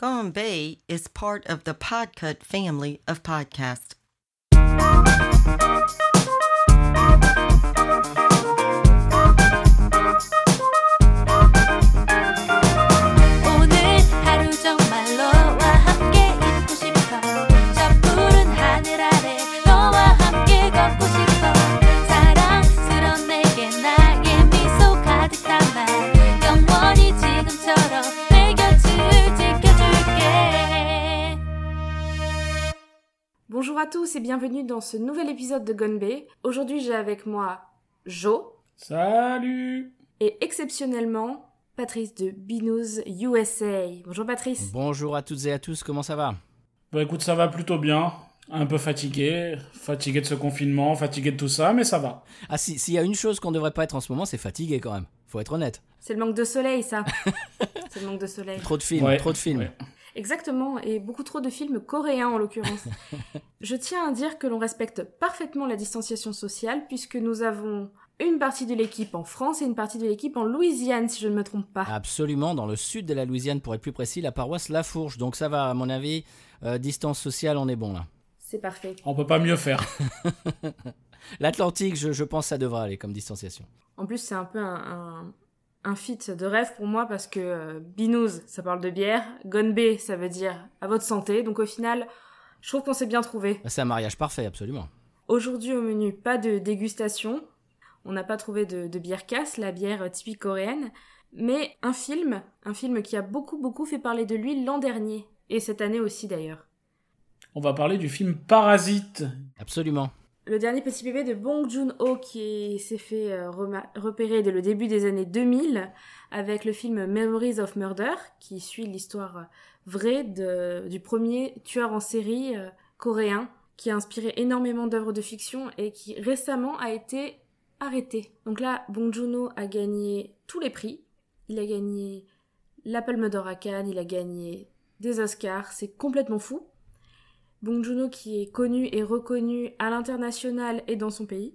Gone Bay is part of the Podcut family of podcasts. Tous et bienvenue dans ce nouvel épisode de Gone Bay. Aujourd'hui, j'ai avec moi Jo Salut et exceptionnellement Patrice de Binous USA. Bonjour Patrice. Bonjour à toutes et à tous, comment ça va? Bah écoute, ça va plutôt bien. Un peu fatigué, fatigué de ce confinement, fatigué de tout ça, mais ça va. Ah si, s'il y a une chose qu'on devrait pas être en ce moment, c'est fatigué quand même. Faut être honnête. C'est le manque de soleil, ça. C'est le manque de soleil. Trop de films, Ouais, trop de films. ouais. Exactement, et beaucoup trop de films coréens en l'occurrence. Je tiens à dire que l'on respecte parfaitement la distanciation sociale puisque nous avons une partie de l'équipe en France et une partie de l'équipe en Louisiane, si je ne me trompe pas. Absolument, dans le sud de la Louisiane, pour être plus précis, la paroisse La Fourche. Donc ça va, à mon avis, euh, distance sociale, on est bon là. C'est parfait. On peut pas mieux faire. L'Atlantique, je, je pense, ça devrait aller comme distanciation. En plus, c'est un peu un, un, un feat de rêve pour moi parce que euh, Binous, ça parle de bière, Gonbe, ça veut dire à votre santé. Donc au final, je trouve qu'on s'est bien trouvé. C'est un mariage parfait, absolument. Aujourd'hui au menu, pas de dégustation. On n'a pas trouvé de, de bière casse, la bière euh, typique coréenne. Mais un film, un film qui a beaucoup beaucoup fait parler de lui l'an dernier. Et cette année aussi d'ailleurs. On va parler du film Parasite. Absolument. Le dernier petit bébé de Bong Joon-ho qui s'est fait euh, repérer dès le début des années 2000 avec le film Memories of Murder qui suit l'histoire vraie du premier tueur en série euh, coréen qui a inspiré énormément d'œuvres de fiction et qui récemment a été arrêté. Donc là, Bong Joon-ho a gagné tous les prix. Il a gagné la Palme d'Or à Cannes, il a gagné des Oscars, c'est complètement fou. Bong Joon-ho qui est connu et reconnu à l'international et dans son pays.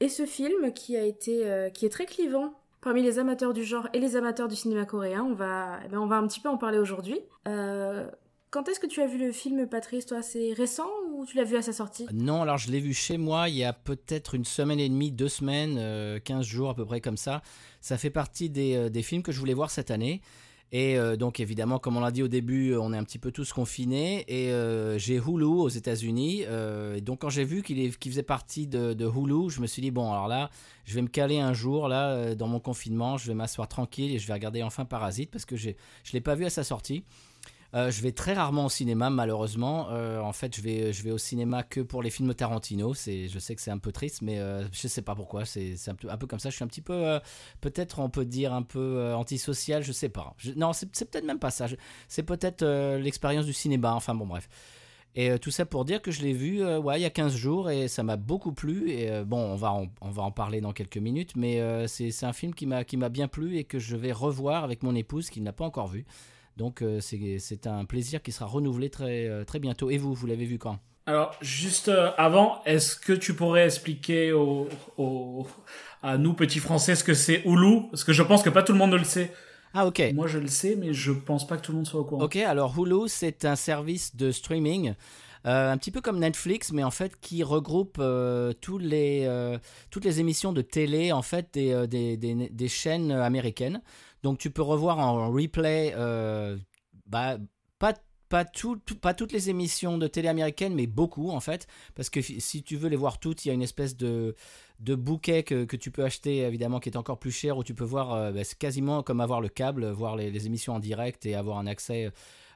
Et ce film qui a été euh, qui est très clivant parmi les amateurs du genre et les amateurs du cinéma coréen, on va eh ben, on va un petit peu en parler aujourd'hui. Euh, quand est-ce que tu as vu le film Patrice? Toi c'est récent ou tu l'as vu à sa sortie? Non, alors je l'ai vu chez moi il y a peut-être une semaine et demie, deux semaines, euh, 15 jours à peu près comme ça. Ça fait partie euh, des films que je voulais voir cette année. Et euh, donc évidemment, comme on l'a dit au début, on est un petit peu tous confinés. Et euh, j'ai Hulu aux États-Unis. euh, donc quand j'ai vu qu'il faisait partie de, de Hulu, je me suis dit bon, alors là, je vais me caler un jour là dans mon confinement, je vais m'asseoir tranquille et je vais regarder enfin Parasite parce que je l'ai pas vu à sa sortie. Euh, je vais très rarement au cinéma, malheureusement. Euh, en fait, je vais, je vais au cinéma que pour les films Tarantino. Je sais que c'est un peu triste, mais euh, je sais pas pourquoi. C'est, un, peu, un peu comme ça. Je suis un petit peu, euh, peut-être, on peut dire un peu antisocial. Je sais pas. Je- non, c'est, peut-être même pas ça. C'est peut-être l'expérience du cinéma. Enfin bon, bref. Et tout ça pour dire que je l'ai vu ouais, il y a 15 jours et ça m'a beaucoup plu. Et bon, on va, en, on va en parler dans quelques minutes, mais euh, c'est, un film qui m'a, qui m'a bien plu et que je vais revoir avec mon épouse qui ne l'a pas encore vu. Donc euh, c'est un plaisir qui sera renouvelé très, euh, très bientôt. Et vous, vous l'avez vu quand? Alors, juste euh, avant, est-ce que tu pourrais expliquer au, au- à nous, petits Français, ce que c'est Hulu Parce que je pense que pas tout le monde ne le sait. Ah ok. Moi, je le sais, mais je pense pas que tout le monde soit au courant. Ok, alors Hulu, c'est un service de streaming. euh, un petit peu comme Netflix, mais en fait qui regroupe euh, tous les, euh, toutes les émissions de télé en fait des, des, des- des chaînes américaines. Donc tu peux revoir en replay, euh, bah, pas, pas, tout- tout- pas toutes les émissions de télé américaines, mais beaucoup en fait. Parce que si tu veux les voir toutes, il y a une espèce de, bouquet que, tu peux acheter évidemment qui est encore plus cher, où tu peux voir, euh, bah, c'est quasiment comme avoir le câble, voir les, émissions en direct et avoir un accès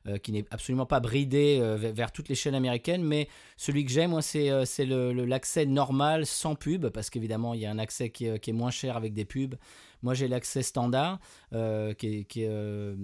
euh, qui n'est absolument pas bridé vers, toutes les chaînes américaines, mais celui que j'aime, moi, c'est euh, l'accès normal sans pub, parce qu'évidemment, il y a un accès qui est moins cher avec des pubs. Moi, j'ai l'accès standard, euh, qui euh,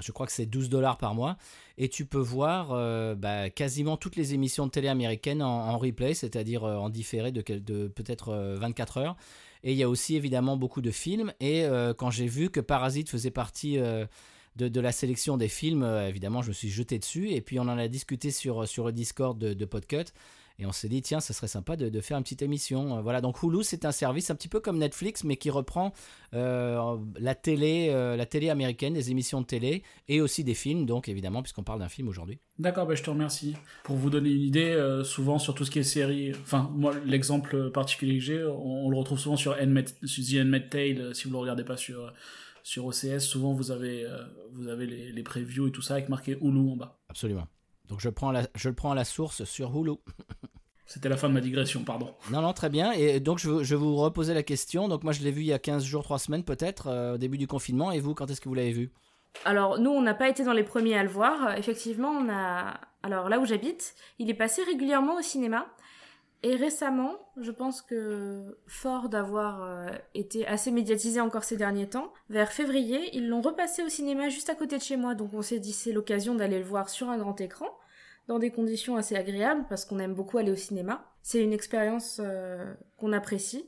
je crois que c'est 12 dollars par mois, et tu peux voir euh, bah, quasiment toutes les émissions de télé américaines en, replay, c'est-à-dire en différé de, peut-être euh, 24 heures. Et il y a aussi évidemment beaucoup de films. Et quand j'ai vu que Parasite faisait partie de, la sélection des films, évidemment, je me suis jeté dessus. Et puis on en a discuté sur, sur le Discord de Podcut. Et on s'est dit, tiens, ça serait sympa de, de faire une petite émission. Euh, Voilà, donc Hulu, c'est un service un petit peu comme Netflix, mais qui reprend euh, la, télé, euh, la télé américaine, des émissions de télé, et aussi des films, donc évidemment, puisqu'on parle d'un film aujourd'hui. D'accord, bah, je te remercie. Pour vous donner une idée, euh, souvent sur tout ce qui est série, enfin, moi, l'exemple particulier que j'ai, on, on le retrouve souvent sur Handmaid- sur The Handmaid's Tale, si vous le regardez pas sur, sur OCS, souvent vous avez, euh, vous avez les, les previews et tout ça avec marqué Hulu en bas. Absolument. Donc je, prends la, je le prends à la source sur Hulu. C'était la fin de ma digression, pardon. Non, non, très bien. Et donc, je, je vous reposais la question. Donc, moi, je l'ai vu il y a 15 jours, 3 semaines peut-être, euh, au début du confinement. Et vous, quand est-ce que vous l'avez vu? Alors, nous, on n'a pas été dans les premiers à le voir. Euh, Effectivement, on a. Alors, là où j'habite, il est passé régulièrement au cinéma. Et récemment, je pense que, fort d'avoir euh, été assez médiatisé encore ces derniers temps, vers février, ils l'ont repassé au cinéma juste à côté de chez moi. Donc, on s'est dit, c'est l'occasion d'aller le voir sur un grand écran, dans des conditions assez agréables, parce qu'on aime beaucoup aller au cinéma. C'est une expérience euh, qu'on apprécie.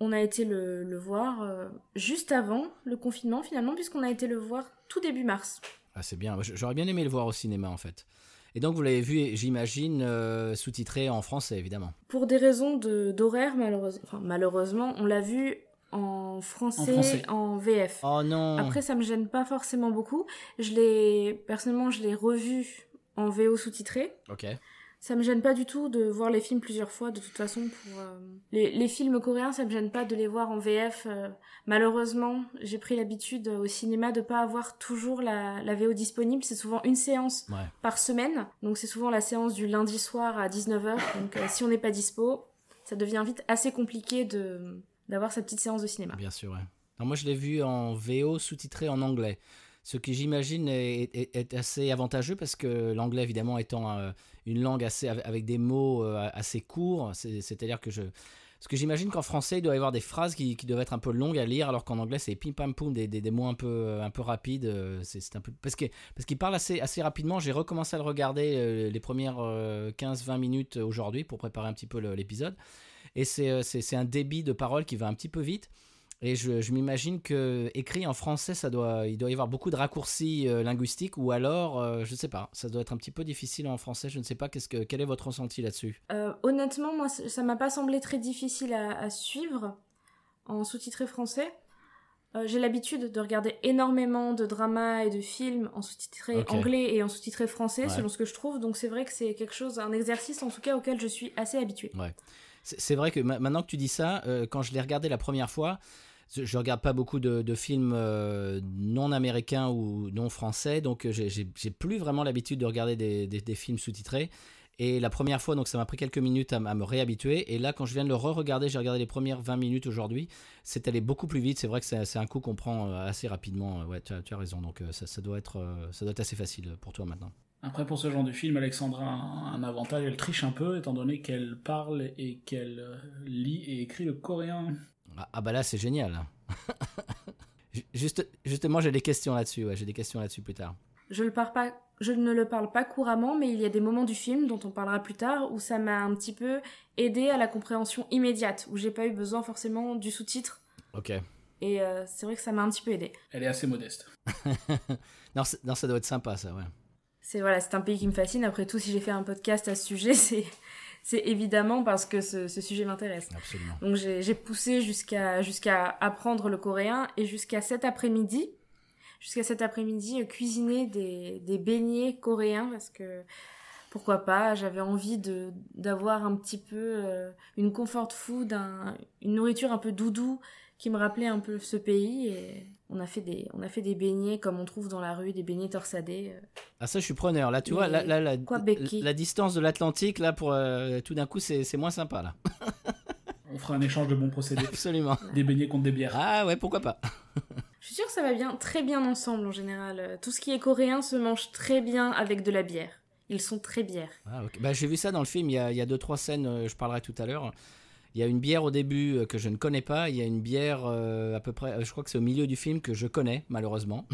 On a été le, le voir euh, juste avant le confinement finalement, puisqu'on a été le voir tout début mars. Ah, c'est bien. J'aurais bien aimé le voir au cinéma, en fait. Et donc, vous l'avez vu, j'imagine, euh, sous-titré en français, évidemment. Pour des raisons de- d'horaire, malheureusement, enfin, malheureusement, on l'a vu en français, En français. en VF. Oh non Après, ça me gêne pas forcément beaucoup. Je l'ai, personnellement, je l'ai revu en VO sous-titré. Ok. Ça me gêne pas du tout de voir les films plusieurs fois, de toute façon. Pour, euh, les, les films coréens, ça me gêne pas de les voir en VF. euh, malheureusement, j'ai pris l'habitude euh, au cinéma de pas avoir toujours la, la VO disponible. C'est souvent une séance Ouais. par semaine. Donc c'est souvent la séance du lundi soir à 19h. Donc euh, si on n'est pas dispo, ça devient vite assez compliqué de d'avoir sa petite séance de cinéma. Bien sûr, ouais. Non, moi, je l'ai vu en VO sous-titré en anglais. Ce qui, j'imagine, est, assez avantageux parce que l'anglais, évidemment, étant euh, une langue assez, avec des mots euh, assez courts, c'est- c'est-à-dire que je. Parce que j'imagine qu'en français, il doit y avoir des phrases qui, qui doivent être un peu longues à lire, alors qu'en anglais, c'est pim pam poum, des, des, mots un peu, euh, un peu rapides. C'est un peu... Parce qu'il parce qu'il parle assez, assez rapidement. J'ai recommencé à le regarder les premières 15-20 minutes aujourd'hui pour préparer un petit peu l'épisode. Et c'est un débit de parole qui va un petit peu vite. Et je, je m'imagine que écrit en français, ça doit, il doit y avoir beaucoup de raccourcis euh, linguistiques, ou alors, euh, je ne sais pas, ça doit être un petit peu difficile en français. Je ne sais pas qu'est-ce que, quel est votre ressenti là-dessus? Euh, honnêtement, moi, ça m'a pas semblé très difficile à, à suivre en sous-titré français. J'ai l'habitude de regarder énormément de dramas et de films en sous-titré anglais et en sous-titré français, Ouais. selon ce que je trouve. Donc c'est vrai que c'est quelque chose, un exercice en tout cas auquel je suis assez habituée. C'est c'est vrai que ma- maintenant que tu dis ça, quand je l'ai regardé la première fois, je, regarde pas beaucoup de, films euh, non américains ou non français, donc euh, j'ai- plus vraiment l'habitude de regarder des, films sous-titrés. Et la première fois, donc ça m'a pris quelques minutes à, me réhabituer. Et là, quand je viens de le re-regarder, j'ai regardé les premières 20 minutes aujourd'hui, c'est allé beaucoup plus vite. C'est vrai que c'est un coup qu'on prend euh, assez rapidement. Ouais, tu as, raison. Donc ça, doit être, ça doit être assez facile pour toi maintenant. Après, pour ce genre de film, Alexandra a un, avantage, elle triche un peu, étant donné qu'elle parle et qu'elle lit et écrit le coréen. Ah, ah bah là, c'est génial. Ju- Juste, justement, j'ai des questions là-dessus. Ouais, j'ai des questions là-dessus plus tard. Je, le parle pas, je ne le parle pas couramment, mais il y a des moments du film dont on parlera plus tard où ça m'a un petit peu aidé à la compréhension immédiate, où j'ai pas eu besoin forcément du sous-titre. Ok. Et euh, c'est vrai que ça m'a un petit peu aidé. Elle est assez modeste. non, non, ça doit être sympa, ça, ouais. C'est voilà, c'est un pays qui me fascine. Après tout, si j'ai fait un podcast à ce sujet, c'est c'est évidemment parce que ce, ce sujet m'intéresse. Absolument. Donc j'ai poussé jusqu'à jusqu'à apprendre le coréen et jusqu'à cet après-midi, jusqu'à cet après-midi, euh, cuisiner des, des beignets coréens parce que pourquoi pas, j'avais envie de d'avoir un petit peu euh, une comfort food, un- une nourriture un peu doudou qui me rappelait un peu ce pays et on a fait des on a fait des beignets comme on trouve dans la rue, des beignets torsadés. euh. Ah, ça, je suis preneur. Là, tu vois, Mais là, là, la, quoi, la- distance de l'Atlantique, là, pour euh, tout d'un coup, c'est c'est moins sympa, là. On fera un échange de bons procédés. Absolument. des beignets contre des bières. Ah ouais, pourquoi pas. Je suis sûre que ça va bien, très bien ensemble en général. Tout ce qui est coréen se mange très bien avec de la bière. Ils sont très bières. Ah, ok. bah, J'ai vu ça dans le film. Il y a, il y a deux, trois scènes, euh, je parlerai tout à l'heure. Il y a une bière au début euh, que je ne connais pas. Il y a une bière euh, à peu près, euh, je crois que c'est au milieu du film que je connais, malheureusement.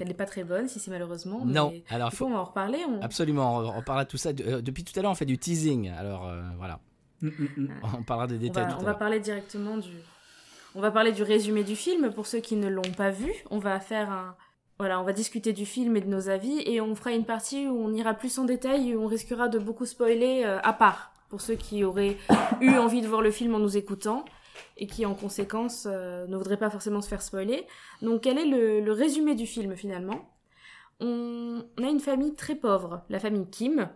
Elle n'est pas très bonne, si c'est malheureusement. Non, mais alors du faut- on va en reparler. On... Absolument, on, on parlera de tout ça. De- depuis tout à l'heure, on fait du teasing. Alors euh, voilà, Mm, mm, mm. on parlera des On détails va, tout on à va parler directement du. On va parler du résumé du film pour ceux qui ne l'ont pas vu. On va faire un, voilà, on va discuter du film et de nos avis et on fera une partie où on ira plus en détail et où on risquera de beaucoup spoiler euh, à part pour ceux qui auraient eu envie de voir le film en nous écoutant et qui en conséquence euh, ne voudraient pas forcément se faire spoiler. Donc quel est le, résumé du film finalement? On, a une famille très pauvre, la famille Kim,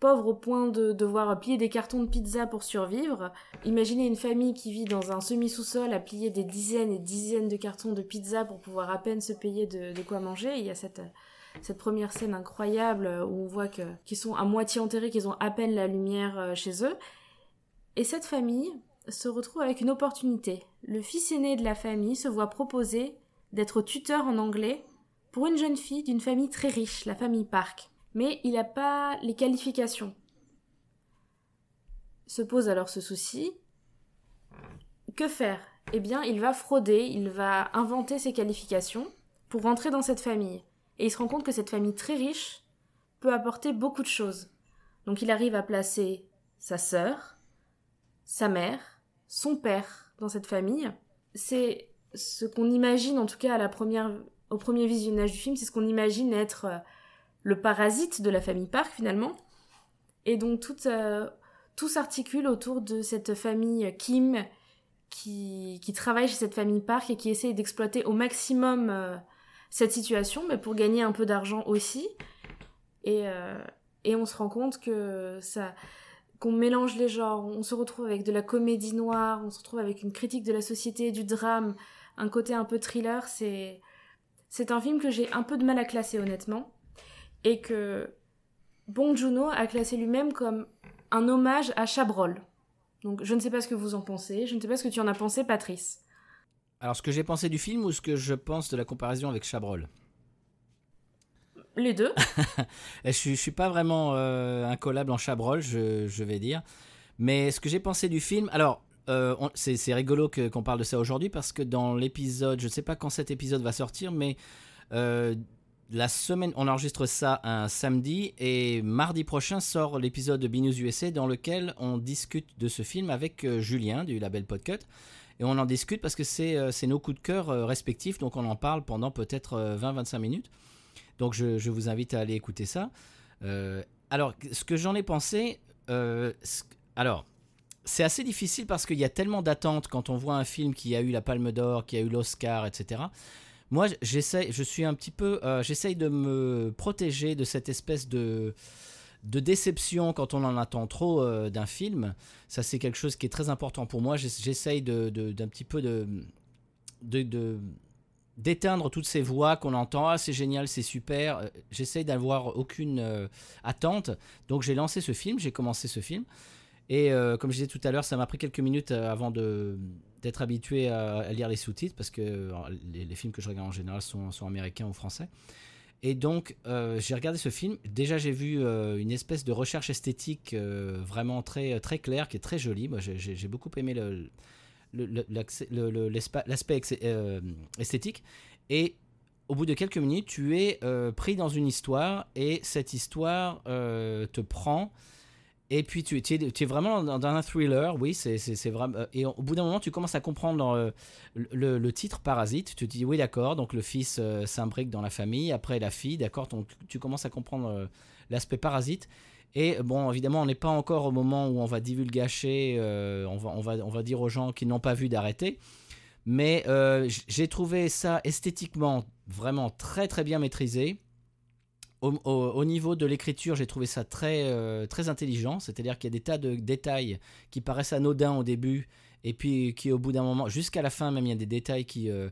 pauvre au point de devoir plier des cartons de pizza pour survivre. Imaginez une famille qui vit dans un semi-sous-sol à plier des dizaines et dizaines de cartons de pizza pour pouvoir à peine se payer de quoi manger. Il y a cette, cette première scène incroyable où on voit que qu'ils sont à moitié enterrés, qu'ils ont à peine la lumière euh, chez eux. Et cette famille se retrouve avec une opportunité. Le fils aîné de la famille se voit proposer d'être tuteur en anglais pour une jeune fille d'une famille très riche, la famille Park mais il n'a pas les qualifications. Se pose alors ce souci. Que faire? Eh bien, il va frauder, il va inventer ses qualifications pour rentrer dans cette famille. Et il se rend compte que cette famille très riche peut apporter beaucoup de choses. Donc il arrive à placer sa sœur, sa mère, son père dans cette famille. C'est ce qu'on imagine, en tout cas à la première, au premier visionnage du film, c'est ce qu'on imagine être euh, le parasite de la famille Park finalement. Et donc tout, euh, tout s'articule autour de cette famille Kim qui, qui, travaille chez cette famille Park et qui essaye d'exploiter au maximum euh, cette situation, mais pour gagner un peu d'argent aussi. Et, euh, et on se rend compte que ça qu'on mélange les genres, on se retrouve avec de la comédie noire, on se retrouve avec une critique de la société, du drame, un côté un peu thriller, c'est c'est un film que j'ai un peu de mal à classer honnêtement et que Bong Joon-ho a classé lui-même comme un hommage à Chabrol. Donc je ne sais pas ce que vous en pensez, je ne sais pas ce que tu en as pensé Patrice. Alors ce que j'ai pensé du film ou ce que je pense de la comparaison avec Chabrol? Les deux. je, je suis pas vraiment euh, incollable en Chabrol, je, je, vais dire. Mais ce que j'ai pensé du film, alors euh, c'est rigolo qu'on parle de ça aujourd'hui parce que dans l'épisode, je ne sais pas quand cet épisode va sortir, mais euh, la semaine, on enregistre ça un samedi et mardi prochain sort l'épisode de BNews USA dans lequel on discute de ce film avec euh, Julien du label Podcut. Et on en discute parce que c'est euh, nos coups de cœur euh, respectifs, donc on en parle pendant peut-être 20-25 minutes. Donc je, vous invite à aller écouter ça. alors, ce que j'en ai pensé, alors, c'est assez difficile parce qu'il y a tellement d'attentes quand on voit un film qui a eu la Palme d'Or, qui a eu l'Oscar, etc moi, j'essaie, je suis un petit peu, euh, j'essaye de me protéger de cette espèce de de déception quand on en attend trop euh, d'un film. Ça, c'est quelque chose qui est très important pour moi. J'essaye d'un petit peu de, d'éteindre toutes ces voix qu'on entend. Ah, c'est génial, c'est super. Euh, j'essaye d'avoir aucune attente. Donc, j'ai lancé ce film, j'ai commencé ce film. Et comme je disais tout à l'heure, ça m'a pris quelques minutes avant de, d'être habitué à, lire les sous-titres parce que les, films que je regarde en général sont américains ou français. Et donc, euh, j'ai regardé ce film. Déjà, j'ai vu euh, une espèce de recherche esthétique euh, vraiment très, très claire, qui est très jolie. Moi, j'ai beaucoup aimé l'aspect esthétique. Et au bout de quelques minutes, tu es pris dans une histoire et cette histoire te prend et puis tu, es, vraiment dans, un thriller, oui, c'est vraiment. Euh, et au bout d'un moment, tu commences à comprendre euh, le, titre Parasite. Tu te dis, oui, d'accord, donc le fils euh, s'imbrique dans la famille, après la fille, d'accord, donc tu commences à comprendre l'aspect Parasite. Et bon, évidemment, on n'est pas encore au moment où on va divulgacher, on, va, on va dire aux gens qui n'ont pas vu d'arrêter. Mais j'ai trouvé ça esthétiquement vraiment très très bien maîtrisé au, niveau de l'écriture, j'ai trouvé ça très, euh, très intelligent. C'est-à-dire qu'il y a des tas de détails qui paraissent anodins au début, et puis qui, au bout d'un moment, jusqu'à la fin même, il y a des détails qui, euh,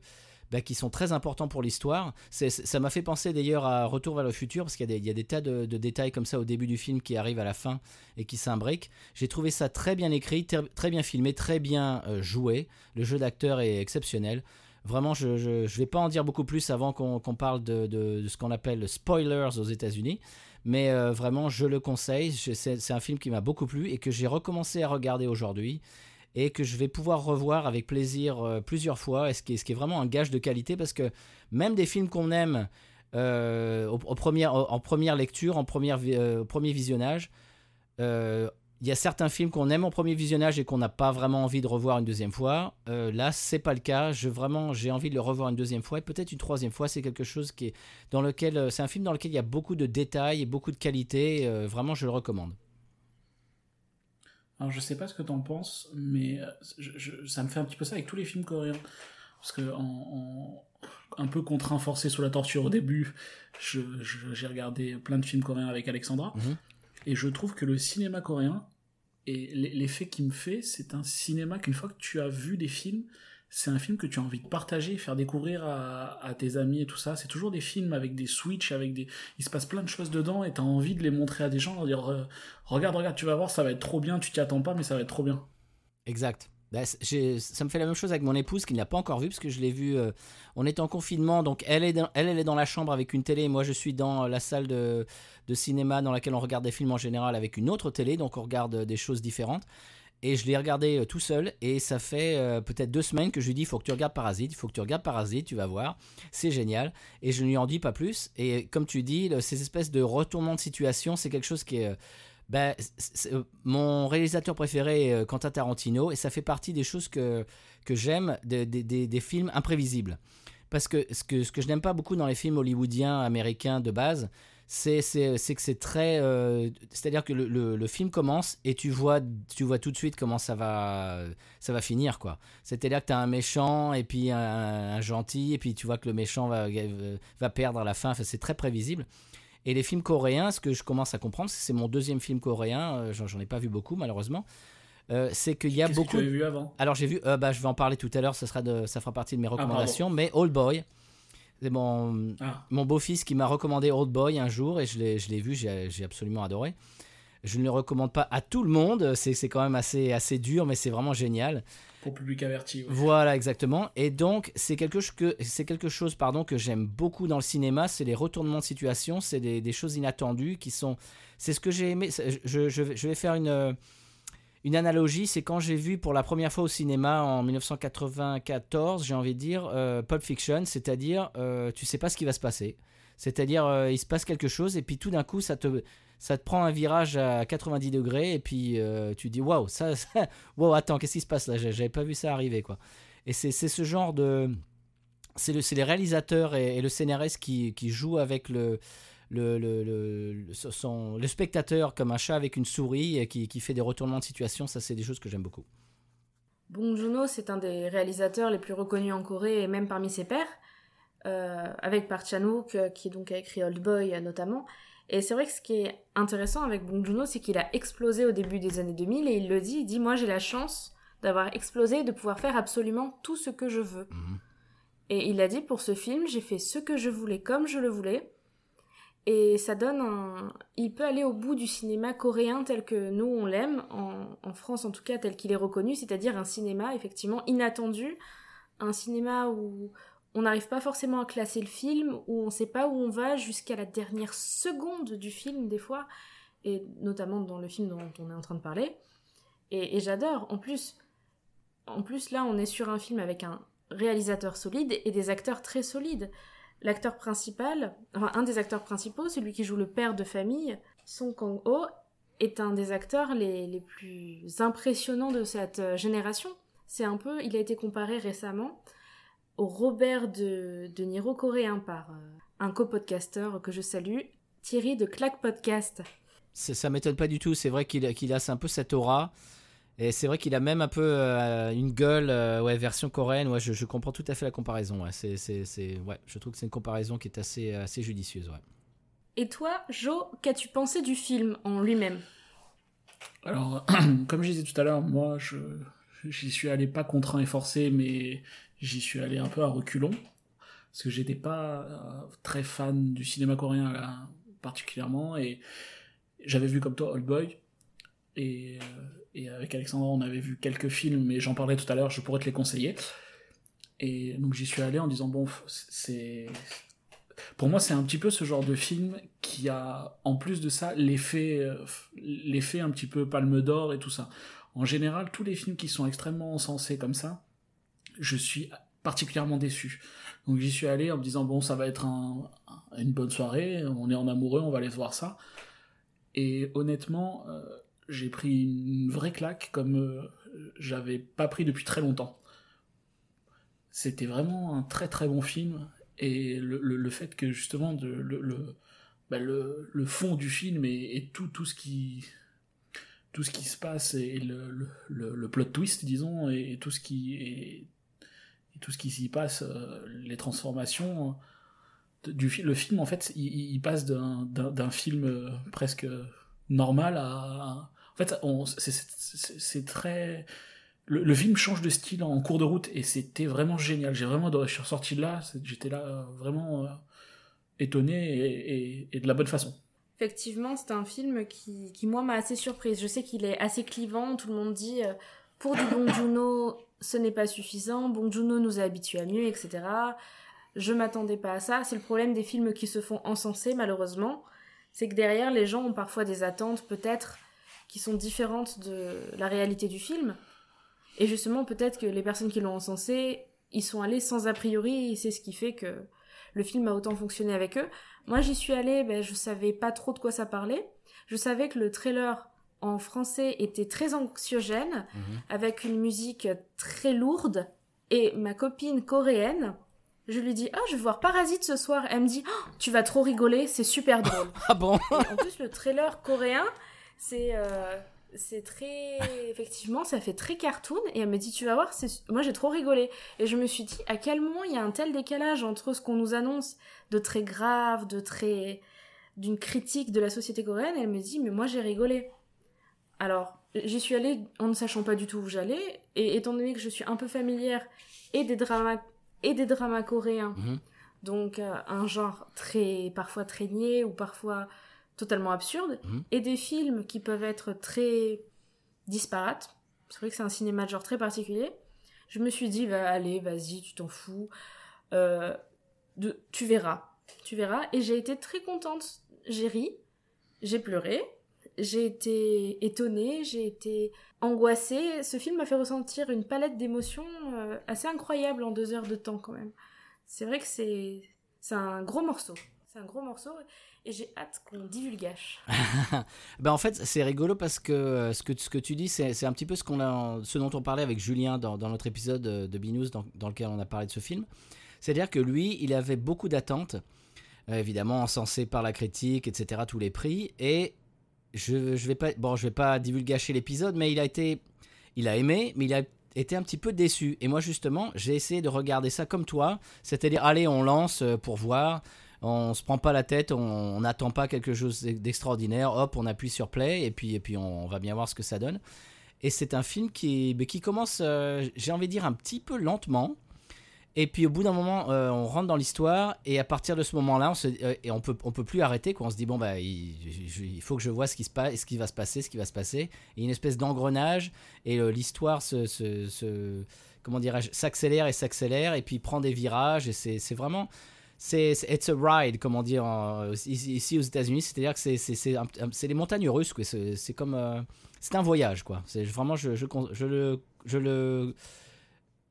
bah, qui sont très importants pour l'histoire. Ça m'a fait penser d'ailleurs à Retour vers le futur, parce qu'il y, y, a des tas de, détails comme ça au début du film qui arrivent à la fin et qui s'imbriquent. J'ai trouvé ça très bien écrit, très bien filmé, très bien euh, joué. Le jeu d'acteur est exceptionnel. Vraiment, je ne vais pas en dire beaucoup plus avant qu'on parle de, ce qu'on appelle spoilers aux États-Unis. Mais euh, vraiment, je le conseille. C'est un film qui m'a beaucoup plu et que j'ai recommencé à regarder aujourd'hui et que je vais pouvoir revoir avec plaisir euh, plusieurs fois. Et ce qui, est, ce qui est vraiment un gage de qualité parce que même des films qu'on aime euh, au, en première lecture, en première, premier visionnage, il y a certains films qu'on aime en premier visionnage et qu'on n'a pas vraiment envie de revoir une deuxième fois. Euh, là, c'est pas le cas. Je vraiment, j'ai envie de le revoir une deuxième fois et peut-être une troisième fois. C'est quelque chose qui est dans lequel, euh, c'est un film dans lequel il y a beaucoup de détails et beaucoup de qualité. Euh, vraiment, je le recommande. Alors je sais pas ce que t'en penses, mais euh, je- je- ça me fait un petit peu ça avec tous les films coréens. Parce que en, en- un peu contraint, forcé sous la torture au début, je- j'ai regardé plein de films coréens avec Alexandra. Mhm. Et je trouve que le cinéma coréen, et l'effet qu'il me fait, c'est un cinéma qu'une fois que tu as vu des films, c'est un film que tu as envie de partager, faire découvrir à, à tes amis et tout ça. C'est toujours des films avec des switches, avec des, il se passe plein de choses dedans et t'as envie de les montrer à des gens, leur dire euh, regarde, regarde, tu vas voir, ça va être trop bien, tu t'y attends pas, mais ça va être trop bien. Exact. Bah, ça me fait la même chose avec mon épouse qui ne l'a pas encore vu parce que je l'ai vu. euh, on est en confinement, donc elle est, dans, la chambre avec une télé et moi je suis dans la salle de, cinéma dans laquelle on regarde des films en général avec une autre télé, donc on regarde euh, des choses différentes. Et je l'ai regardé euh, tout seul et ça fait peut-être deux semaines que je lui dis il faut que tu regardes Parasite, il faut que tu regardes Parasite, tu vas voir, c'est génial. Et je ne lui en dis pas plus. Et comme tu dis, ces espèces de retournements de situation, c'est quelque chose qui est... c'est- euh, mon réalisateur préféré est euh, Quentin Tarantino et ça fait partie des choses que, que j'aime de- de- des- des films imprévisibles. Parce que ce que, ce que je n'aime pas beaucoup dans les films hollywoodiens américains de base, c'est que c'est très... euh, C'est-à-dire que le, le- le film commence et tu vois, tu vois tout de suite comment ça va, ça va finir. quoi. C'est-à-dire que tu as un méchant et puis un, un gentil et puis tu vois que le méchant va, va perdre à la fin. Enfin, c'est très prévisible. Et les films coréens, ce que je commence à comprendre, c'est que c'est mon deuxième film coréen, euh, j'en ai pas vu beaucoup malheureusement, euh, c'est qu'il y a Qu'est-ce que beaucoup... tu vu avant? Alors j'ai vu, euh, bah, je vais en parler tout à l'heure, ça, sera de, ça fera partie de mes recommandations, mais Old Boy, c'est mon, Ah, mon beau-fils qui m'a recommandé Old Boy un jour et je l'ai vu, j'ai absolument adoré. Je ne le recommande pas à tout le monde, c'est c'est quand même assez, assez dur, mais c'est vraiment génial. Pour public averti. Voilà, exactement. Et donc, c'est quelque, chose que, quelque chose pardon, que j'aime beaucoup dans le cinéma, c'est les retournements de situation, c'est des, choses inattendues qui sont... C'est ce que j'ai aimé. Je, je, vais faire une, une analogie, c'est quand j'ai vu pour la première fois au cinéma en 1994, j'ai envie de dire, euh, Pulp Fiction, c'est-à-dire, euh, tu sais pas ce qui va se passer. C'est-à-dire, euh, il se passe quelque chose et puis tout d'un coup, ça te, ça te prend un virage à 90 degrés et puis euh, tu dis, waouh, ça, wow, attends, qu'est-ce qui se passe là? J'avais pas vu ça arriver, quoi. Et c'est ce genre de. C'est le, les réalisateurs et, le scénariste qui, qui jouent avec le, le, le, le, le spectateur comme un chat avec une souris et qui, qui fait des retournements de situation. Ça, c'est des choses que j'aime beaucoup. Bong Joon-ho, c'est un des réalisateurs les plus reconnus en Corée et même parmi ses pairs, euh, avec Park Chan-wook euh, qui donc a écrit Old Boy euh, notamment. Et c'est vrai que ce qui est intéressant avec Bong Joon-ho, c'est qu'il a explosé au début des années 2000 et il le dit, il dit moi j'ai la chance d'avoir explosé et de pouvoir faire absolument tout ce que je veux. Et il a dit pour ce film, j'ai fait ce que je voulais comme je le voulais. Et ça donne un... Il peut aller au bout du cinéma coréen tel que nous on l'aime, en, en France en tout cas tel qu'il est reconnu, c'est-à-dire un cinéma effectivement inattendu, un cinéma où on n'arrive pas forcément à classer le film, où on ne sait pas où on va jusqu'à la dernière seconde du film des fois, et notamment dans le film dont on est en train de parler. Et, j'adore. En plus, en plus là on est sur un film avec un réalisateur solide et des acteurs très solides. L'acteur principal, enfin un des acteurs principaux, celui qui joue le père de famille, Song Kang-ho, est un des acteurs les, les plus impressionnants de cette euh, génération. C'est un peu, il a été comparé récemment Robert de, de Niro coréen par euh, un copodcasteur que je salue, Thierry de Clack Podcast. C'est- Ça m'étonne pas du tout. C'est vrai qu'il qu'il a un peu cette aura. Et c'est vrai qu'il a même un peu euh, une gueule, euh, ouais, version coréenne. Ouais, je, je comprends tout à fait la comparaison. Ouais. C'est, c'est, c'est- ouais, je trouve que c'est une comparaison qui est assez, assez judicieuse. Ouais. Et toi, Jo, qu'as-tu pensé du film en lui-même? Alors, comme je disais tout à l'heure, moi, je j'y suis allé pas contraint et forcé, mais j'y suis allé un peu à reculons, parce que j'étais pas euh, très fan du cinéma coréen là, particulièrement, et j'avais vu comme toi Old Boy, et, euh, et avec Alexandre, on avait vu quelques films, mais j'en parlerai tout à l'heure, je pourrais te les conseiller. Et donc j'y suis allé en disant bon, c'est pour moi, c'est un petit peu ce genre de film qui a, en plus de ça, l'effet, euh, l'effet un petit peu palme d'or et tout ça. En général, tous les films qui sont extrêmement encensés comme ça, je suis particulièrement déçu. Donc j'y suis allé en me disant bon, ça va être un- un- une bonne soirée, on est en amoureux, on va aller voir ça. Et honnêtement, euh, j'ai pris une vraie claque comme euh, j'avais pas pris depuis très longtemps. C'était vraiment un très très bon film et le, le, fait que justement le, bah, le, le fond du film et, et, tout, tout ce qui tout ce qui se passe et le, plot twist disons et, tout ce qui et, et tout ce qui s'y passe euh, les transformations du le film en fait il, passe d'un film euh, presque normal à, en fait c'est très le, film change de style en cours de route et c'était vraiment génial. J'ai vraiment je suis ressorti de là j'étais là euh, vraiment euh, étonné et, de la bonne façon. Effectivement c'est un film qui, qui moi m'a assez surprise. Je sais qu'il est assez clivant tout le monde dit euh, pour du Bong Joon-ho ce n'est pas suffisant Bong Joon-ho nous a habitués à mieux etc je m'attendais pas à ça. C'est le problème des films qui se font encenser, malheureusement. C'est que derrière, les gens ont parfois des attentes, peut-être, qui sont différentes de la réalité du film. Et justement, peut-être que les personnes qui l'ont encensé, ils sont allés sans a priori, et c'est ce qui fait que le film a autant fonctionné avec eux. Moi, j'y suis allée, ben, je savais pas trop de quoi ça parlait. Je savais que le trailer en français était très anxiogène, mmh. avec une musique très lourde. Et ma copine coréenne, je lui dis, ah, je vais voir Parasite ce soir. Elle me dit, oh, tu vas trop rigoler, c'est super drôle. ah bon En plus, le trailer coréen, c'est euh, c'est très effectivement, ça fait très cartoon. Et elle me dit, tu vas voir, moi j'ai trop rigolé. Et je me suis dit, à quel moment il y a un tel décalage entre ce qu'on nous annonce de très grave, de très d'une critique de la société coréenne? Elle me dit, mais moi j'ai rigolé. Alors, j'y suis allée en ne sachant pas du tout où j'allais, et étant donné que je suis un peu familière et des dramas et des dramas coréens. Mmh. Donc euh, un genre très parfois très niais ou parfois totalement absurde mmh. et des films qui peuvent être très disparates. C'est vrai que c'est un cinéma de genre très particulier. Je me suis dit bah allez, vas-y, tu t'en fous. Euh, de, tu verras. Tu verras et j'ai été très contente. J'ai ri, j'ai pleuré, j'ai été étonnée, j'ai été angoissée. Ce film m'a fait ressentir une palette d'émotions euh, assez incroyable en deux heures de temps quand même. C'est vrai que c'est un gros morceau. C'est un gros morceau et j'ai hâte qu'on divulgage. ben en fait, c'est rigolo parce que euh, ce que, ce que tu dis, c'est un petit peu ce, a, ce dont on parlait avec Julien dans, dans notre épisode de Binous dans, dans, lequel on a parlé de ce film. C'est-à-dire que lui, il avait beaucoup d'attentes, euh, évidemment encensé par la critique, etc., tous les prix, et je, je vais pas bon je vais pas divulgacher l'épisode mais il a été il a aimé mais il a été un petit peu déçu. Et moi justement j'ai essayé de regarder ça comme toi. C'est-à-dire allez on lance euh, pour voir. On se prend pas la tête on n'attend pas quelque chose d'extraordinaire. Hop on appuie sur play et puis et puis on, va bien voir ce que ça donne. Et c'est un film qui qui commence euh, j'ai envie de dire un petit peu lentement et puis au bout d'un moment, euh, on rentre dans l'histoire et à partir de ce moment-là, on se, euh, peut, plus arrêter. On se dit bon bah il, faut que je vois ce qui va se passer, ce qui va se passer. Et une espèce d'engrenage et euh, l'histoire s'accélère et s'accélère et puis prend des virages c'est vraiment c'est it's a ride comment dire ici, aux États-Unis c'est-à-dire que c'est les montagnes russes c'est comme c'est un voyage quoi vraiment je le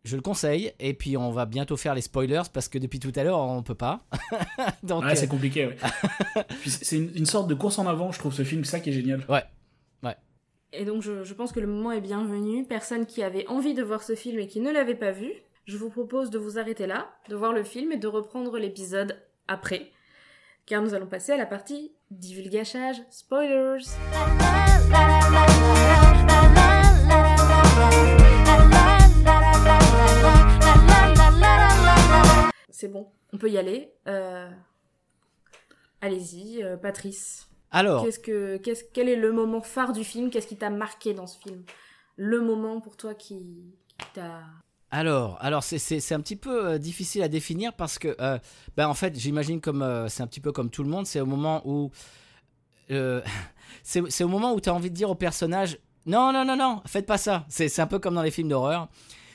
je le conseille. Et puis on va bientôt faire les spoilers parce que depuis tout à l'heure on peut pas. Donc ouais, c'est compliqué. Ouais. c'est une, une, sorte de course en avant, je trouve ce film, ça qui est génial. Ouais. Ouais. Et donc je, je pense que le moment est bienvenu. Personne qui avait envie de voir ce film et qui ne l'avait pas vu, je vous propose de vous arrêter là, de voir le film et de reprendre l'épisode après. Car nous allons passer à la partie divulgachage, spoilers. C'est bon, on peut y aller. Euh... Allez-y, euh, Patrice. Alors, qu'est-ce que, qu'est-ce, quel est le moment phare du film? Qu'est-ce qui t'a marqué dans ce film? Le moment pour toi qui, qui t'a alors, alors c'est, c'est, c'est un petit peu euh, difficile à définir parce que, euh, ben en fait, j'imagine comme euh, c'est un petit peu comme tout le monde, c'est au moment où c'est, c'est au moment où tu as envie de dire au personnage non, non, non, non, faites pas ça. C'est, c'est un peu comme dans les films d'horreur.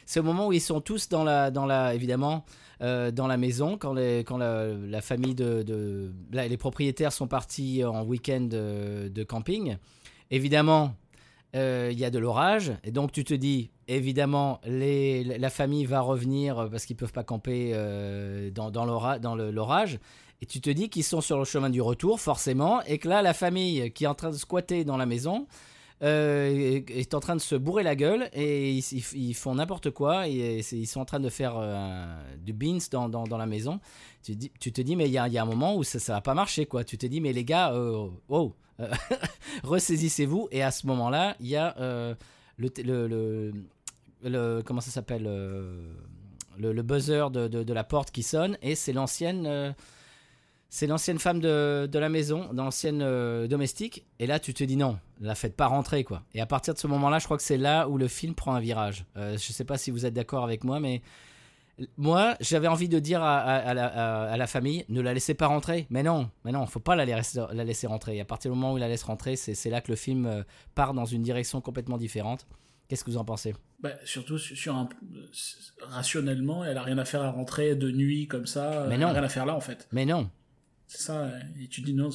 C'est au moment où ils sont tous dans la, dans la évidemment, euh, dans la maison, quand, les, quand la, famille de, de les propriétaires sont partis en week-end de, camping. Évidemment, euh, il y a de l'orage, et donc tu te dis, évidemment, les, la famille va revenir parce qu'ils peuvent pas camper euh, dans, dans l'orage. Et tu te dis qu'ils sont sur le chemin du retour, forcément, et que là, la famille qui est en train de squatter dans la maison, euh, est, en train de se bourrer la gueule et ils, font n'importe quoi. Et ils sont en train de faire euh, du beans dans, dans, la maison. Tu, dis- tu te dis, mais il y a, un moment où ça, ça va pas marcher, quoi. Tu te dis, mais les gars, euh, oh, euh, ressaisissez-vous. Et à ce moment-là, il y a le, le, Comment ça s'appelle le, buzzer de, de la porte qui sonne. Et c'est l'ancienne. C'est l'ancienne femme de, de la maison, l'ancienne euh, domestique. Et là, tu te dis non, la faites pas rentrer, quoi. Et à partir de ce moment-là, je crois que c'est là où le film prend un virage. Euh, je sais pas si vous êtes d'accord avec moi, mais moi, j'avais envie de dire à, à- à la, à- à la famille, ne la laissez pas rentrer. Mais non, mais non, faut pas la laisser, la laisser rentrer. Et à partir du moment où il la laisse rentrer, c'est là que le film euh, part dans une direction complètement différente. Qu'est-ce que vous en pensez? Bah, surtout sur un rationnellement, elle a rien à faire à rentrer de nuit comme ça. Mais elle non. a rien à faire là en fait. Mais non. C'est ça. Et tu dis non,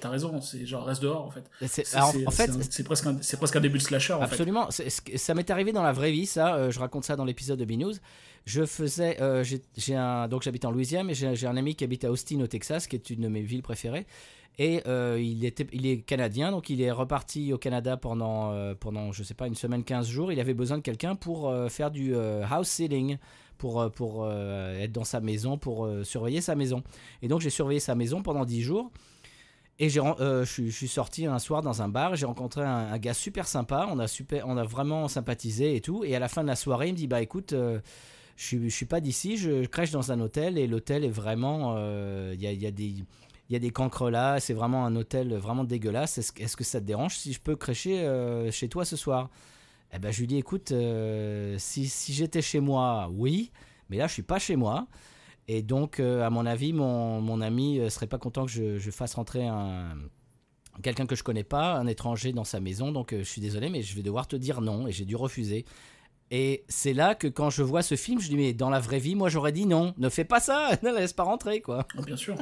t'as raison. C'est genre reste dehors en fait. C'est- en fait, c'est presque un, c'est presque un début de slasher en fait. Absolument. C'est- c'est- Ça m'est arrivé dans la vraie vie, ça. euh, je raconte ça dans l'épisode de B-News. Je faisais. euh, j'ai- un, donc j'habite en Louisiane, et j'ai un ami qui habite à Austin, au Texas, qui est une de mes villes préférées. Et euh, il, était, il est canadien, donc il est reparti au Canada pendant, pendant, je sais pas, une semaine, 15 jours. Il avait besoin de quelqu'un pour faire du house sitting, pour, euh, pour euh, être dans sa maison, pour euh, surveiller sa maison. Et donc j'ai surveillé sa maison pendant 10 jours. Et j'ai, euh, je, suis- sorti un soir dans un bar, j'ai rencontré un, gars super sympa, on a, super, on a vraiment sympathisé et tout. Et à la fin de la soirée, il me dit Bah écoute, euh, je, je suis pas d'ici, je crèche dans un hôtel et l'hôtel est vraiment. Il y, a, y, y a des cancres là, c'est vraiment un hôtel vraiment dégueulasse. Est-ce, que- est-ce que ça te dérange si je peux crècher chez toi ce soir? Eh ben je lui dis Écoute, euh, si, si j'étais chez moi, oui, mais là je suis pas chez moi. Et donc, euh, à mon avis, mon, mon ami euh, serait pas content que je, je fasse rentrer un quelqu'un que je connais pas, un étranger dans sa maison. Donc, euh, je suis désolé, mais je vais devoir te dire non. Et j'ai dû refuser. Et c'est là que quand je vois ce film, je dis mais dans la vraie vie, moi j'aurais dit non, ne fais pas ça, ne la laisse pas rentrer quoi. Oh, bien sûr.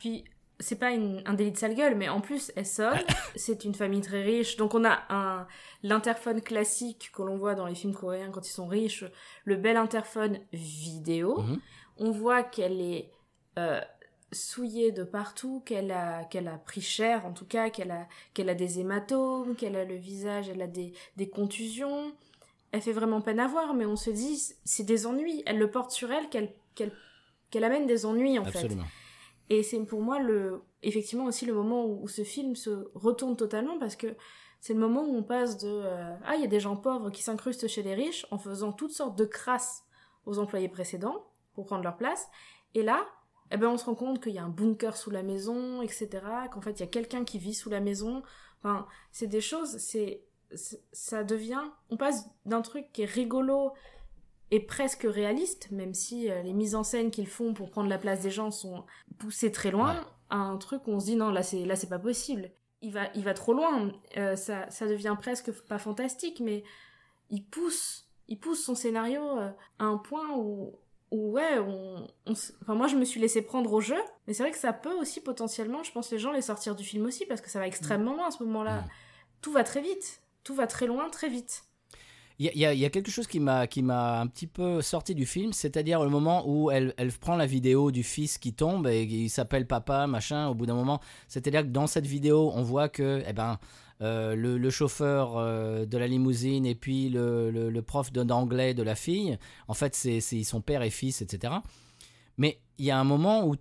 Puis, c'est pas une- un délit de sale gueule, mais en plus, elle sonne. c'est une famille très riche. Donc, on a un l'interphone classique que l'on voit dans les films coréens quand ils sont riches, le bel interphone vidéo. Mhm. On voit qu'elle est euh, souillée de partout, qu'elle a, qu'elle a pris cher, en tout cas, qu'elle a, qu'elle a des hématomes, qu'elle a le visage, elle a des, des contusions. Elle fait vraiment peine à voir, mais on se dit, c'est des ennuis. Elle le porte sur elle, qu'elle, qu'elle, qu'elle amène des ennuis, en fait. Et c'est pour moi le, effectivement aussi le moment où, ce film se retourne totalement parce que c'est le moment où on passe de euh, ah il y a des gens pauvres qui s'incrustent chez les riches en faisant toutes sortes de crasses aux employés précédents pour prendre leur place. Et là eh ben on se rend compte qu'il y a un bunker sous la maison etc qu'en fait il y a quelqu'un qui vit sous la maison. Enfin c'est des choses c'est- ça devient on passe d'un truc qui est rigolo et presque réaliste, même si euh, les mises en scène qu'ils font pour prendre la place des gens sont poussées très loin, Ouais. à un truc où on se dit non, là c'est là c'est pas possible. Il va, il va trop loin, Euh, ça, ça devient presque pas fantastique, mais il pousse, il pousse son scénario euh, à un point où, où ouais, on, enfin moi je me suis laissé prendre au jeu, mais c'est vrai que ça peut aussi potentiellement, je pense les gens les sortir du film aussi parce que ça va extrêmement loin à ce moment-là. Mm. Tout va très vite, tout va très loin très vite. Il y, a- quelque chose qui m'a qui m'a un petit peu sorti du film, c'est-à-dire le moment où elle, elle prend la vidéo du fils qui tombe et il s'appelle papa machin. Au bout d'un moment, c'est-à-dire que dans cette vidéo, on voit que eh ben euh, le, chauffeur euh, de la limousine et puis le, le- prof d'anglais de la fille, en fait, c'est ils sont père et fils, etc. Mais il y a un moment où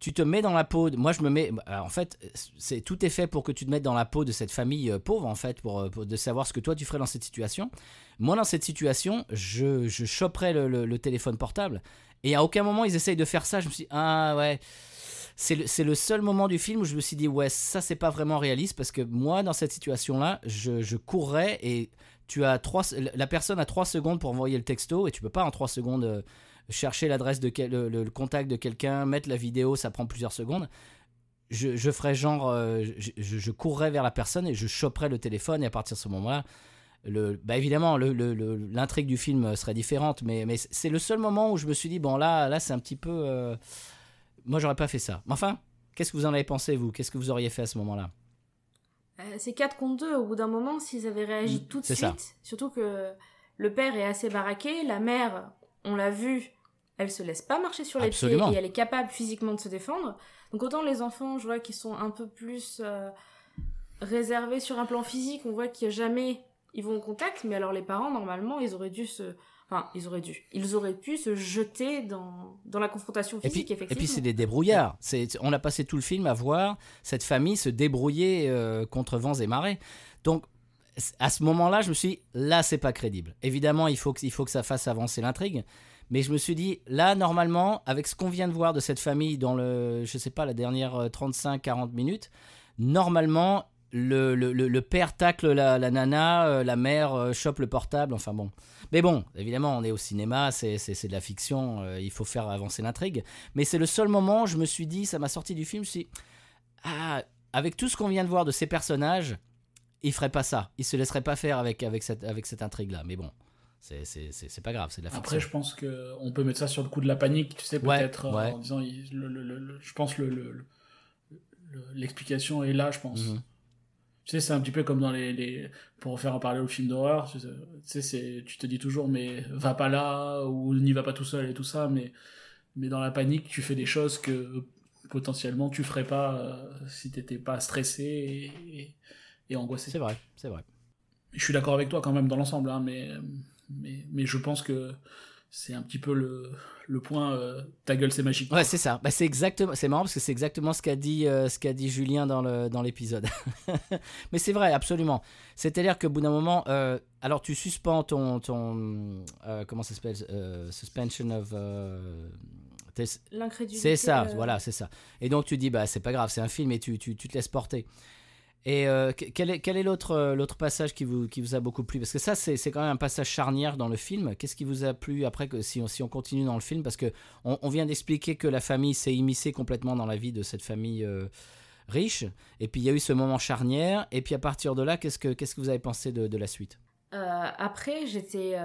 tu te mets dans la peau. de- moi, je me mets. alors, en fait, c'est tout est fait pour que tu te mettes dans la peau de cette famille euh, pauvre, en fait, pour, euh, pour- de savoir ce que toi tu ferais dans cette situation. Moi, dans cette situation, je, je choperais le, téléphone portable. Et à aucun moment ils essayent de faire ça. Je me suis dit, ah ouais. C'est le, le seul moment du film où je me suis dit, ouais, ça c'est pas vraiment réaliste parce que moi, dans cette situation-là, je, courrais et tu as trois, la personne a trois secondes pour envoyer le texto et tu peux pas en trois secondes euh, chercher l'adresse de quel- le, contact de quelqu'un, mettre la vidéo, ça prend plusieurs secondes. Je, je ferais genre, euh, je, je- courrais vers la personne et je choperais le téléphone et à partir de ce moment-là, le, bah évidemment, le- le- le- l'intrigue du film serait différente, mais, mais c'est le seul moment où je me suis dit, bon là, là c'est un petit peu... euh, moi, j'aurais pas fait ça. Mais enfin, qu'est-ce que vous en avez pensé, vous? Qu'est-ce que vous auriez fait à ce moment-là? Euh, c'est 4 contre 2. Au bout d'un moment, s'ils avaient réagi Mm, tout de suite, ça. surtout que le père est assez baraqué, la mère, on l'a vu, elle se laisse pas marcher sur les Absolument. pieds et elle est capable physiquement de se défendre. Donc autant les enfants, je vois qu'ils sont un peu plus... euh, réservé sur un plan physique. On voit qu'il jamais ils vont au contact, mais alors les parents, normalement, ils auraient dû se. Enfin, ils auraient dû. Ils auraient pu se jeter dans, dans la confrontation Et puis, physique, et effectivement. puis c'est des débrouillards. C'est, on a passé tout le film à voir cette famille se débrouiller euh, contre vents et marées. Donc, à ce moment-là, je me suis dit, là, c'est pas crédible. Évidemment, il faut, que, il faut que ça fasse avancer l'intrigue. Mais je me suis dit, là, normalement, avec ce qu'on vient de voir de cette famille dans le, je sais pas, la dernière euh, 35-40 minutes, normalement, le, le, le- père tacle la, la nana, euh, la mère euh, chope le portable, enfin bon. Mais bon, évidemment, on est au cinéma, c'est, de la fiction, euh, il faut faire avancer l'intrigue. Mais c'est le seul moment je me suis dit, ça m'a sorti du film, je me suis dit, ah, avec tout ce qu'on vient de voir de ces personnages, il ferait pas ça. Il se laisserait pas faire avec, avec cette, avec cette intrigue-là. Mais bon, c'est, pas grave, c'est de la fiction. Après, je pense que on peut mettre ça sur le coup de la panique, tu sais, peut-être euh, ouais. en disant, il- le- le- le- le- je pense le, le- le- le- l'explication est là, je pense. Mhm. Tu sais, c'est un petit peu comme dans les, les pour faire en parler au film d'horreur. Tu sais, tu sais, c'est, tu te dis toujours, mais va pas là ou n'y va pas tout seul et tout ça, mais mais dans la panique, tu fais des choses que potentiellement tu ferais pas euh, si t'étais pas stressé et angoissé. C'est vrai, c'est vrai. Je suis d'accord avec toi quand même dans l'ensemble, hein, mais, mais, mais je pense que c'est un petit peu le, le point euh, ta gueule c'est magique. Ouais, c'est ça. Bah, c'est exactement. C'est marrant parce que c'est exactement ce qu'a dit, euh, ce qu'a dit Julien dans le dans l'épisode. Mais c'est vrai, absolument. C'est-à-dire qu'au bout d'un moment, euh, alors tu suspends ton ton euh, comment ça s'appelle euh, suspension of. euh, L'incrédulité. c'est ça, euh, voilà, c'est ça. Et donc tu dis bah c'est pas grave, c'est un film et tu, tu, tu te laisses porter. Et euh, que- quel est, l'autre euh, passage qui vous, a beaucoup plu? Parce que ça, c'est quand même un passage charnière dans le film. Qu'est-ce qui vous a plu après si on, continue dans le film? Parce que on, vient d'expliquer que la famille s'est immiscée complètement dans la vie de cette famille euh, riche. Et puis il y a eu ce moment charnière. Et puis à partir de là, qu'est-ce que, vous avez pensé de, la suite? Après, j'étais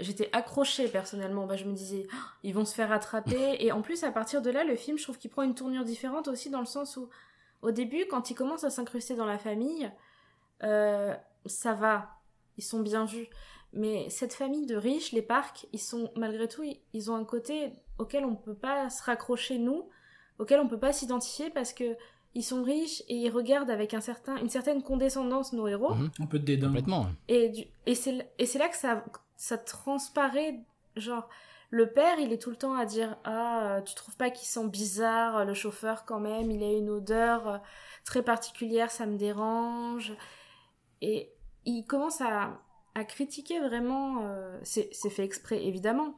j'étais accrochée personnellement. Bah, je me disais, Oh, ils vont se faire attraper. Et en plus, à partir de là, le film, je trouve qu'il prend une tournure différente aussi dans le sens où, au début, quand ils commencent à s'incruster dans la famille, euh, ça va, ils sont bien vus. Mais cette famille de riches, les parcs, ils sont malgré tout, ils, ont un côté auquel on ne peut pas se raccrocher nous, auquel on ne peut pas s'identifier parce que ils sont riches et ils regardent avec un certain, une certaine condescendance nos héros. Mhm. Un peu de dédain. Complètement. Du- et c'est là que ça, ça transparaît, genre, le père, il est tout le temps à dire Ah, euh, tu trouves pas qu'il sent bizarre, le chauffeur quand même, il a une odeur euh, très particulière, ça me dérange. Et il commence à, à critiquer vraiment, euh, c'est c'est fait exprès évidemment,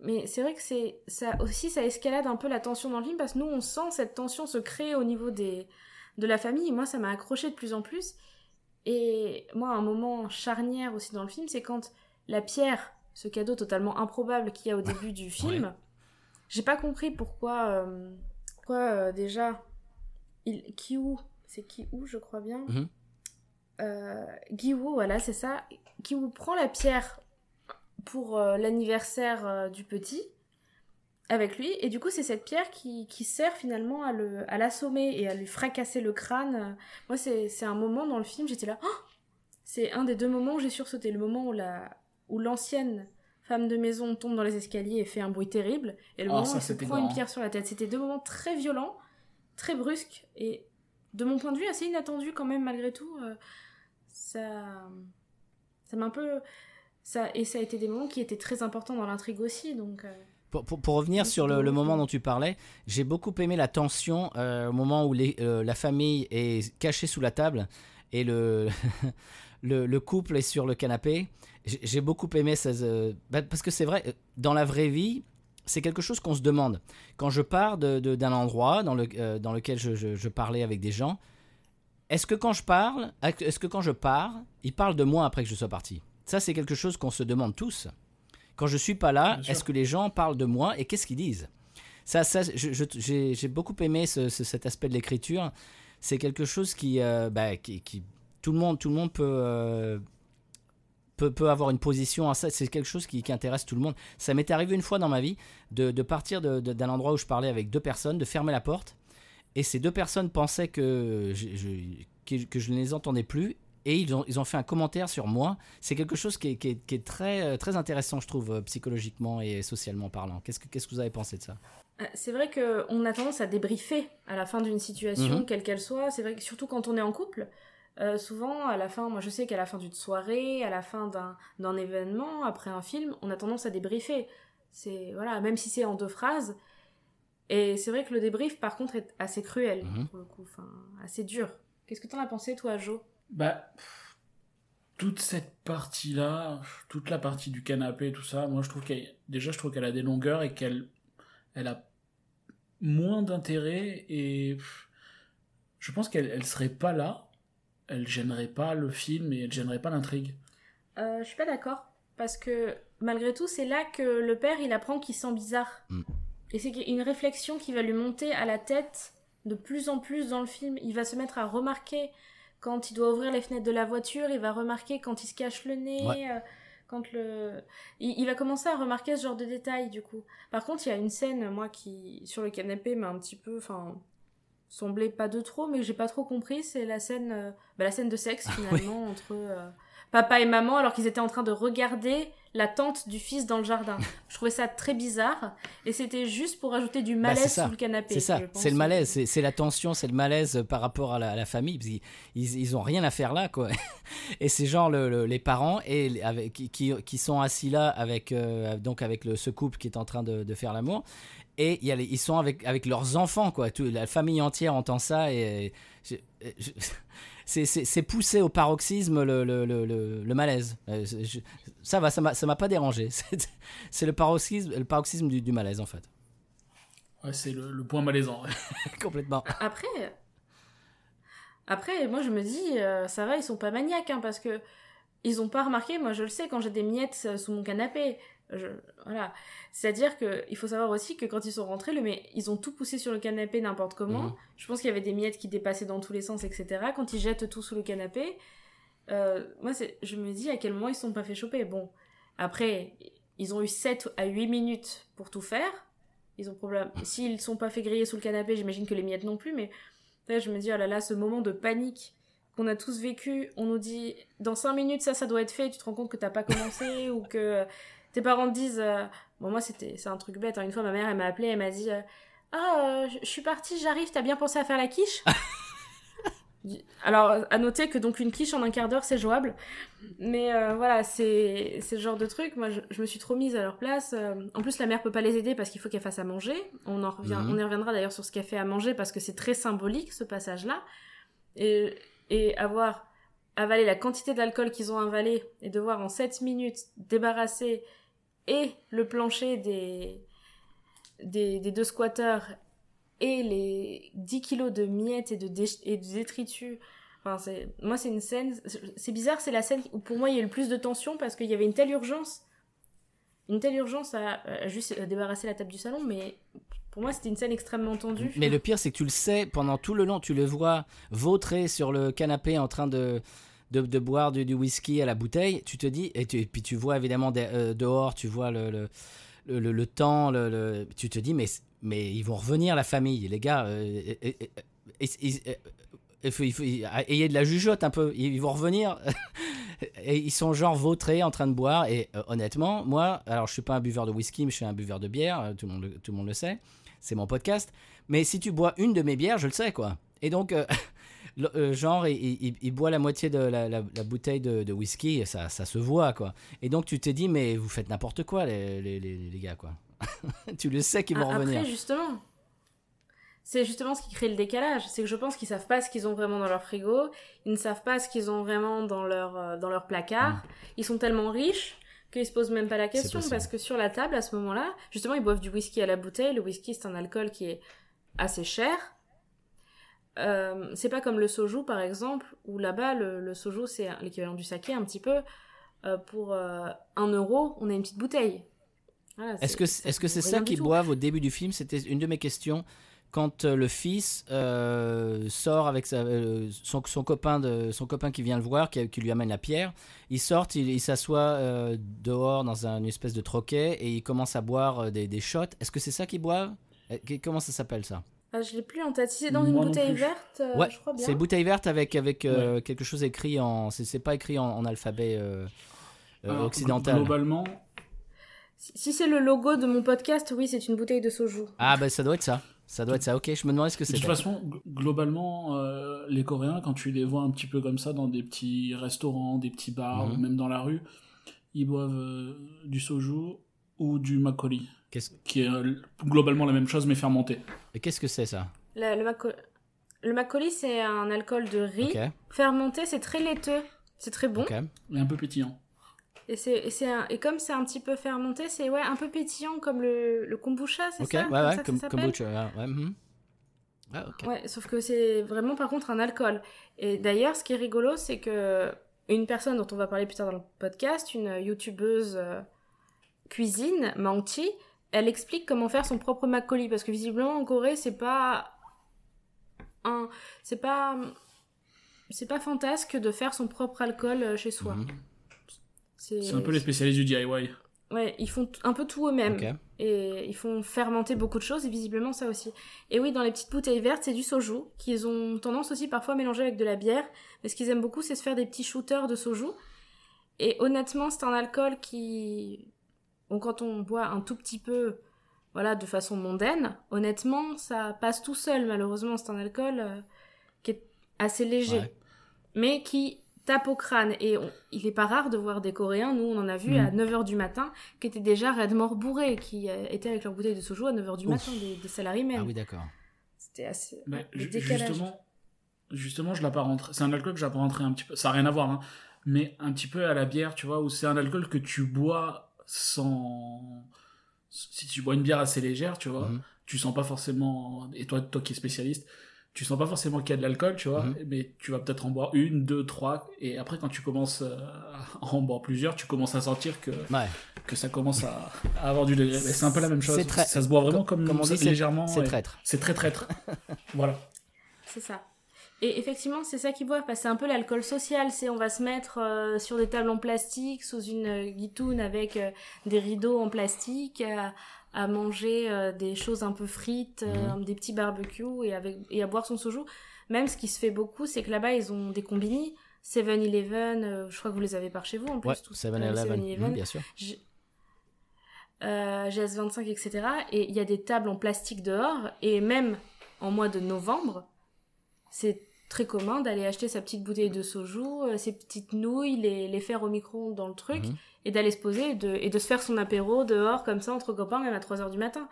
mais c'est vrai que c'est ça aussi, ça escalade un peu la tension dans le film parce que nous, on sent cette tension se créer au niveau des, de la famille. Et moi, ça m'a accroché de plus en plus. Et moi, un moment charnière aussi dans le film, c'est quand la pierre, ce cadeau totalement improbable qu'il y a au début du film, j'ai pas compris pourquoi, euh, pourquoi euh, déjà, il, Kiwoo, c'est Kiwoo, je crois bien. Mhm. Euh, Kiwoo, voilà, c'est ça. Kiwoo prend la pierre pour euh, l'anniversaire du petit avec lui et du coup c'est cette pierre qui, qui sert finalement à le à l'assommer et à lui fracasser le crâne moi c'est c'est un moment dans le film j'étais là Oh c'est un des deux moments où j'ai sursauté le moment où la où l'ancienne femme de maison tombe dans les escaliers et fait un bruit terrible et le Ah, moment où elle se prend une pierre sur la tête. C'était deux moments très violents très brusques et de mon point de vue assez inattendus quand même malgré tout euh, ça ça m'a un peu ça et ça a été des moments qui étaient très importants dans l'intrigue aussi donc euh, Pour, pour- pour revenir sur le, moment dont tu parlais, j'ai beaucoup aimé la tension euh, au moment où les- euh, la famille est cachée sous la table et le, le, le couple est sur le canapé. J'ai beaucoup aimé ça. euh, bah, parce que c'est vrai, euh, dans la vraie vie, c'est quelque chose qu'on se demande. Quand je pars de- de- d'un endroit dans, le, euh, dans lequel je, je- je parlais avec des gens, est-ce que quand je parle, est-ce que quand je pars, ils parlent de moi après que je sois parti? Ça, c'est quelque chose qu'on se demande tous. Quand je suis pas là, est-ce que les gens parlent de moi et qu'est-ce qu'ils disent? Ça, ça j'ai beaucoup aimé ce- ce- cet aspect de l'écriture. C'est quelque chose qui, euh, bah, qui, qui- tout le monde, tout le monde peut, peut, peut avoir une position à ça. C'est quelque chose qui, qui intéresse tout le monde. Ça m'est arrivé une fois dans ma vie de, de partir d'un endroit où je parlais avec deux personnes, de fermer la porte, et ces deux personnes pensaient que je, je- que, que je ne les entendais plus. Et ils ont, ils ont fait un commentaire sur moi. C'est quelque chose qui est, qui est- qui est très, euh, très intéressant, je trouve, euh, psychologiquement et socialement parlant. Qu'est-ce que, qu'est-ce que vous avez pensé de ça? Euh, C'est vrai qu'on a tendance à débriefer à la fin d'une situation, Mhm. quelle qu'elle soit. C'est vrai que surtout quand on est en couple, euh, souvent, à la fin, moi je sais qu'à la fin d'une soirée, à la fin d'un d'un événement, après un film, on a tendance à débriefer. C'est voilà, même si c'est en deux phrases. Et c'est vrai que le débrief, par contre, est assez cruel Mhm. pour le coup, enfin assez dur. Qu'est-ce que t'en as pensé, toi, Jo? Bah, toute cette partie-là, toute la partie du canapé, tout ça, moi je trouve qu'elle, déjà je trouve qu'elle a des longueurs et qu'elle, elle a moins d'intérêt et je pense qu'elle, elle serait pas là, elle gênerait pas le film et elle gênerait pas l'intrigue. Euh, Je suis pas d'accord parce que malgré tout, c'est là que le père il apprend qu'il sent bizarre. Mm. Et c'est une réflexion qui va lui monter à la tête de plus en plus dans le film. Il va se mettre à remarquer quand il doit ouvrir les fenêtres de la voiture, il va remarquer quand il se cache le nez, Ouais. euh, quand le... Il, il va commencer à remarquer ce genre de détails, du coup. Par contre, il y a une scène, moi, qui, sur le canapé, m'a un petit peu, enfin, semblait pas de trop, mais j'ai pas trop compris, c'est la scène, euh, bah, la scène de sexe, finalement, entre euh, papa et maman, alors qu'ils étaient en train de regarder la tante du fils dans le jardin. Je trouvais ça très bizarre, et c'était juste pour ajouter du Bah, malaise ça. sous le canapé. C'est ça, c'est le malaise, c'est la tension, c'est le malaise euh, par rapport à la, à la famille, parce ils, ils ont rien à faire là, quoi. Et c'est genre le- le- les parents et avec, qui, qui, sont assis là avec, euh, donc avec le, ce couple qui est en train de, de faire l'amour, et il y a les- ils sont avec, avec leurs enfants, quoi. Tout, la famille entière entend ça, et je- je- c'est- poussé au paroxysme le, le, le, le- le malaise. Euh, je- ça va, ça m'a pas dérangé. C'est le paroxysme, le paroxysme du, du malaise, en fait. Ouais, c'est le, le point malaisant. Complètement. Après, après, moi je me dis, euh, ça va, ils sont pas maniaques, hein, parce que ils ont pas remarqué. Moi, je le sais quand j'ai des miettes euh, sous mon canapé. Je, voilà. C'est-à-dire que il faut savoir aussi que quand ils sont rentrés, le, mais ils ont tout poussé sur le canapé n'importe comment. Mhm. Je pense qu'il y avait des miettes qui dépassaient dans tous les sens, etc. Quand ils jettent tout sous le canapé, euh, moi, je me dis à quel moment ils se sont pas fait choper. Bon, après, ils ont eu 7 à 8 minutes pour tout faire. Ils ont problème. S'ils sont pas fait griller sous le canapé, j'imagine que les miettes non plus, mais là, je me dis, oh là là, ce moment de panique qu'on a tous vécu, on nous dit, dans 5 minutes, ça, ça doit être fait, tu te rends compte que t'as pas commencé, ou que tes parents te disent, euh, bon, moi, c'était, c'est un truc bête, hein. une fois, ma mère, elle m'a appelé, elle m'a dit, euh, ah, euh, je- suis partie, j'arrive, t'as bien pensé à faire la quiche Alors, à noter que donc une quiche en un quart d'heure, c'est jouable. Mais voilà, c'est c'est le genre de truc. Moi, je, je me suis trop mise à leur place. En plus, la mère peut pas les aider parce qu'il faut qu'elle fasse à manger. On en revient, Mhm. on y reviendra d'ailleurs sur ce qu'elle fait à manger parce que c'est très symbolique ce passage-là. Et, et avoir avalé la quantité d'alcool qu'ils ont avalé et devoir en 7 minutes débarrasser et le plancher des, des, deux squatteurs et les 10 kilos de miettes et de, détritus. Enfin, c'est, moi, c'est une scène. c'est- bizarre, c'est la scène où pour moi il y a eu le plus de tension parce qu'il y avait une telle urgence. Une telle urgence à, à juste euh, débarrasser la table du salon, mais pour moi c'était une scène extrêmement tendue. Mais le pire, c'est que tu le sais pendant tout le long, tu le vois vautrer sur le canapé en train de, de, boire du, whisky à la bouteille. Tu te dis, et, puis tu vois évidemment de- euh, dehors, tu vois le, le, le, temps, le, tu te dis, mais, mais ils vont revenir, la famille, les gars. euh, il faut, il faut- ayez de la jugeote un peu, ils vont revenir. et ils sont genre vautrés en train de boire. Et euh, honnêtement, moi, alors je suis pas un buveur de whisky, mais je suis un buveur de bière, tout le monde, tout le monde le sait. C'est mon podcast. Mais si tu bois une de mes bières, je le sais, quoi. Et donc, euh, genre, il, il- il boit la moitié de la, la- la bouteille de, de whisky, et ça, ça se voit, quoi. Et donc, tu t'es dit, mais vous faites n'importe quoi, les, les, les- les gars, quoi. tu le sais qu'ils vont Ah, revenir. Après, justement, c'est justement ce qui crée le décalage. C'est que je pense qu'ils savent pas ce qu'ils ont vraiment dans leur frigo. Ils ne savent pas ce qu'ils ont vraiment dans leur, euh, dans leur placard. Ils sont tellement riches qu'ils se posent même pas la question parce que sur la table, à ce moment-là, justement, ils boivent du whisky à la bouteille. Le whisky, c'est un alcool qui est assez cher. Euh, c'est pas comme le soju par exemple où là-bas le, le soju c'est l'équivalent du saké un petit peu. Euh, pour euh, un euro on a une petite bouteille. Voilà, Est-ce que c'est ça qu'ils boivent au début du film? C'était une de mes questions. Quand le fils euh, sort avec sa- son, son copain de, son copain qui vient le voir, qui, qui lui amène la pierre, il sort, il, il s'assoit euh, dehors dans un- une espèce de troquet et il commence à boire des, des shots. Est-ce que c'est ça qu'ils boivent? Comment ça s'appelle ça? Ah, je l'ai plus en tête. Si c'est dans une Moi bouteille verte, euh, Ouais, je crois bien. c'est bouteille verte avec, avec euh, quelque chose écrit en. C'est c'est pas écrit en, en alphabet euh, euh, Alors, occidental. Globalement, Si si c'est le logo de mon podcast, oui, c'est une bouteille de soju. Ah, bah ça doit être ça. Ça doit être ça. Ok, je me demandais ce que De toute façon, gl- globalement, euh, les Coréens, quand tu les vois un petit peu comme ça dans des petits restaurants, des petits bars, Mhm. ou même dans la rue, ils boivent euh, du soju ou du Qu'est-ce qui est euh, globalement la même chose mais fermenté. et qu'est-ce que c'est ça? Le, maco- le makgeolli, c'est un alcool de riz. Fermenté, c'est très laiteux. C'est très bon. ok. Et un peu pétillant. Et, c'est, et, c'est un- et comme c'est un petit peu fermenté, c'est ouais, un peu pétillant comme le, le kombucha, c'est Ok, ça? ouais, ouais, ça comme, ça Butch, ouais, ouais, mhm. Ah, ok. Ouais, sauf que c'est vraiment par contre un alcool. Et d'ailleurs, ce qui est rigolo, c'est que une personne dont on va parler plus tard dans le podcast, une youtubeuse euh, cuisine, Manti, elle explique comment faire son propre makgeolli parce que visiblement en Corée, c'est pas un c'est pas c'est pas fantasque de faire son propre alcool euh, chez soi. Mhm. C'est un peu les spécialistes du DIY. Ouais, ils font un peu tout eux-mêmes. Et ils font fermenter beaucoup de choses, et visiblement ça aussi. Et oui, dans les petites bouteilles vertes, c'est du soju, qu'ils ont tendance aussi parfois à mélanger avec de la bière. Mais ce qu'ils aiment beaucoup, c'est se faire des petits shooters de soju. Et honnêtement, c'est un alcool qui... Bon, quand on boit un tout petit peu, voilà, de façon mondaine, honnêtement, ça passe tout seul, malheureusement. C'est un alcool euh, qui est assez léger. Ouais. Mais qui tape au crâne. Et on- il est pas rare de voir des Coréens, nous on en a vu à 9h du matin, qui étaient déjà red mort bourrés, qui euh, étaient avec leur bouteille de soju à 9h du Ouf. matin, des, des salariés même. Ah oui, d'accord. C'était assez... Le décalage. justement, justement, je l'ai pas rentré. C'est un alcool que j'ai pas rentré un petit peu. Ça n'a rien à voir, hein. Mais un petit peu à la bière, tu vois, où c'est un alcool que tu bois sans. Si tu bois une bière assez légère, tu vois, Mhm. tu sens pas forcément. Et toi, toi qui es spécialiste, tu sens pas forcément qu'il y a de l'alcool, tu vois, Mhm. mais tu vas peut-être en boire une, deux, trois, et après, quand tu commences euh, à en boire plusieurs, tu commences à sentir que, Ouais. que ça commence à, à avoir du degré. Mais C'est un peu la même chose. Ça se boit vraiment comme, comme on dit, c'est- légèrement. C'est traître. C'est très traître. voilà. C'est ça. Et effectivement, c'est ça qu'ils boivent, parce que c'est un peu l'alcool social. C'est on va se mettre euh, sur des tables en plastique, sous une euh, guitoune avec euh, des rideaux en plastique, à, à manger euh, des choses un peu frites, euh, Mhm. des petits barbecues et, avec, et à boire son soju. Même ce qui se fait beaucoup, c'est que là-bas, ils ont des combini. 7-Eleven, euh, je crois que vous les avez par chez vous en plus. Ouais, tous. 7-Eleven, Euh, mhm, bien sûr. Euh, GS25, etc. Et il y a des tables en plastique dehors. Et même en mois de novembre, c'est très commun d'aller acheter sa petite bouteille de soju, euh, ses petites nouilles, les, les faire au micro dans le truc, Mhm. et d'aller se poser et de, et de se faire son apéro dehors comme ça entre copains, même à 3h du matin.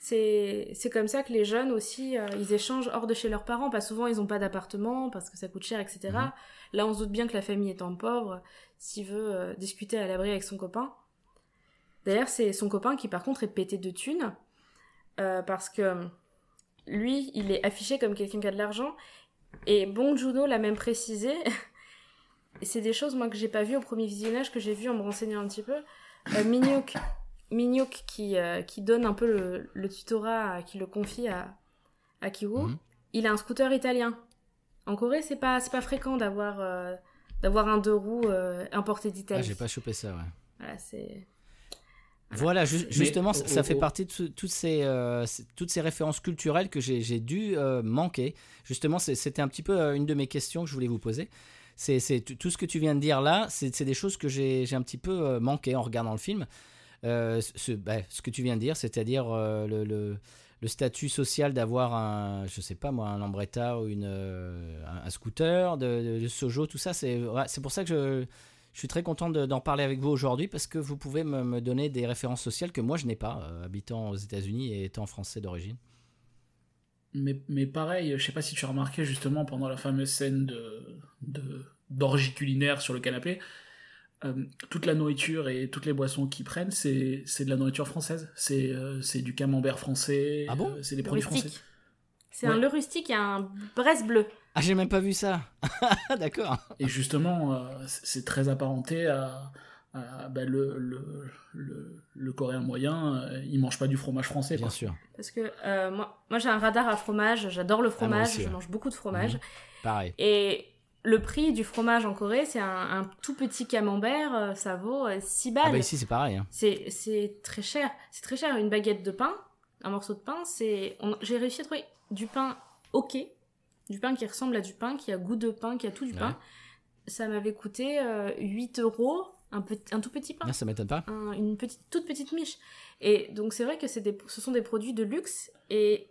C'est comme ça que les jeunes aussi, euh, ils échangent hors de chez leurs parents, parce que souvent ils n'ont pas d'appartement, parce que ça coûte cher, etc. Mhm. Là, on se doute bien que la famille étant pauvre, s'il veut euh, discuter à l'abri avec son copain. D'ailleurs, c'est son copain qui, par contre, est pété de thunes, euh, parce que lui, il est affiché comme quelqu'un qui a de l'argent, et Bong Joon-ho l'a même précisé. C'est des choses, moi, que j'ai pas vues au premier visionnage, que j'ai vu en me renseignant un petit peu. Euh, qui, euh, qui donne un peu le, le tutorat, qui le confie à, à Kiwoo, Mhm. il a un scooter italien. En Corée, c'est pas, pas fréquent d'avoir euh, d'avoir un deux roues euh, importé Ah, d'Italie. j'ai pas chopé ça, ouais. Voilà, c'est... Voilà, ju- justement, ça, fait partie de tout- toutes, ces, euh, toutes ces références culturelles que j'ai dû euh, manquer. Justement, c'était un petit peu euh, une de mes questions que je voulais vous poser. C'est tout ce que tu viens de dire là, c'est des choses que j'ai un petit peu manqué en regardant le film. Euh, ce, bah, ce que tu viens de dire, c'est-à-dire le, le- le statut social d'avoir un, je sais pas moi, un Lambretta ou une, un, un scooter, de, de, de Sojo, tout ça, c'est ouais, c'est pour ça que je, je suis très content de- d'en parler avec vous aujourd'hui parce que vous pouvez me, me donner des références sociales que moi je n'ai pas, euh, habitant aux États-Unis et étant français d'origine. Mais, mais pareil, je sais pas si tu as remarqué justement pendant la fameuse scène de de- d'orgie culinaire sur le canapé, euh, toute la nourriture et toutes les boissons qu'ils prennent, c'est c'est de la nourriture française. C'est euh, c'est du camembert français, Ah bon? euh, c'est des Le produits rustique. français. C'est Ouais. un le rustique et un Brest bleu. Ah, j'ai même pas vu ça. D'accord. Et justement, euh, c'est très apparenté à, à, bah, le, le, le, le coréen moyen, euh, il mange pas du fromage français. Bien quoi. sûr. Parce que euh, moi, moi j'ai un radar à fromage, j'adore le fromage, aussi, je ouais. mange beaucoup de fromage. Mhm. Pareil. Et le prix du fromage en Corée, c'est un, un tout petit camembert, euh, ça vaut euh, 6 balles. Ah bah ici c'est pareil. hein. C'est c'est très cher. C'est très cher. Une baguette de pain, un morceau de pain, c'est. on- J'ai réussi à trouver du pain ok, du pain qui ressemble à du pain, qui a goût de pain, qui a tout du Ouais. pain. Ça m'avait coûté euh, 8 euros, un, petit, un tout petit pain, Ah, ça m'étonne pas. un- une petite, toute petite miche. Et donc c'est vrai que c'est des, ce sont des produits de luxe et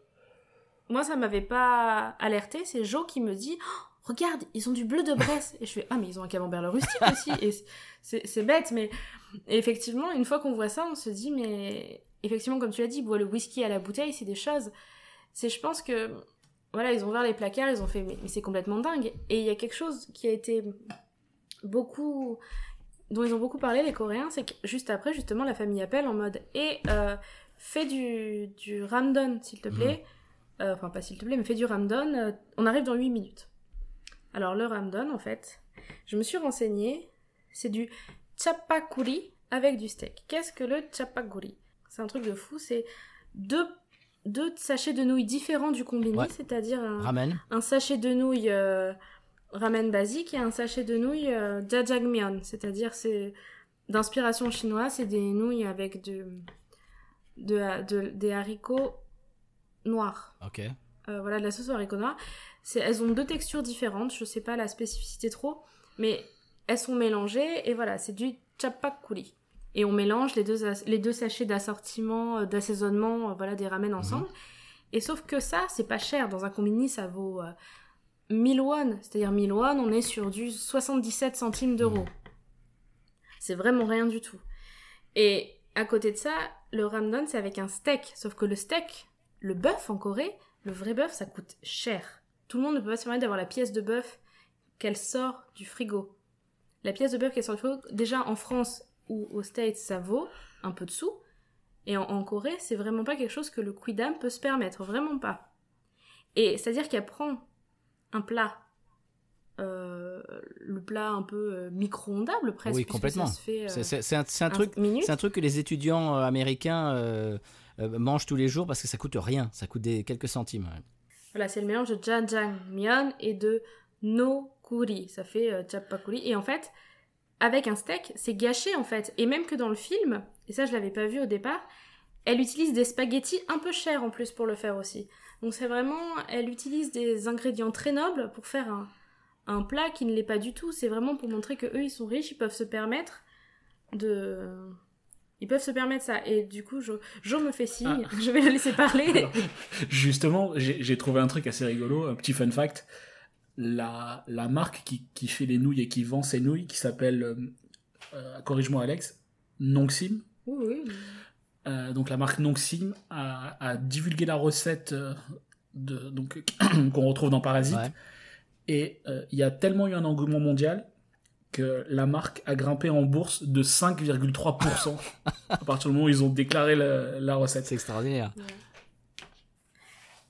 moi, ça m'avait pas alerté. C'est Jo qui me dit Oh, Regarde, ils ont du bleu de Bresse. Et je fais Ah, mais ils ont un camembert rustique aussi. Et c'est c'est bête, mais effectivement, une fois qu'on voit ça, on se dit Mais effectivement, comme tu l'as dit, boire le whisky à la bouteille, c'est des choses. C'est, je pense que. Voilà, ils ont ouvert les placards, ils ont fait Mais, mais c'est complètement dingue. Et il y a quelque chose qui a été beaucoup. dont ils ont beaucoup parlé, les Coréens, c'est que juste après, justement, la famille appelle en mode Et euh, fais du, du ramdon, s'il te plaît. Euh, enfin, pas s'il te plaît, mais fais du ramdon. euh, on arrive dans 8 minutes. Alors, le ramdon, en fait, je me suis renseignée. C'est du chapakuri avec du steak. Qu'est-ce que le chapakuri? C'est un truc de fou. C'est deux, deux sachets de nouilles différents du combiné, Ouais. c'est-à-dire un, Ramen. un sachet de nouilles euh, ramen basique et un sachet de nouilles euh, jajangmyeon, c'est-à-dire c'est d'inspiration chinoise, c'est des nouilles avec de, de, de- des haricots noirs. Ok. Euh, voilà, de la sauce aux haricots noirs. Elles ont deux textures différentes, je sais pas la spécificité trop, mais elles sont mélangées et voilà, c'est du chapakuri. Et on mélange les deux, les deux sachets d'assortiment, euh, d'assaisonnement, euh, voilà, des ramen ensemble. Et sauf que ça, c'est pas cher. Dans un combini, ça vaut euh, 1000 won. C'est-à-dire 1000 won, on est sur du 77 centimes d'euros. C'est vraiment rien du tout. Et à côté de ça, le ramdon, c'est avec un steak. Sauf que le steak, le bœuf en Corée, le vrai bœuf, ça coûte cher. Tout le monde ne peut pas se permettre d'avoir la pièce de bœuf qu'elle sort du frigo. La pièce de bœuf qu'elle sort du frigo, déjà en France ou aux States, ça vaut un peu de sous. Et en, en Corée, c'est vraiment pas quelque chose que le quidam peut se permettre, vraiment pas. Et c'est-à-dire qu'elle prend un plat, euh, le plat un peu euh, micro-ondable presque. Oui, complètement. Ça se fait, euh, C'est- un, un truc. C'est un truc que les étudiants euh, américains euh, mangent tous les jours parce que ça coûte rien. Ça coûte des quelques centimes. Voilà, c'est le mélange de jajangmyeon et de nokuri. Ça fait chapakuri. Et en fait, avec un steak, c'est gâché en fait. Et même que dans le film, et ça je l'avais pas vu au départ, elle utilise des spaghettis un peu chers en plus pour le faire aussi. Donc c'est vraiment, elle utilise des ingrédients très nobles pour faire un, un plat qui ne l'est pas du tout. C'est vraiment pour montrer que eux ils sont riches, ils peuvent se permettre de... Ils peuvent se permettre ça. Et du coup, je, je me fais signe, je vais le laisser parler. Alors, Justement, j'ai j'ai trouvé un truc assez rigolo, un petit fun fact. La, la marque qui, qui fait les nouilles et qui vend ces nouilles, qui s'appelle, euh, euh, corrige-moi Alex, Nongsim. Oui, oui. Euh, donc la marque Nongsim a, a divulgué la recette de, donc qu'on retrouve dans Parasite. Ouais. Et euh, il y a tellement eu un engouement mondial que la marque a grimpé en bourse de 5,3% à partir du moment où ils ont déclaré la, la recette. C'est extraordinaire.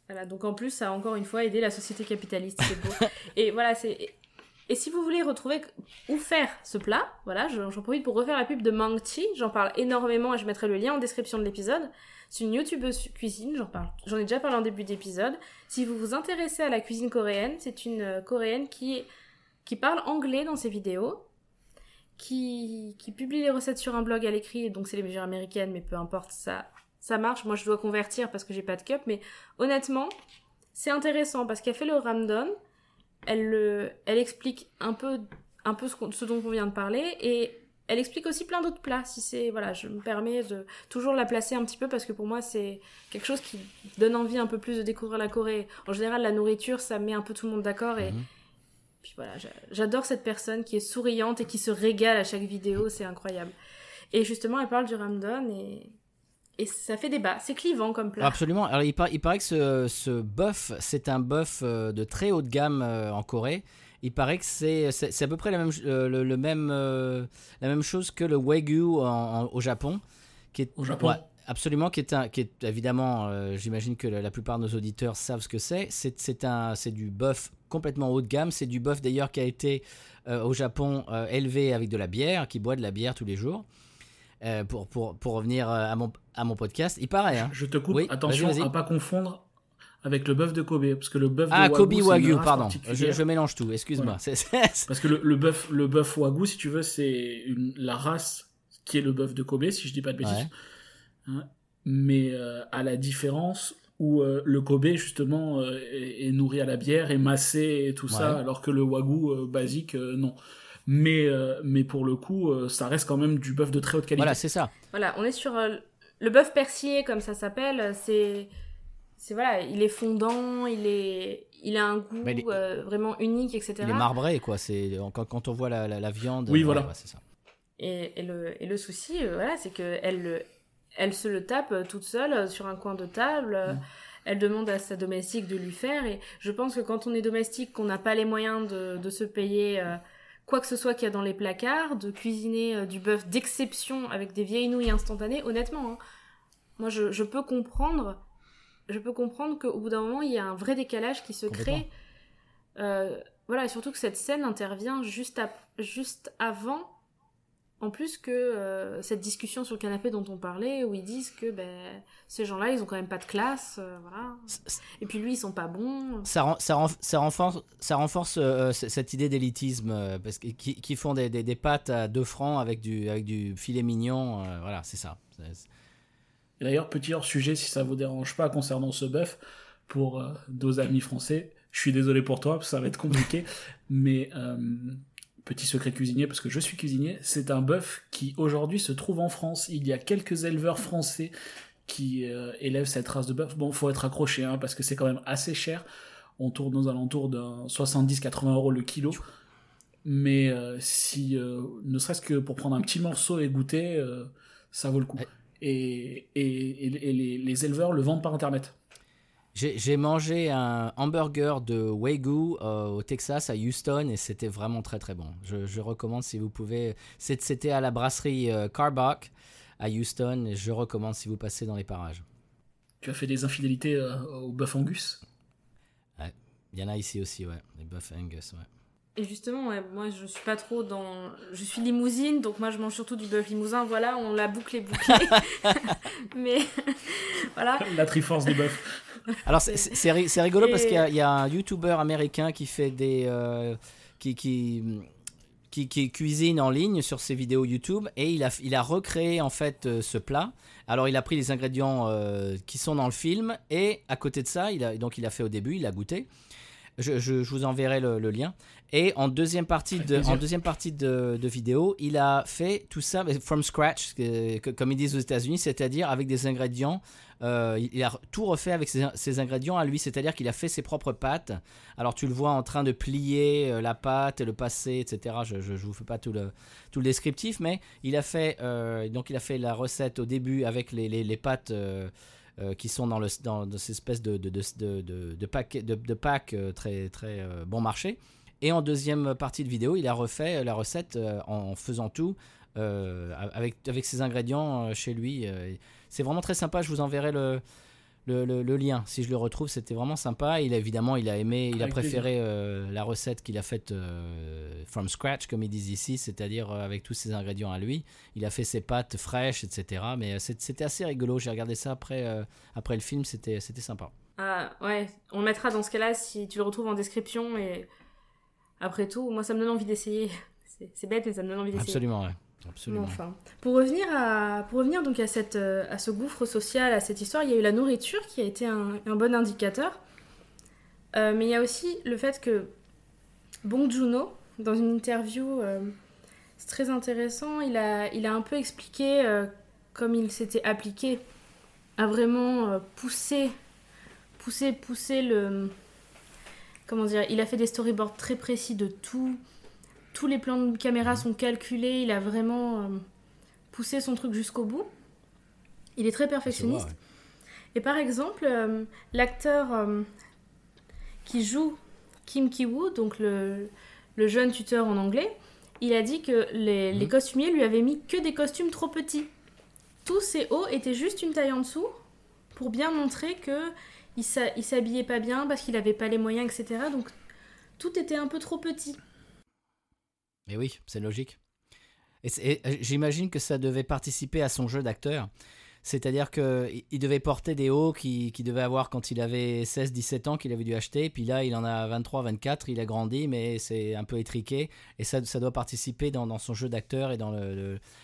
Voilà, donc en plus, ça a encore une fois aidé la société capitaliste, c'est beau. et voilà, c'est. Et si vous voulez retrouver où faire ce plat, voilà, je- j'en profite pour refaire la pub de Mangchi, j'en parle énormément et je mettrai le lien en description de l'épisode. C'est une youtubeuse cuisine, j'en parle, j'en ai déjà parlé en début d'épisode. Si vous vous intéressez à la cuisine coréenne, c'est une euh, coréenne qui, qui parle anglais dans ses vidéos, qui, qui publie les recettes sur un blog à l'écrit, donc c'est les mesures américaines, mais peu importe, ça, ça marche. Moi, je dois convertir parce que j'ai pas de cup, mais honnêtement, c'est intéressant parce qu'elle fait le ramdon, elle, le, elle explique un peu, un peu ce, dont on vient de parler et elle explique aussi plein d'autres plats. Si c'est voilà, je me permets de toujours la placer un petit peu parce que pour moi c'est quelque chose qui donne envie un peu plus de découvrir la Corée. En général, la nourriture, ça met un peu tout le monde d'accord et Mhm. puis voilà, j'a- j'adore cette personne qui est souriante et qui se régale à chaque vidéo, c'est incroyable. Et justement, elle parle du ramdon et et ça fait débat. C'est clivant comme plat. Absolument. Alors, il, par- il paraît que ce, ce bœuf, c'est un bœuf euh, de très haut de gamme euh, en Corée. Il paraît que c'est à peu près la même, euh, le, le même, euh, la même chose que le Wagyu en- en- au Japon. Qui est, Au Japon. Ouais, absolument, qui est, un, qui est évidemment, euh, j'imagine que la, la plupart de nos auditeurs savent ce que c'est. C'est c'est un- c'est du bœuf complètement haut de gamme. C'est du bœuf d'ailleurs qui a été euh, au Japon euh, élevé avec de la bière, qui boit de la bière tous les jours. Euh, pour, pour, pour revenir euh, à mon, à mon podcast, il paraît. Hein. Je te coupe, Oui, attention vas-y, vas-y. à pas confondre avec le bœuf de Kobe, parce que le bœuf Ah, Kobe Wagyu, c'est pardon. Je, je mélange tout, excuse-moi. Voilà. C'est- c'est- Parce que le, le bœuf, le bœuf Wagyu, si tu veux, c'est une- la race qui est le bœuf de Kobe, si je dis pas de bêtises. Ouais. Hein, mais euh, à la différence où euh, le Kobe justement euh, est, est nourri à la bière, est massé et tout ça, alors que le Wagyu basique, non. Mais, euh, mais pour le coup, euh, ça reste quand même du bœuf de très haute qualité. voilà, c'est ça. Voilà, on est sur euh, le bœuf persillé, comme ça s'appelle. C'est c'est voilà, il est fondant, il est, il a un goût Mais il est- euh, vraiment unique, etc. Il est marbré, quoi. C'est quand, quand on voit la, la- la viande. Oui, ouais, voilà. ouais, c'est ça. Et, et le, et le souci, euh, voilà, c'est que elle, le- elle se le tape toute seule sur un coin de table. Mm. Elle demande à sa domestique de lui faire. Et je pense que quand on est domestique, qu'on n'a pas les moyens de, de se payer euh, quoi que ce soit qu'il y a dans les placards, de cuisiner euh, du bœuf d'exception avec des vieilles nouilles instantanées, honnêtement, hein, moi je, je peux comprendre. Je peux comprendre qu'au bout d'un moment, il y a un vrai décalage qui se crée. Euh, voilà, et surtout que cette scène intervient juste, juste avant en plus que euh, cette discussion sur le canapé dont on parlait, où ils disent que ben, ces gens-là, ils ont quand même pas de classe, euh, voilà. Et puis lui, ils sont pas bons. Ça, ren- ça, ren- ça renforce, ça renforce euh, cette idée d'élitisme euh, parce que qui, qui font des, des, des pâtes à 2 francs avec du, avec du filet mignon. euh, voilà, c'est ça. D'ailleurs, petit hors sujet, si ça vous dérange pas concernant ce bœuf, pour euh, nos amis français, je suis désolé pour toi, parce que ça va être compliqué, mais euh, petit secret cuisinier, parce que je suis cuisinier, c'est un bœuf qui aujourd'hui se trouve en France. Il y a quelques éleveurs français qui euh, élèvent cette race de bœuf. Bon, faut être accroché, hein, parce que c'est quand même assez cher. On tourne aux alentours d'un 70-80 euros le kilo. Mais euh, si, euh, ne serait-ce que pour prendre un petit morceau et goûter, ça vaut le coup. Et, et, et les, les éleveurs le vendent par internet. J'ai mangé un hamburger de Wagyu euh, au Texas, à Houston, et c'était vraiment très très bon. Je, je recommande si vous pouvez. C'était à la brasserie euh, Carbach à Houston, et je recommande si vous passez dans les parages. Tu as fait des infidélités euh, au bœuf Angus? Il y en a ici aussi, ouais, les Buff Angus, ouais. Et justement, ouais, moi, je suis pas trop dans. Je suis limousine, donc moi, je mange surtout du bœuf limousin. Voilà, on l'a bouclé, bouclé. Mais voilà. La triforce du bœuf. Alors c'est- c'est c'est ri- c'est rigolo parce qu'il y, a- il y a un YouTuber américain qui fait des euh, qui, qui, qui qui cuisine en ligne sur ses vidéos YouTube et il a il a recréé en fait euh, ce plat. Alors il a pris les ingrédients euh, qui sont dans le film et à côté de ça il a donc il a fait au début il a goûté. Je, je- je vous enverrai le, le lien. Et en deuxième partie de en deuxième partie de, de vidéo, il a fait tout ça from scratch, que- que- comme ils disent aux États-Unis, c'est-à-dire avec des ingrédients euh, il a tout refait avec ses, ses ingrédients à lui, c'est-à-dire qu'il a fait ses propres pâtes. Alors tu le vois en train de plier euh, la pâte et le passer, etc. Je, je, je vous fais pas tout le, tout le descriptif, mais il a fait euh, donc il a fait la recette au début avec les, les, les pâtes euh, euh, qui sont dans, le, dans, dans cette espèce de, de, de, de, de, pack, de, de pack euh, très, très euh, bon marché. Et en deuxième partie de vidéo, il a refait la recette euh, en faisant tout euh, avec, avec ses ingrédients euh, chez lui. euh, c'est vraiment très sympa. Je vous enverrai le, le, le- le lien si je le retrouve. C'était vraiment sympa. Il a, évidemment, il a aimé, il a préféré euh, la recette qu'il a faite euh, from scratch, comme ils disent ici, c'est-à-dire euh, avec tous ses ingrédients à lui. Il a fait ses pâtes fraîches, etc. Mais euh, c'était assez rigolo. J'ai regardé ça après, euh, après le film. C'était c'était sympa. Ah, ouais, on le mettra dans ce cas-là si tu le retrouves en description. Et après tout, moi, ça me donne envie d'essayer. C'est bête, mais ça me donne envie d'essayer. Absolument, ouais. Enfin. Pour revenir, à, pour revenir donc à, cette, euh, à ce gouffre social, à cette histoire, il y a eu la nourriture qui a été un, un bon indicateur. Euh, mais il y a aussi le fait que Bong Joon-ho, dans une interview, euh, c'est très intéressant, il a, il a un peu expliqué euh, comme il s'était appliqué à vraiment pousser, pousser, pousser le... Comment dire Il a fait des storyboards très précis de tout. Tous les plans de caméra sont calculés. Il a vraiment euh, poussé son truc jusqu'au bout. Il est très perfectionniste. ouais. Et par exemple, euh, l'acteur euh, qui joue Kim Ki-woo, donc le, le jeune tuteur en anglais, il a dit que les, les Mhm. costumiers lui avaient mis que des costumes trop petits. Tous ses hauts étaient juste une taille en dessous pour bien montrer que il s'habillait pas bien parce qu'il avait pas les moyens, etc. Donc tout était un peu trop petit. Mais oui, c'est logique. Et, euh, j'imagine que ça devait participer à son jeu d'acteur. C'est-à-dire qu'il il devait porter des hauts qu'il qui devait avoir quand il avait 16-17 ans, qu'il avait dû acheter. Puis là, il en a 23-24, il a grandi, mais c'est un peu étriqué. Et ça, ça doit participer dans, son jeu d'acteur et dans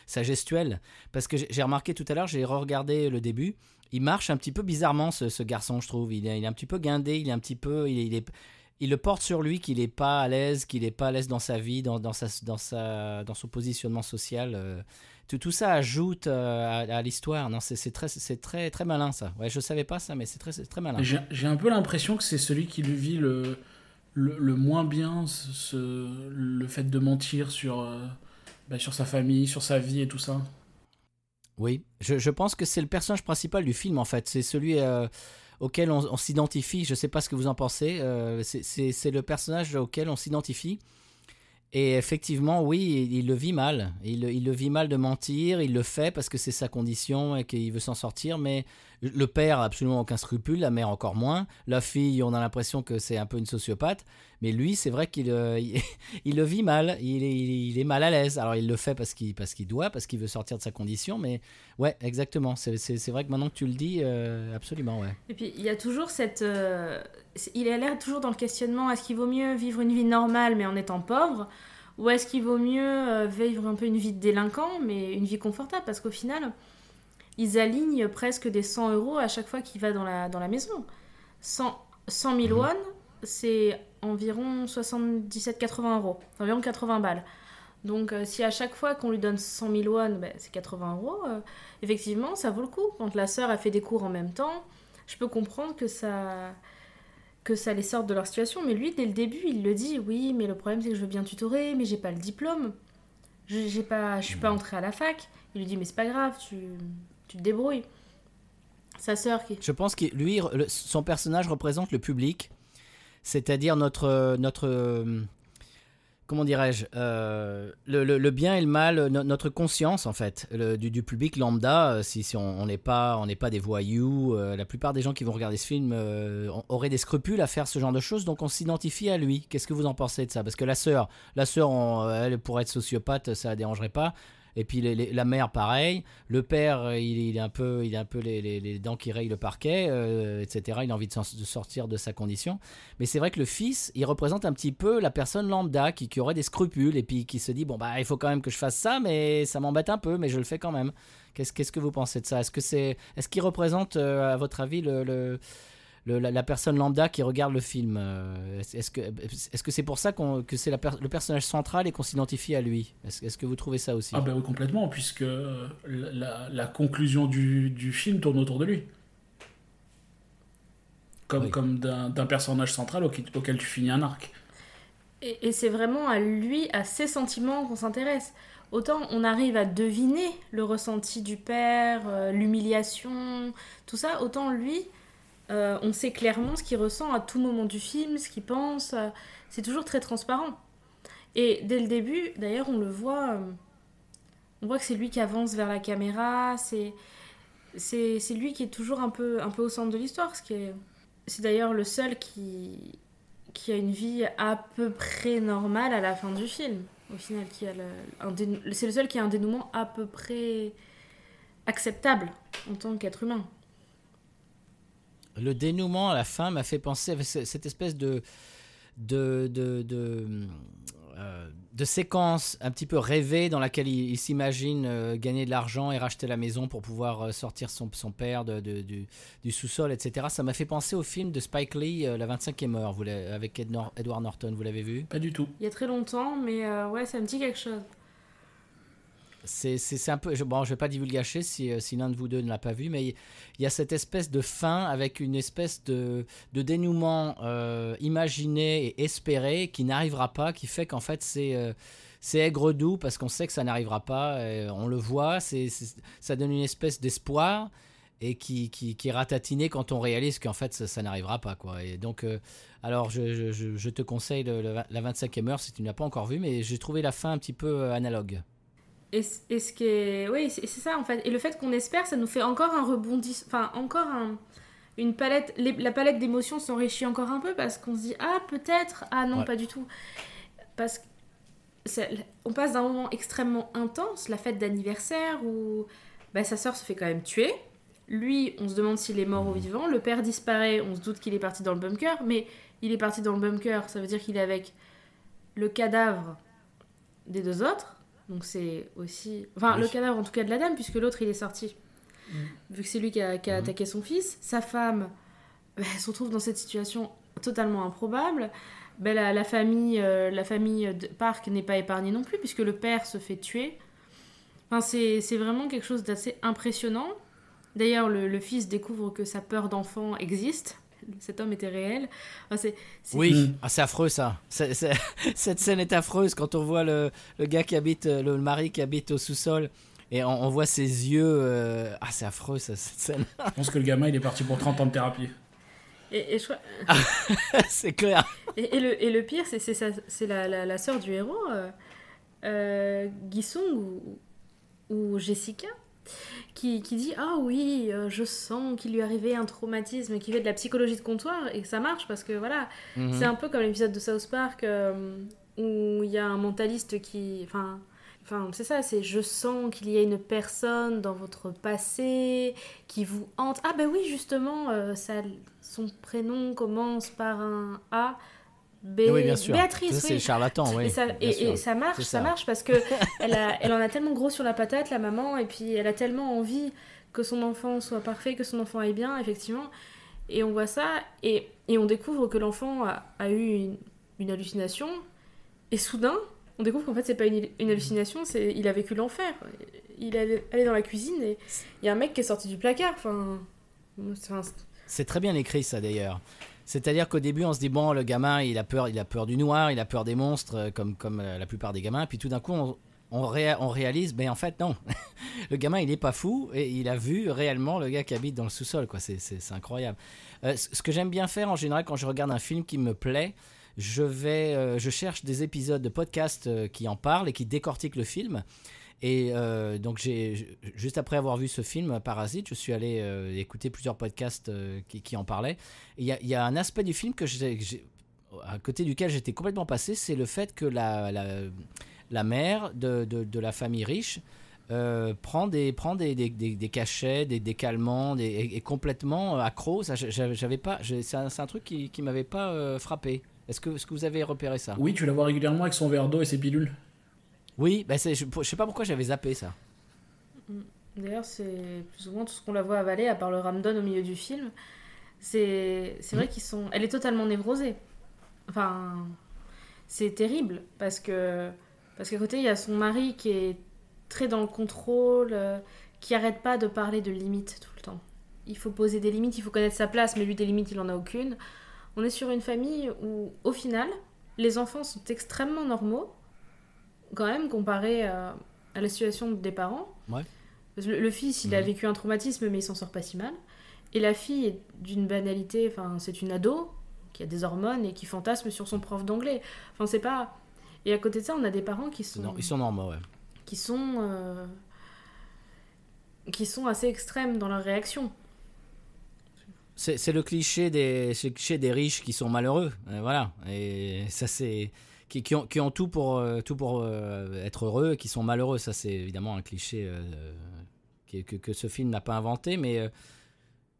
sa gestuelle. Parce que j'ai remarqué tout à l'heure, j'ai regardé le début. Il marche un petit peu bizarrement, ce, ce garçon, je trouve. Il est, il est un petit peu guindé, il est un petit peu. Il il le porte sur lui qu'il n'est pas à l'aise, qu'il n'est pas à l'aise dans sa vie, dans, dans, sa, dans, sa, dans son positionnement social. euh, tout, tout ça ajoute euh, à, l'histoire. Non, c'est très, très, très malin ça. Ouais, je savais pas ça, mais c'est très, très malin. J'ai un peu l'impression que c'est celui qui lui vit le, le, moins bien ce- le fait de mentir sur, euh, bah, sur sa famille, sur sa vie et tout ça. Oui, je, pense que c'est le personnage principal du film en fait. C'est celui euh, auquel on, s'identifie. Je sais pas ce que vous en pensez. euh, c'est le personnage auquel on s'identifie. Et effectivement, oui, il, le vit mal. Il, le vit mal de mentir. Il le fait parce que c'est sa condition et qu'il veut s'en sortir. Mais le père a absolument aucun scrupule, la mère encore moins. La fille, on a l'impression que c'est un peu une sociopathe. Mais lui, c'est vrai qu'il euh, le vit mal. Il est, mal à l'aise. Alors il le fait parce qu'il parce qu'il doit, parce qu'il veut sortir de sa condition. Mais ouais, exactement. C'est- vrai que maintenant que tu le dis, euh, absolument, ouais. Et puis il y a toujours cette. euh, il a l'air toujours dans le questionnement est-ce qu'il vaut mieux vivre une vie normale mais en étant pauvre Ou est-ce qu'il vaut mieux euh, vivre un peu une vie de délinquant mais une vie confortable? Parce qu'au final, ils alignent presque des 100 euros à chaque fois qu'il va dans la, dans la maison. 100, 100 000 won, c'est environ 77-80 euros, environ 80 balles. Donc euh, si à chaque fois qu'on lui donne 100 000 won, ben, c'est 80 euros, euh, effectivement, ça vaut le coup. Quand la sœur a fait des cours en même temps, je peux comprendre que ça que ça les sorte de leur situation, mais lui, dès le début, il le dit, oui, mais le problème c'est que je veux bien tutorer, mais j'ai pas le diplôme, Je- pas, je suis pas entré à la fac. Il lui dit, mais c'est pas grave, tu, tu te débrouilles. Sa sœur qui... Je pense que lui, son personnage représente le public, c'est-à-dire notre, notre, euh, comment dirais-je, euh, le, bien et le mal, no- notre conscience en fait, du, du public lambda. euh, Si, on n'est pas, on n'est pas des voyous, euh, la plupart des gens qui vont regarder ce film auraient des scrupules à faire ce genre de choses, donc on s'identifie à lui. Qu'est-ce que vous en pensez de ça? Parce que la sœur, la sœur, on- elle pour être sociopathe, ça la dérangerait pas. Et puis les- la mère, pareil. Le père, euh, il, est un peu, il a un peu les, dents qui rayent le parquet, euh, etc. Il a envie de, sortir de sa condition. Mais c'est vrai que le fils, il représente un petit peu la personne lambda qui, aurait des scrupules et puis qui se dit bon bah il faut quand même que je fasse ça, mais ça m'embête un peu, mais je le fais quand même. Qu'est-ce que vous pensez de ça? Est-ce que c'est, est-ce qu'il représente euh, à votre avis le- le- la, la personne lambda qui regarde le film euh, Est-ce que est-ce que c'est pour ça qu'on, que c'est per- le personnage central et qu'on s'identifie à lui? Est-ce, que vous trouvez ça aussi? Ah ben oui, complètement, puisque euh, la, conclusion du, du film tourne autour de lui. Comme, Oui. comme d'un d'un personnage central auquel, auquel tu finis un arc. Et, et c'est vraiment à lui, à ses sentiments qu'on s'intéresse. Autant on arrive à deviner le ressenti du père, euh, l'humiliation, tout ça, autant lui, euh, on sait clairement ce qu'il ressent à tout moment du film, ce qu'il pense. euh, c'est toujours très transparent. Et dès le début, d'ailleurs, on le voit, euh, on voit que c'est lui qui avance vers la caméra. C'est c'est lui qui est toujours un peu un peu au centre de l'histoire. ce qui est- C'est d'ailleurs le seul qui qui a une vie à peu près normale à la fin du film. Au final, qui a c'est le seul qui a un dénouement à peu près acceptable en tant qu'être humain. Le dénouement à la fin m'a fait penser à ce- cette espèce de de de, de, euh, de séquence un petit peu rêvée dans laquelle il, il s'imagine euh, gagner de l'argent et racheter la maison pour pouvoir euh, sortir son, son père de, de- du, du sous-sol, etc. Ça m'a fait penser au film de Spike Lee, euh, La 25e heure, vous avec Ed Nor- Edward Norton, vous l'avez vu? Pas du tout. Il y a très longtemps, mais euh, ouais, ça me dit quelque chose. C'est un peu. Je, bon, je vais pas divulgacher si, euh, si l'un de vous deux ne l'a pas vu, mais il y a cette espèce de fin avec une espèce de, dénouement euh, imaginé et espéré qui n'arrivera pas, qui fait qu'en fait c'est. euh, c'est aigre doux parce qu'on sait que ça n'arrivera pas, on le voit, c'est ça donne une espèce d'espoir et qui, qui, est ratatiné quand on réalise qu'en fait ça, n'arrivera pas. Quoi. Et donc, alors je, je- te conseille le- le- la 25e heure si tu ne l'as pas encore vu, mais j'ai trouvé la fin un petit peu analogue. Et, ce qui est. Oui, c'est c'est ça en fait. Et le fait qu'on espère, ça nous fait encore un rebondissement. Enfin, encore un. Une palette. les- la palette d'émotions s'enrichit encore un peu parce qu'on se dit Ah, peut-être. Ah non, Ouais. pas du tout. Parce que. c'est- On passe d'un moment extrêmement intense, la fête d'anniversaire où bah, sa sœur se fait quand même tuer. Lui, on se demande s'il est mort ou vivant. Le père disparaît, on se doute qu'il est parti dans le bunker. Mais il est parti dans le bunker, ça veut dire qu'il est avec le cadavre des deux autres. Donc c'est aussi... Enfin, Oui. le cadavre en tout cas de la dame, puisque l'autre il est sorti. Vu que c'est lui qui a, qui a Mhm. attaqué son fils. Sa femme, bah, elle se retrouve dans cette situation totalement improbable. Ben, la, la famille, euh, la famille de Park n'est pas épargnée non plus, puisque le père se fait tuer. Enfin, c'est c'est vraiment quelque chose d'assez impressionnant. D'ailleurs, le, le fils découvre que sa peur d'enfant existe. Cet homme était réel. Enfin, Oui, Mm. ah, c'est affreux ça. Cette scène est affreuse quand on voit le, le gars qui habite, euh, le mari qui habite au sous-sol. Et on, on voit ses yeux. euh, Ah, c'est affreux ça, cette scène. Je pense que le gamin, il est parti pour 30 ans de thérapie. Et, et je crois- c'est clair. Et, et le, et le pire, c'est la, la, la sœur du héros, euh, euh, ou Jessica, qui, qui dit Ah oui, euh, je sens qu'il lui arrivait un traumatisme, qui fait de la psychologie de comptoir, et que ça marche parce que voilà, Mhm. c'est un peu comme l'épisode de South Park euh, où il y a un mentaliste qui. Enfin, enfin c'est ça, c'est je sens qu'il y a une personne dans votre passé qui vous hante. Ah, ben oui, justement, euh, ça, son prénom commence par un A. B... oui, bien sûr. Béatrice, Ça, oui. charlatan, oui. et, ça, bien et, sûr. et ça marche, ça. ça. marche parce que elle, a, elle en a tellement gros sur la patate, la maman, et puis elle a tellement envie que son enfant soit parfait, que son enfant aille bien, effectivement. Et on voit ça, et, et on découvre que l'enfant a, a eu une, une hallucination, et soudain, on découvre qu'en fait, c'est pas une, une hallucination, c'est il a vécu l'enfer. Il est allé dans la cuisine, et il y a un mec qui est sorti du placard, enfin, C'est très bien écrit ça d'ailleurs. C'est-à-dire qu'au début, on se dit bon, le gamin, il a peur, il a peur du noir, il a peur des monstres, euh, comme comme euh, la plupart des gamins. Puis tout d'un coup, on, on, ré- on réalise, ben en fait non, le gamin, il est pas fou et il a vu réellement le gars qui habite dans le sous-sol. Quoi, c'est incroyable. Euh, ce que j'aime bien faire en général quand je regarde un film qui me plaît, je vais, je cherche des épisodes de podcast euh, qui en parlent et qui décortiquent le film. Et euh, donc, j'ai, ju- juste après avoir vu ce film, Parasite, je suis allé euh, écouter plusieurs podcasts euh, qui, en parlaient. Il y a, un aspect du film que à côté duquel j'étais complètement passé, c'est le fait que la, la, mère de, de, la famille riche prend des, prend des, des, cachets, des, des calmants, des, est, est complètement accro. Ça, j'avais pas, c'est, un, truc qui, qui m'avait pas frappé. Est-ce que, est-ce que vous avez repéré ça? Oui, tu la vois régulièrement avec son verre d'eau et ses pilules. Oui, bah c'est, je, je sais pas pourquoi j'avais zappé ça. D'ailleurs, c'est plus souvent tout ce qu'on la voit avaler, à part le Ramdon au milieu du film. C'est c'est vrai qu'ils sont. Elle est totalement névrosée. Enfin, c'est terrible parce que parce qu'à côté il y a son mari qui est très dans le contrôle, euh, qui arrête pas de parler de limites tout le temps. Il faut poser des limites, il faut connaître sa place, mais lui des limites il en a aucune. On est sur une famille où au final les enfants sont extrêmement normaux quand même comparé à, à la situation des parents. Ouais. Le, le fils, il a Mhm. vécu un traumatisme, mais il s'en sort pas si mal. Et la fille est d'une banalité, enfin, c'est une ado qui a des hormones et qui fantasme sur son prof d'anglais. Enfin, c'est pas. Et à côté de ça, on a des parents qui sont, Non, ils sont normaux, ouais. qui sont, euh, qui sont assez extrêmes dans leur réaction. C'est le cliché des, le cliché des riches qui sont malheureux, euh, voilà. Et ça c'est qui, qui ont, qui ont tout pour euh, tout pour euh, être heureux, et qui sont malheureux. Ça c'est évidemment un cliché euh, que, que ce film n'a pas inventé, mais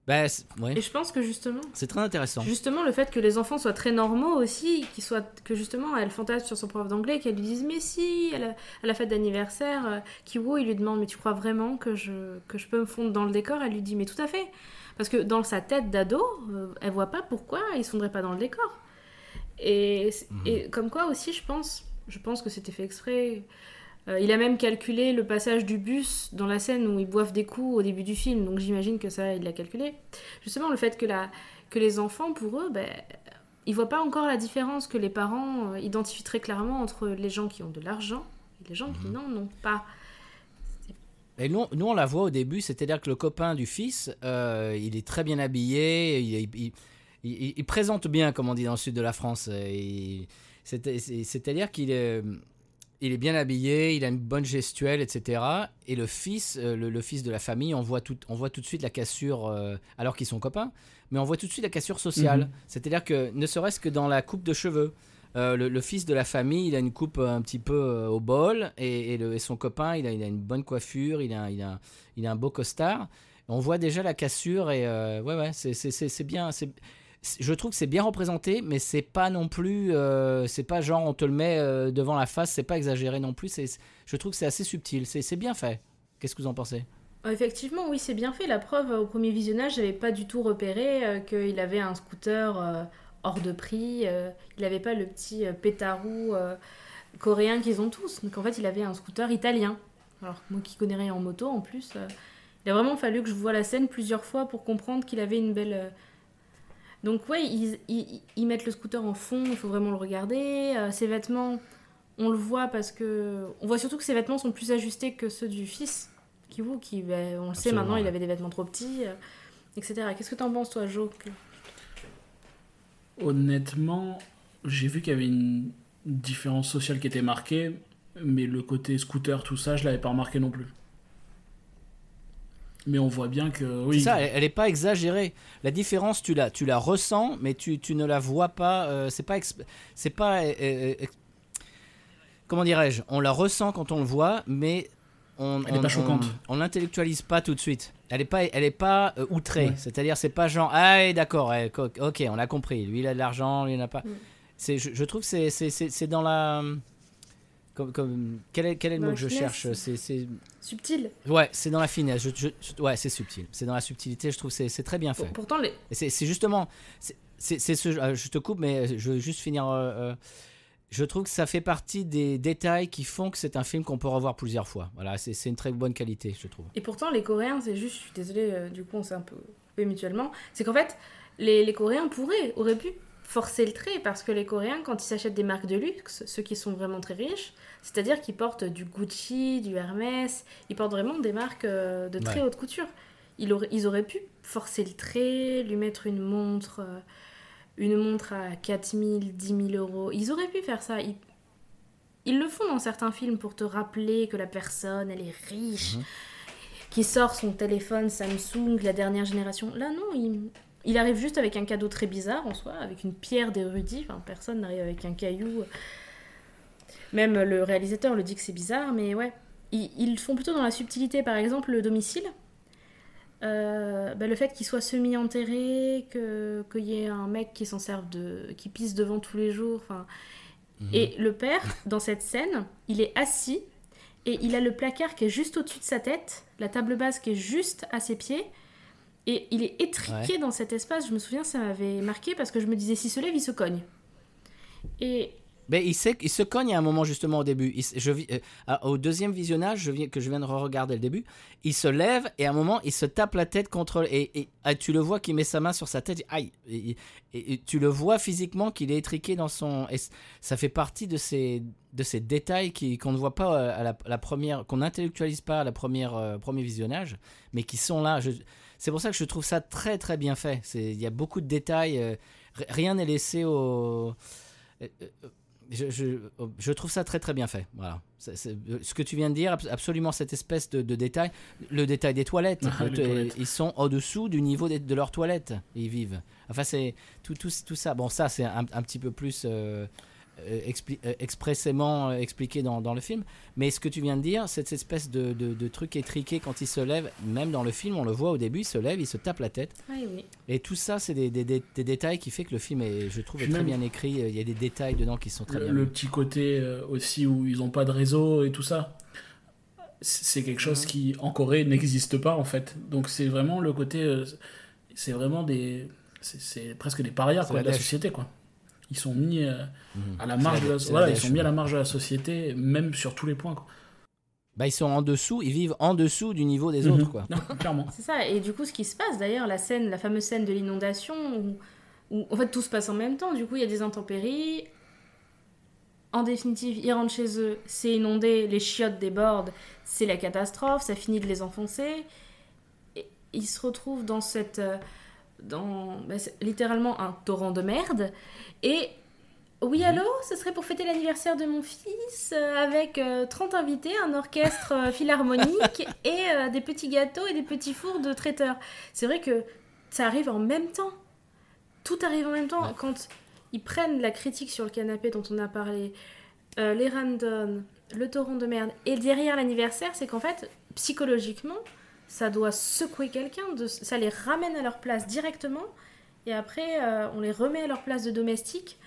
bah, ouais, Et je pense que justement, c'est très intéressant. Justement, le fait que les enfants soient très normaux aussi, qu'ils soient, que justement elle fantasme sur son prof d'anglais, qu'elle lui dise mais si, à la, à la fête d'anniversaire, Kiwo il lui demande mais tu crois vraiment que je, que je peux me fondre dans le décor? Elle lui dit mais tout à fait. Parce que dans sa tête d'ado, elle voit pas pourquoi il se fondrait pas dans le décor. Et, et comme quoi aussi, je pense, je pense que c'était fait exprès. Euh, il a même calculé le passage du bus dans la scène où ils boivent des coups au début du film, donc j'imagine que ça, il l'a calculé. Justement, le fait que, la, que les enfants, pour eux, ben, ils voient pas encore la différence que les parents euh, identifient très clairement entre les gens qui ont de l'argent et les gens qui n'en ont pas. Et nous, nous, on la voit au début, c'est-à-dire que le copain du fils, euh, il est très bien habillé, il, il- il- présente bien, comme on dit dans le sud de la France. C'est- C'est-à-dire qu'il est, il est bien habillé, il a une bonne gestuelle, etc. Et le fils, euh, le, le fils de la famille, on voit tout, on voit tout de suite la cassure, euh, alors qu'ils sont copains, mais on voit tout de suite la cassure sociale. Mhm. C'est-à-dire que, ne serait-ce que dans la coupe de cheveux. Euh, le, le fils de la famille, il a une coupe un petit peu euh, au bol, et, et le- et son copain, il a, il a une bonne coiffure, il a, il a, il a un beau costard. On voit déjà la cassure, et euh, ouais, ouais, c'est- bien. c'est- Je trouve que c'est bien représenté, mais c'est pas non plus. euh, c'est pas genre on te le met euh, devant la face, c'est pas exagéré non plus. c'est- Je trouve que c'est assez subtil, c'est bien fait. Qu'est-ce que vous en pensez? Euh, Effectivement, oui, c'est bien fait. La preuve, au premier visionnage, j'avais pas du tout repéré qu'il avait un scooter hors de prix. il n'avait pas le petit pétarou coréen qu'ils ont tous. Donc en fait, il avait un scooter italien. Alors moi qui connais rien en moto, en plus, il a vraiment fallu que je voie la scène plusieurs fois pour comprendre qu'il avait une belle. Donc ouais, ils, ils- ils mettent le scooter en fond, il faut vraiment le regarder. Euh, ses vêtements, on le voit parce que on voit surtout que ses vêtements sont plus ajustés que ceux du fils, qui vous, qui ben, on le sait maintenant, il avait des vêtements trop petits, euh, etc. Qu'est-ce que t'en penses toi, Jo que- Honnêtement, j'ai vu qu'il y avait une différence sociale qui était marquée, mais le côté scooter, tout ça, je l'avais pas remarqué non plus. Mais on voit bien que oui. C'est ça, elle, elle est pas exagérée. La différence, tu la, tu la ressens, mais tu, tu ne la vois pas. euh, c'est pas, c'est pas. euh, euh, comment dirais-je On la ressent quand on le voit, mais on, Elle est on, pas on- choquante. on l'intellectualise pas tout de suite. Elle est pas, elle est pas euh, outrée. Ouais. C'est-à-dire, c'est pas genre, ah, ouais, d'accord, ok, on a compris. Lui, il a de l'argent, lui, il n'a pas. Mm. C'est, je, je trouve que c'est, c'est, c'est, c'est dans la. Comme, comme, quel, est, quel est le Dans mot que je cherche? C'est, Subtil. Ouais, c'est dans la finesse. Je, je- je- ouais, c'est subtil. C'est dans la subtilité. Je trouve c'est, c'est très bien fait. Pour- pourtant, les... C'est, justement, c'est, ce, euh, je te coupe, mais je veux juste finir. euh, euh, je trouve que ça fait partie des détails qui font que c'est un film qu'on peut revoir plusieurs fois. Voilà, c'est, une très bonne qualité, je trouve. Et pourtant, les Coréens, c'est juste, je suis désolée, euh, du coup, on s'est un peu mutuellement. C'est qu'en fait, les, les Coréens pourraient, auraient pu forcer le trait parce que les Coréens, quand ils s'achètent des marques de luxe, ceux qui sont vraiment très riches, c'est-à-dire qu'ils portent du Gucci, du Hermès, ils portent vraiment des marques euh, de très Ouais. haute couture. Ils auraient, ils auraient pu forcer le trait, lui mettre une montre, euh, une montre à 4000, 10 000 euros. Ils auraient pu faire ça. Ils, ils le font dans certains films pour te rappeler que la personne, elle est riche, qui sort son téléphone Samsung, la dernière génération. Là, non, il, il arrive juste avec un cadeau très bizarre en soi, avec une pierre d'érudit. Enfin, personne n'arrive avec un caillou. Même le réalisateur le dit que c'est bizarre, mais ouais. Ils, ils font plutôt dans la subtilité. Par exemple, le domicile. Euh, bah, le fait qu'il soit semi-enterré, que- qu'il y ait un mec qui s'en serve de. qui pisse devant tous les jours. Enfin. Et le père, dans cette scène, il est assis et il a le placard qui est juste au-dessus de sa tête, la table basse qui est juste à ses pieds. Et il est étriqué dans cet espace. Je me souviens, ça m'avait marqué parce que je me disais, s'il se lève, il se cogne. Et Mais il, sait, il se cogne à un moment justement au début. Il je, euh, au deuxième visionnage, je viens, que je viens de re-regarder le début, il se lève et à un moment il se tape la tête contre et, et- ah, tu le vois qu'il met sa main sur sa tête. Aïe et, et- et tu le vois physiquement qu'il est étriqué dans son. Et ça fait partie de ces de ces détails qui qu'on ne voit pas euh, à la, à la première, qu'on n'intellectualise pas à la première euh, premier visionnage, mais qui sont là. Je- c'est pour ça que je trouve ça très très bien fait. Il y a beaucoup de détails. euh, rien n'est laissé au euh, euh, je, je- je trouve ça très très bien fait. Voilà. Ce que tu viens de dire, abs- absolument cette espèce de, de détail. Le détail des toilettes. Ah, Le- les toilettes. Ils sont au-dessous du niveau des- de leurs toilettes. Ils vivent. Enfin, c'est tout, tout, tout ça. Bon, ça, c'est un, un petit peu plus euh, expli- euh, expressément euh, expliqué dans, dans le film. Mais ce que tu viens de dire, cette espèce de, de, de truc étriqué quand il se lève, même dans le film, on le voit au début, il se lève, il se tape la tête. ah oui. Et tout ça, c'est des, des- des- des détails qui fait que le film est, je trouve, est très bien écrit. Il y a des détails dedans qui sont très le, bien. le petit côté euh, aussi où ils ont pas de réseau et tout ça c'est quelque chose qui en Corée n'existe pas en fait donc c'est vraiment le côté euh, c'est vraiment des c'est- presque des parias quoi, la de la société quoi ils sont mis euh, à la marge la- de la, c'est la voilà, ils dèche, sont mis à ouais. la marge de la société même sur tous les points quoi. Bah, ils sont en dessous, ils vivent en dessous du niveau des Mhm. autres, quoi. Non, clairement C'est ça, et du coup, ce qui se passe d'ailleurs, la scène, la fameuse scène de l'inondation, où, où, en fait tout se passe en même temps, du coup il y a des intempéries. En définitive, ils rentrent chez eux, c'est inondé, les chiottes débordent, c'est la catastrophe, ça finit de les enfoncer. Et ils se retrouvent dans cette. euh, dans bah, c'est littéralement un torrent de merde. Et. Oui, allô Ce serait pour fêter l'anniversaire de mon fils euh, avec euh, 30 invités, un orchestre euh, philharmonique et euh, des petits gâteaux et des petits fours de traiteur. C'est vrai que ça arrive en même temps. Tout arrive en même temps. Ouais. Quand ils prennent la critique sur le canapé dont on a parlé, les randoms, le torrent de merde, et derrière l'anniversaire, c'est qu'en fait, psychologiquement, ça doit secouer quelqu'un, de- ça les ramène à leur place directement, et après, euh, on les remet à leur place de domestique.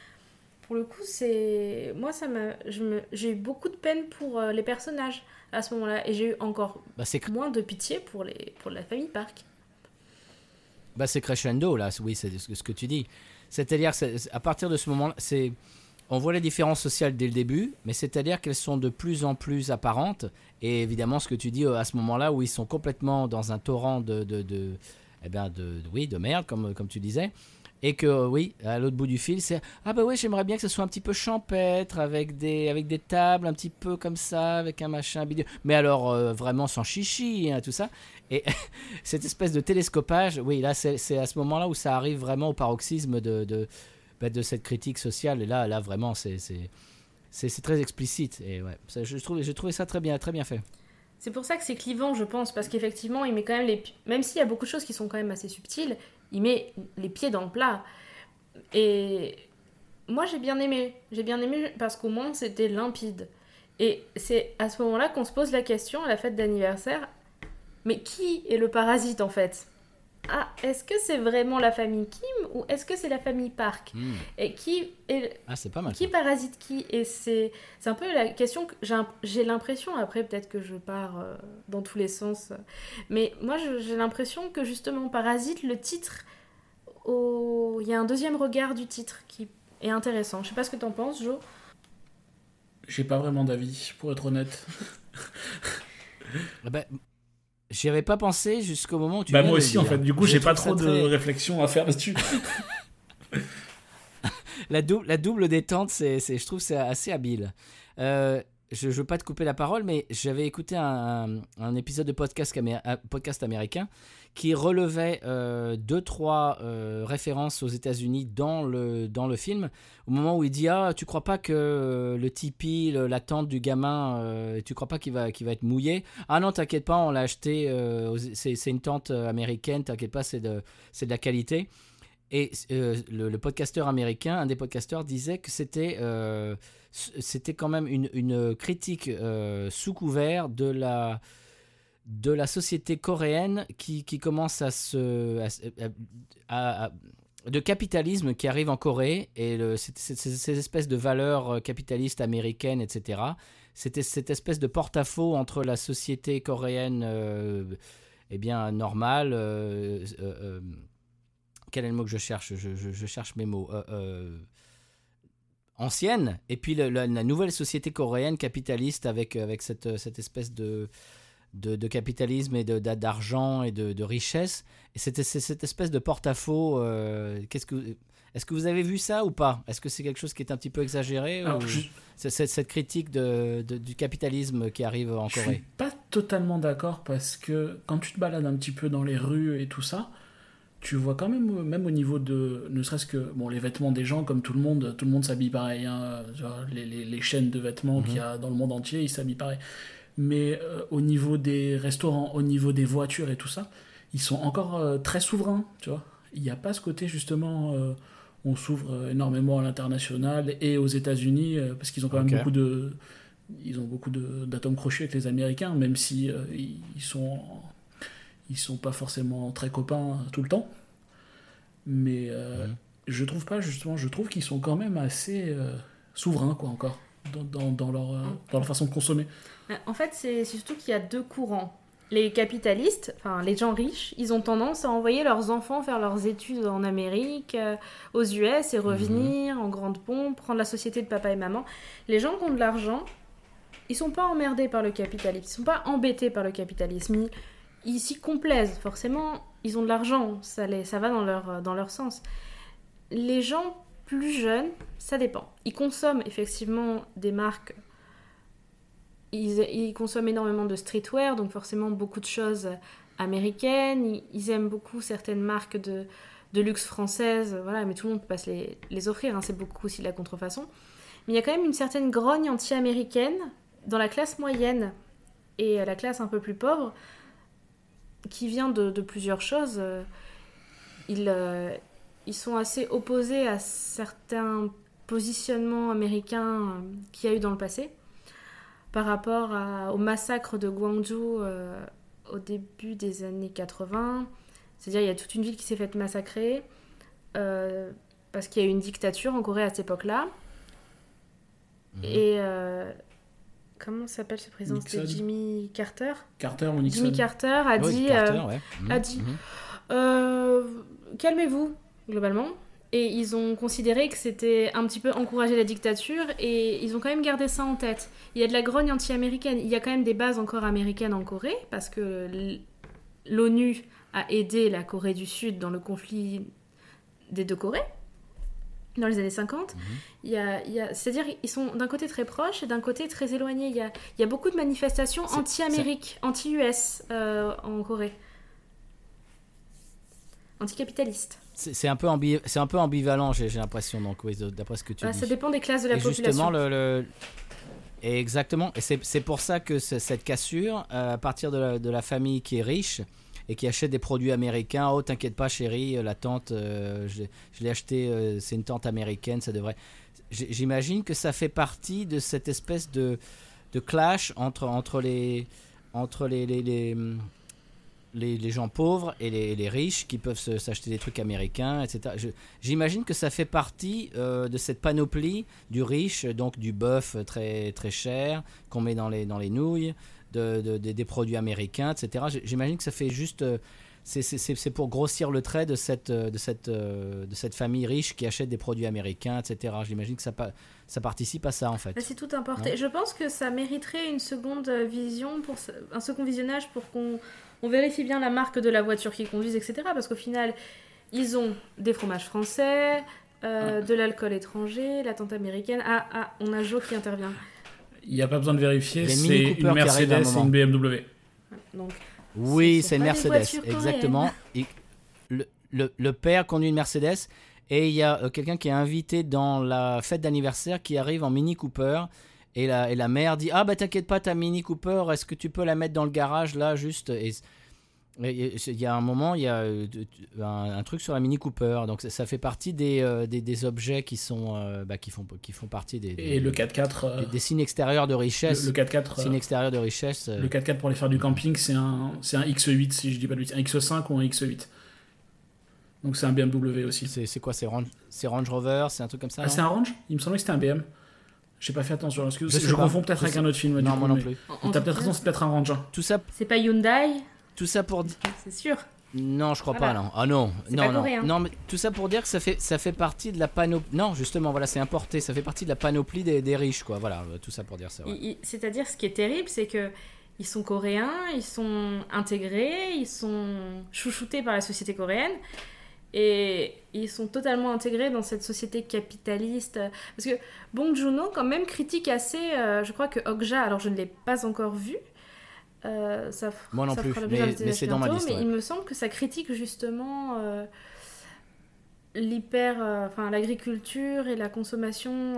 Pour le coup, c'est. Moi, ça m'a. me- J'ai eu beaucoup de peine pour euh, les personnages à ce moment-là, et j'ai eu encore Bah, moins de pitié pour, les... pour la famille Park. bah, c'est crescendo, là. Oui, c'est ce que- tu dis. C'est-à-dire, c'est- c'est- à partir de ce moment-là, c'est, on voit les différences sociales dès le début, mais c'est-à-dire qu'elles sont de plus en plus apparentes. Et évidemment, ce que tu dis euh, à ce moment-là, où ils sont complètement dans un torrent de, de, de- eh ben de, oui, de merde, comme, comme tu disais. Et que euh, oui, à l'autre bout du fil, c'est ah bah oui, j'aimerais bien que ce soit un petit peu champêtre, avec des, avec des tables un petit peu comme ça, avec un machin bidule. Mais alors euh, vraiment sans chichi, hein, tout ça. Et cette espèce de télescopage, oui, là c'est à ce moment-là où ça arrive vraiment au paroxysme de, de cette critique sociale. Et là, là vraiment, c'est très explicite. Et ouais, je trouve, j'ai trouvé ça très bien, très bien fait. C'est pour ça que c'est clivant, je pense, parce qu'effectivement, il met quand même les. Même s'il y a beaucoup de choses qui sont quand même assez subtiles, il met les pieds dans le plat. Et moi, j'ai bien aimé. J'ai bien aimé parce qu'au moins, c'était limpide. Et c'est à ce moment-là qu'on se pose la question à la fête d'anniversaire mais qui est le parasite en fait? Ah, est-ce que c'est vraiment la famille Kim ou est-ce que c'est la famille Park Hmm. Et qui est Ah, c'est pas mal. qui ça. parasite qui Et c'est c'est un peu la question que j'ai l'impression, après peut-être que je pars euh, dans tous les sens, mais moi j'ai l'impression que justement Parasite, le titre, au- il y a un deuxième regard du titre qui est intéressant. Je sais pas ce que t'en penses, Jo. J'ai pas vraiment d'avis, pour être honnête. Ah bah, J'y avais pas pensé jusqu'au moment où tu bah moi aussi en fait, du coup j'ai pas trop de très- réflexion à faire là-dessus. La, dou- la double détente, c'est, je trouve c'est assez habile. Euh, je ne veux pas te couper la parole, mais j'avais écouté un, un épisode de podcast, un podcast américain qui relevait euh, deux, trois euh, références aux États-Unis dans le, dans le film. Au moment où il dit Ah, tu crois pas que euh, le tipi, la tente du gamin, euh, tu crois pas qu'il va, qu'il va être mouillé? Ah non, t'inquiète pas, on l'a acheté, euh, c'est, une tente euh, américaine, t'inquiète pas, c'est de, de la qualité. Et le, le podcasteur américain, un des podcasteurs, disait que c'était quand même une, une critique sous couvert de la, de la société coréenne qui, qui commence à se. à de capitalisme qui arrive en Corée et ces espèces de valeurs euh, capitalistes américaines, etc. C'était cette espèce de porte-à-faux entre la société coréenne euh, eh bien, normale. euh, euh, quel est le mot que je cherche? Je, cherche mes mots. Ancienne, et puis la, la nouvelle société coréenne capitaliste avec, avec cette, cette espèce de, de, de capitalisme et d'argent et de, de richesse. Et c'est cette espèce de porte-à-faux. euh, qu'est-ce que, est-ce que vous avez vu ça ou pas? Est-ce que c'est quelque chose qui est un petit peu exagéré Alors, ou- je, c'est- c'est- cette critique de, de- du capitalisme qui arrive en je suis Corée pas totalement d'accord parce que quand tu te balades un petit peu dans les rues et tout ça, tu vois quand même, même au niveau de, ne serait-ce que, bon, les vêtements des gens, comme tout le monde, tout le monde s'habille pareil. hein, les, les- les chaînes de vêtements qu'il y a dans le monde entier, ils s'habillent pareil. Mais euh, au niveau des restaurants, au niveau des voitures et tout ça, ils sont encore euh, très souverains, tu vois. Il n'y a pas ce côté justement, euh, on s'ouvre énormément à l'international et aux États-Unis parce qu'ils ont quand même beaucoup de, ils ont beaucoup d'atomes crochus avec les Américains, même si ils, ils sont, ils sont pas forcément très copains tout le temps. Mais je trouve pas justement, je trouve qu'ils sont quand même assez souverains quoi encore dans, dans, dans leur, euh, dans leur façon de consommer. Euh, En fait, c'est surtout qu'il y a deux courants. Les capitalistes, enfin les gens riches, ils ont tendance à envoyer leurs enfants faire leurs études en Amérique, euh, aux US et revenir en grande pompe, prendre la société de papa et maman. Les gens qui ont de l'argent, ils sont pas emmerdés par le capitalisme, ils sont pas embêtés par le capitalisme. Ils- s'y complaisent, forcément, ils ont de l'argent, ça, les- ça va dans leur, euh, dans leur sens. Les gens plus jeunes, ça dépend. Ils consomment effectivement des marques ils, consomment énormément de streetwear, donc forcément beaucoup de choses américaines. Ils, aiment beaucoup certaines marques de, luxe françaises, voilà, mais tout le monde peut pas se les, offrir, hein, c'est beaucoup aussi de la contrefaçon. Mais il y a quand même une certaine grogne anti-américaine dans la classe moyenne et la classe un peu plus pauvre qui vient de, plusieurs choses. Ils, euh, ils sont assez opposés à certains positionnements américains euh, qu'il y a eu dans le passé par rapport à- au massacre de Gwangju euh, au début des années 80. C'est-à-dire il y a toute une ville qui s'est faite massacrer euh, parce qu'il y a eu une dictature en Corée à cette époque-là. Mhm. Et euh, comment s'appelle ce président? C'était. Jimmy Carter? Carter ou Nixon Jimmy Carter a Oui, dit, Carter, ouais. Mhm, a dit- mhm. calmez-vous globalement. et ils ont considéré que c'était un petit peu encourager la dictature et ils ont quand même gardé ça en tête. Il y a de la grogne anti-américaine. Il y a quand même des bases encore américaines en Corée parce que l'ONU a aidé la Corée du Sud dans le conflit des deux Corées dans les années 50. Il y a, il y a- C'est-à-dire ils sont d'un côté très proches et d'un côté très éloignés. Il y a, il y a beaucoup de manifestations anti-Amérique, anti-US euh, en Corée. Anticapitalistes. C'est un, peu ambi- c'est un peu ambivalent, j'ai l'impression, donc, oui, d'après ce que tu Ah, dis. ça dépend des classes de la et population. justement, le, le- et exactement, et c'est pour ça que ce- cette cassure, euh, à partir de la, de la famille qui est riche et qui achète des produits américains, oh t'inquiète pas chérie, euh, la tante, euh, je, l'ai- je l'ai acheté, euh, c'est une tante américaine, ça devrait. J'imagine que ça fait partie de cette espèce de, de clash entre, entre les entre les, les, les, les- les gens pauvres et les, les riches qui peuvent s'acheter des trucs américains, etc. J'imagine que ça fait partie euh, de cette panoplie du riche, donc du bœuf très, très cher qu'on met dans les, dans les nouilles, de, de- de- des produits américains, etc. J'imagine que ça fait juste. euh, c'est- pour grossir le trait de cette, euh, de, cette, de cette famille riche qui achète des produits américains, etc. J'imagine que ça, ça participe à ça, en fait. Là, c'est tout importé. Je pense que ça mériterait une seconde vision, pour un second visionnage pour qu'on on vérifie bien la marque de la voiture qu'ils conduisent, etc. Parce qu'au final, ils ont des fromages français, euh, de l'alcool étranger, la tente américaine. Ah, ah, on a Joe qui intervient. Il n'y a pas besoin de vérifier, c'est une un Mercedes et une BMW. Donc, Oui, c'est une Mercedes, exactement. Le, le- le père conduit une Mercedes et il y a euh, quelqu'un qui est invité dans la fête d'anniversaire qui arrive en Mini Cooper. Et la, et la mère dit Ah, bah t'inquiète pas, ta Mini Cooper, est-ce que tu peux la mettre dans le garage là, juste? Et, il y a un moment, il y a euh, un, truc sur la Mini Cooper. Donc ça, ça fait partie des, euh, des, des objets qui, sont, euh, bah, qui, font, qui font partie des, des, Et le 4x4, euh, des- signes extérieurs de richesse. le 4x4, euh, signes extérieurs de richesse. le 4x4 pour aller faire du camping, c'est un, c'est un X8 si je dis pas de bêtises, un X5 ou un X8. Donc c'est un BMW aussi. c'est quoi C'est Range, c'est Range Rover C'est un truc comme ça Ah, c'est un Range? Il me semblait que c'était un BM. J'ai pas fait attention. Parce que Je je, confonds peut-être avec un autre film. du Non, coup, moi non plus. T'as peut-être raison, c'est peut-être un Range. Tout ça, C'est pas Hyundai, tout ça pour c'est sûr. non, je crois Voilà. pas non. Ah non, C'est non pas non. coréen. Non mais tout ça pour dire que ça fait ça fait partie de la panoplie. Non, justement, voilà, c'est importé, ça fait partie de la panoplie des, des riches quoi. Voilà, euh, tout ça pour dire ça. ouais. C'est-à-dire, ce qui est terrible, c'est que ils sont coréens, ils sont intégrés, ils sont chouchoutés par la société coréenne. Et ils sont totalement intégrés dans cette société capitaliste. Parce que Bong Joon-ho, quand même, critique assez. euh, je crois que Okja, alors je ne l'ai pas encore vu. euh, ça, Moi non ça plus, mais- mais c'est dans ma liste, Mais ouais. il me semble que ça critique justement euh, l'hyper. euh, Enfin, l'agriculture et la consommation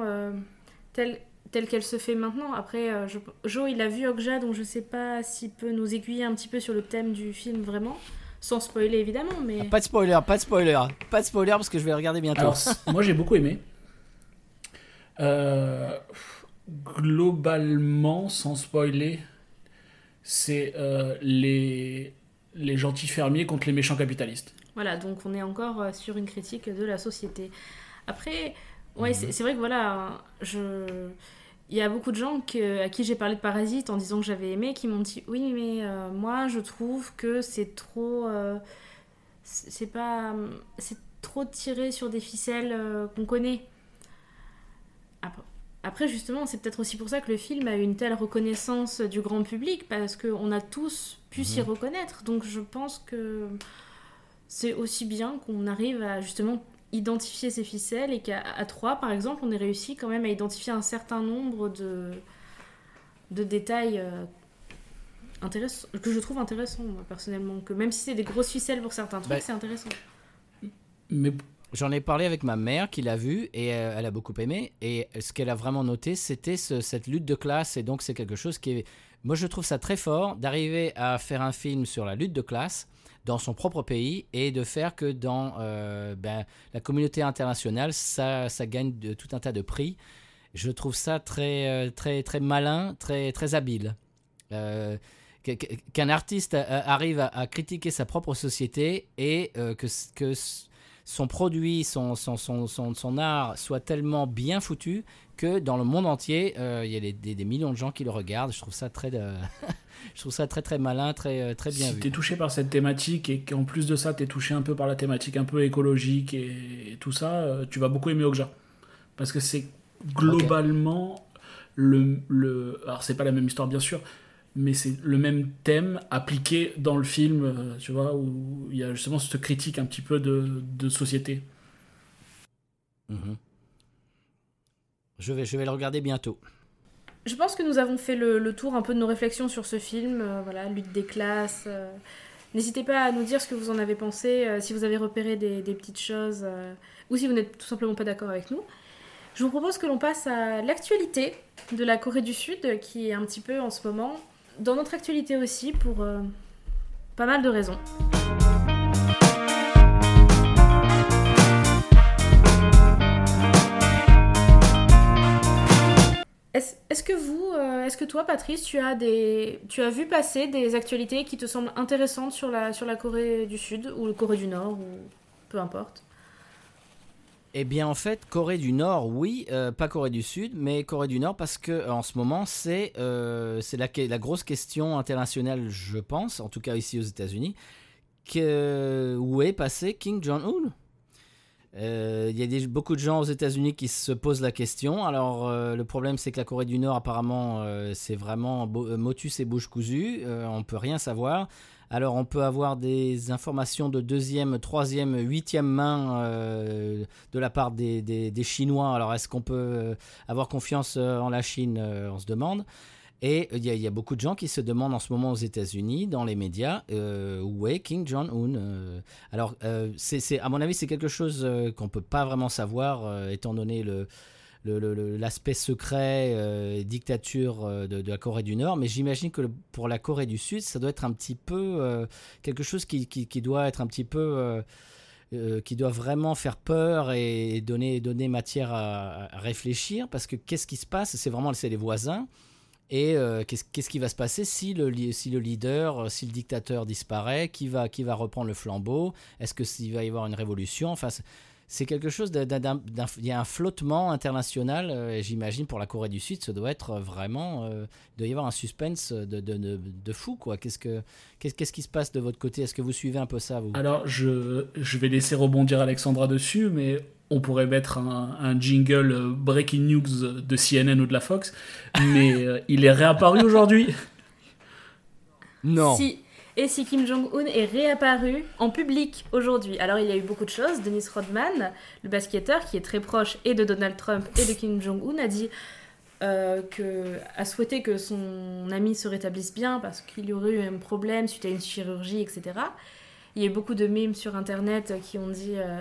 telle telle qu'elle se fait maintenant. Après, je- Joe, il a vu Okja, donc je sais pas s'il peut nous aiguiller un petit peu sur le thème du film vraiment, sans spoiler évidemment, mais Ah, Pas de spoiler, pas de spoiler, pas de spoiler parce que je vais regarder bientôt. Alors, moi j'ai beaucoup aimé. Euh, globalement, sans spoiler, c'est euh, les, les gentils fermiers contre les méchants capitalistes. voilà, donc on est encore euh, sur une critique de la société. Après, ouais, c'est c'est vrai que voilà, je... il y a beaucoup de gens que- à qui j'ai parlé de Parasite en disant que j'avais aimé qui m'ont dit oui, mais euh, moi je trouve que c'est trop. euh, c'est pas. C'est trop tiré sur des ficelles euh, qu'on connaît. Après, après, justement, c'est peut-être aussi pour ça que le film a eu une telle reconnaissance du grand public, parce qu'on a tous pu s'y reconnaître. Donc je pense que c'est aussi bien qu'on arrive à justement identifier ces ficelles et qu'à trois, par exemple, on ait réussi quand même à identifier un certain nombre de, de détails euh, intéressants, que je trouve intéressants, moi, personnellement. Que même si c'est des grosses ficelles pour certains trucs, Bah, c'est intéressant. Mais J'en ai parlé avec ma mère qui l'a vu et euh, elle a beaucoup aimé. Et ce qu'elle a vraiment noté, c'était ce- cette lutte de classe. Et donc, c'est quelque chose qui est. Moi, je trouve ça très fort d'arriver à faire un film sur la lutte de classe dans son propre pays et de faire que dans euh, ben, la communauté internationale, ça, ça gagne de, tout un tas de prix. Je trouve ça très, euh, très, très malin, très, très habile. Euh, Qu'un artiste arrive à, à critiquer sa propre société et euh, que, que son produit, son, son, son, son, son art soit tellement bien foutu que dans le monde entier, euh, il y a des, millions de gens qui le regardent. Je trouve ça très, euh, je trouve ça très très malin, très, euh, très bien si vu. t'es touché par cette thématique et qu'en plus de ça, t'es touché un peu par la thématique un peu écologique et, tout ça, tu vas beaucoup aimer Okja. Parce que c'est globalement le, le. Alors, c'est pas la même histoire, bien sûr, mais c'est le même thème appliqué dans le film, euh, tu vois, où il y a justement cette critique un petit peu de, de société. Mhm. Je vais, je vais le regarder bientôt. Je pense que nous avons fait le, le tour un peu de nos réflexions sur ce film, euh, voilà, lutte des classes. euh. N'hésitez pas à nous dire ce que vous en avez pensé, euh, si vous avez repéré des, des petites choses, euh, ou si vous n'êtes tout simplement pas d'accord avec nous. Je vous propose que l'on passe à l'actualité de la Corée du Sud, qui est un petit peu en ce moment dans notre actualité aussi, pour euh, pas mal de raisons. Est-ce que vous, euh, est-ce que toi, Patrice, tu as des, tu as vu passer des actualités qui te semblent intéressantes sur la, sur la Corée du Sud ou la Corée du Nord ou peu importe? Eh bien, en fait, Corée du Nord, oui, euh, pas Corée du Sud, mais Corée du Nord parce que euh, en ce moment, c'est euh, la, grosse question internationale, je pense, en tout cas ici aux États-Unis, où est passé Kim Jong-un? Il y a beaucoup de gens aux États-Unis qui se posent la question. Alors, le problème, c'est que la Corée du Nord, apparemment, c'est vraiment motus et bouche cousue. On peut rien savoir. Alors, on peut avoir des informations de deuxième, troisième, huitième main euh, de la part des, des- Chinois. Alors, est-ce qu'on peut euh, avoir confiance euh, en la Chine? On se demande. Et il y, a- beaucoup de gens qui se demandent en ce moment aux États-Unis, dans les médias, où est Kim Jong-un? Euh, Alors, c'est, à mon avis, c'est quelque chose qu'on ne peut pas vraiment savoir, étant donné le- l'aspect secret euh, dictature euh, de, la Corée du Nord. Mais j'imagine que pour la Corée du Sud, ça doit être un petit peu euh, quelque chose qui, qui- doit être un petit peu. euh, qui doit vraiment faire peur et donner, donner matière à, réfléchir parce que qu'est-ce qui se passe? C'est vraiment c'est les voisins. Et euh, qu'est-ce qui va se passer si le, si le leader, si le dictateur disparaît? Qui va, qui va reprendre le flambeau? Est-ce qu'il va y avoir une révolution? Enfin, c'est- quelque chose d'un- Il y a un flottement international, euh, j'imagine, pour la Corée du Sud, ça doit être vraiment. euh, il doit y avoir un suspense de, de, de, de fou, quoi. Qu'est-ce, que, qu'est-ce, qu'est-ce qui se passe de votre côté? Est-ce que vous suivez un peu ça, vous? Alors, je, je vais laisser rebondir Alexandra dessus, mais on pourrait mettre un, un jingle euh, Breaking News de CNN ou de la Fox, mais euh, il est réapparu aujourd'hui. Non Si, et si Kim Jong-un est réapparu en public aujourd'hui. Alors il y a eu beaucoup de choses. Dennis Rodman, le basketteur qui est très proche et de Donald Trump et de Kim Jong-un, a dit euh, que souhaité que son ami se rétablisse bien parce qu'il y aurait eu un problème suite à une chirurgie, etc. Il y a eu beaucoup de mimes sur internet qui ont dit euh,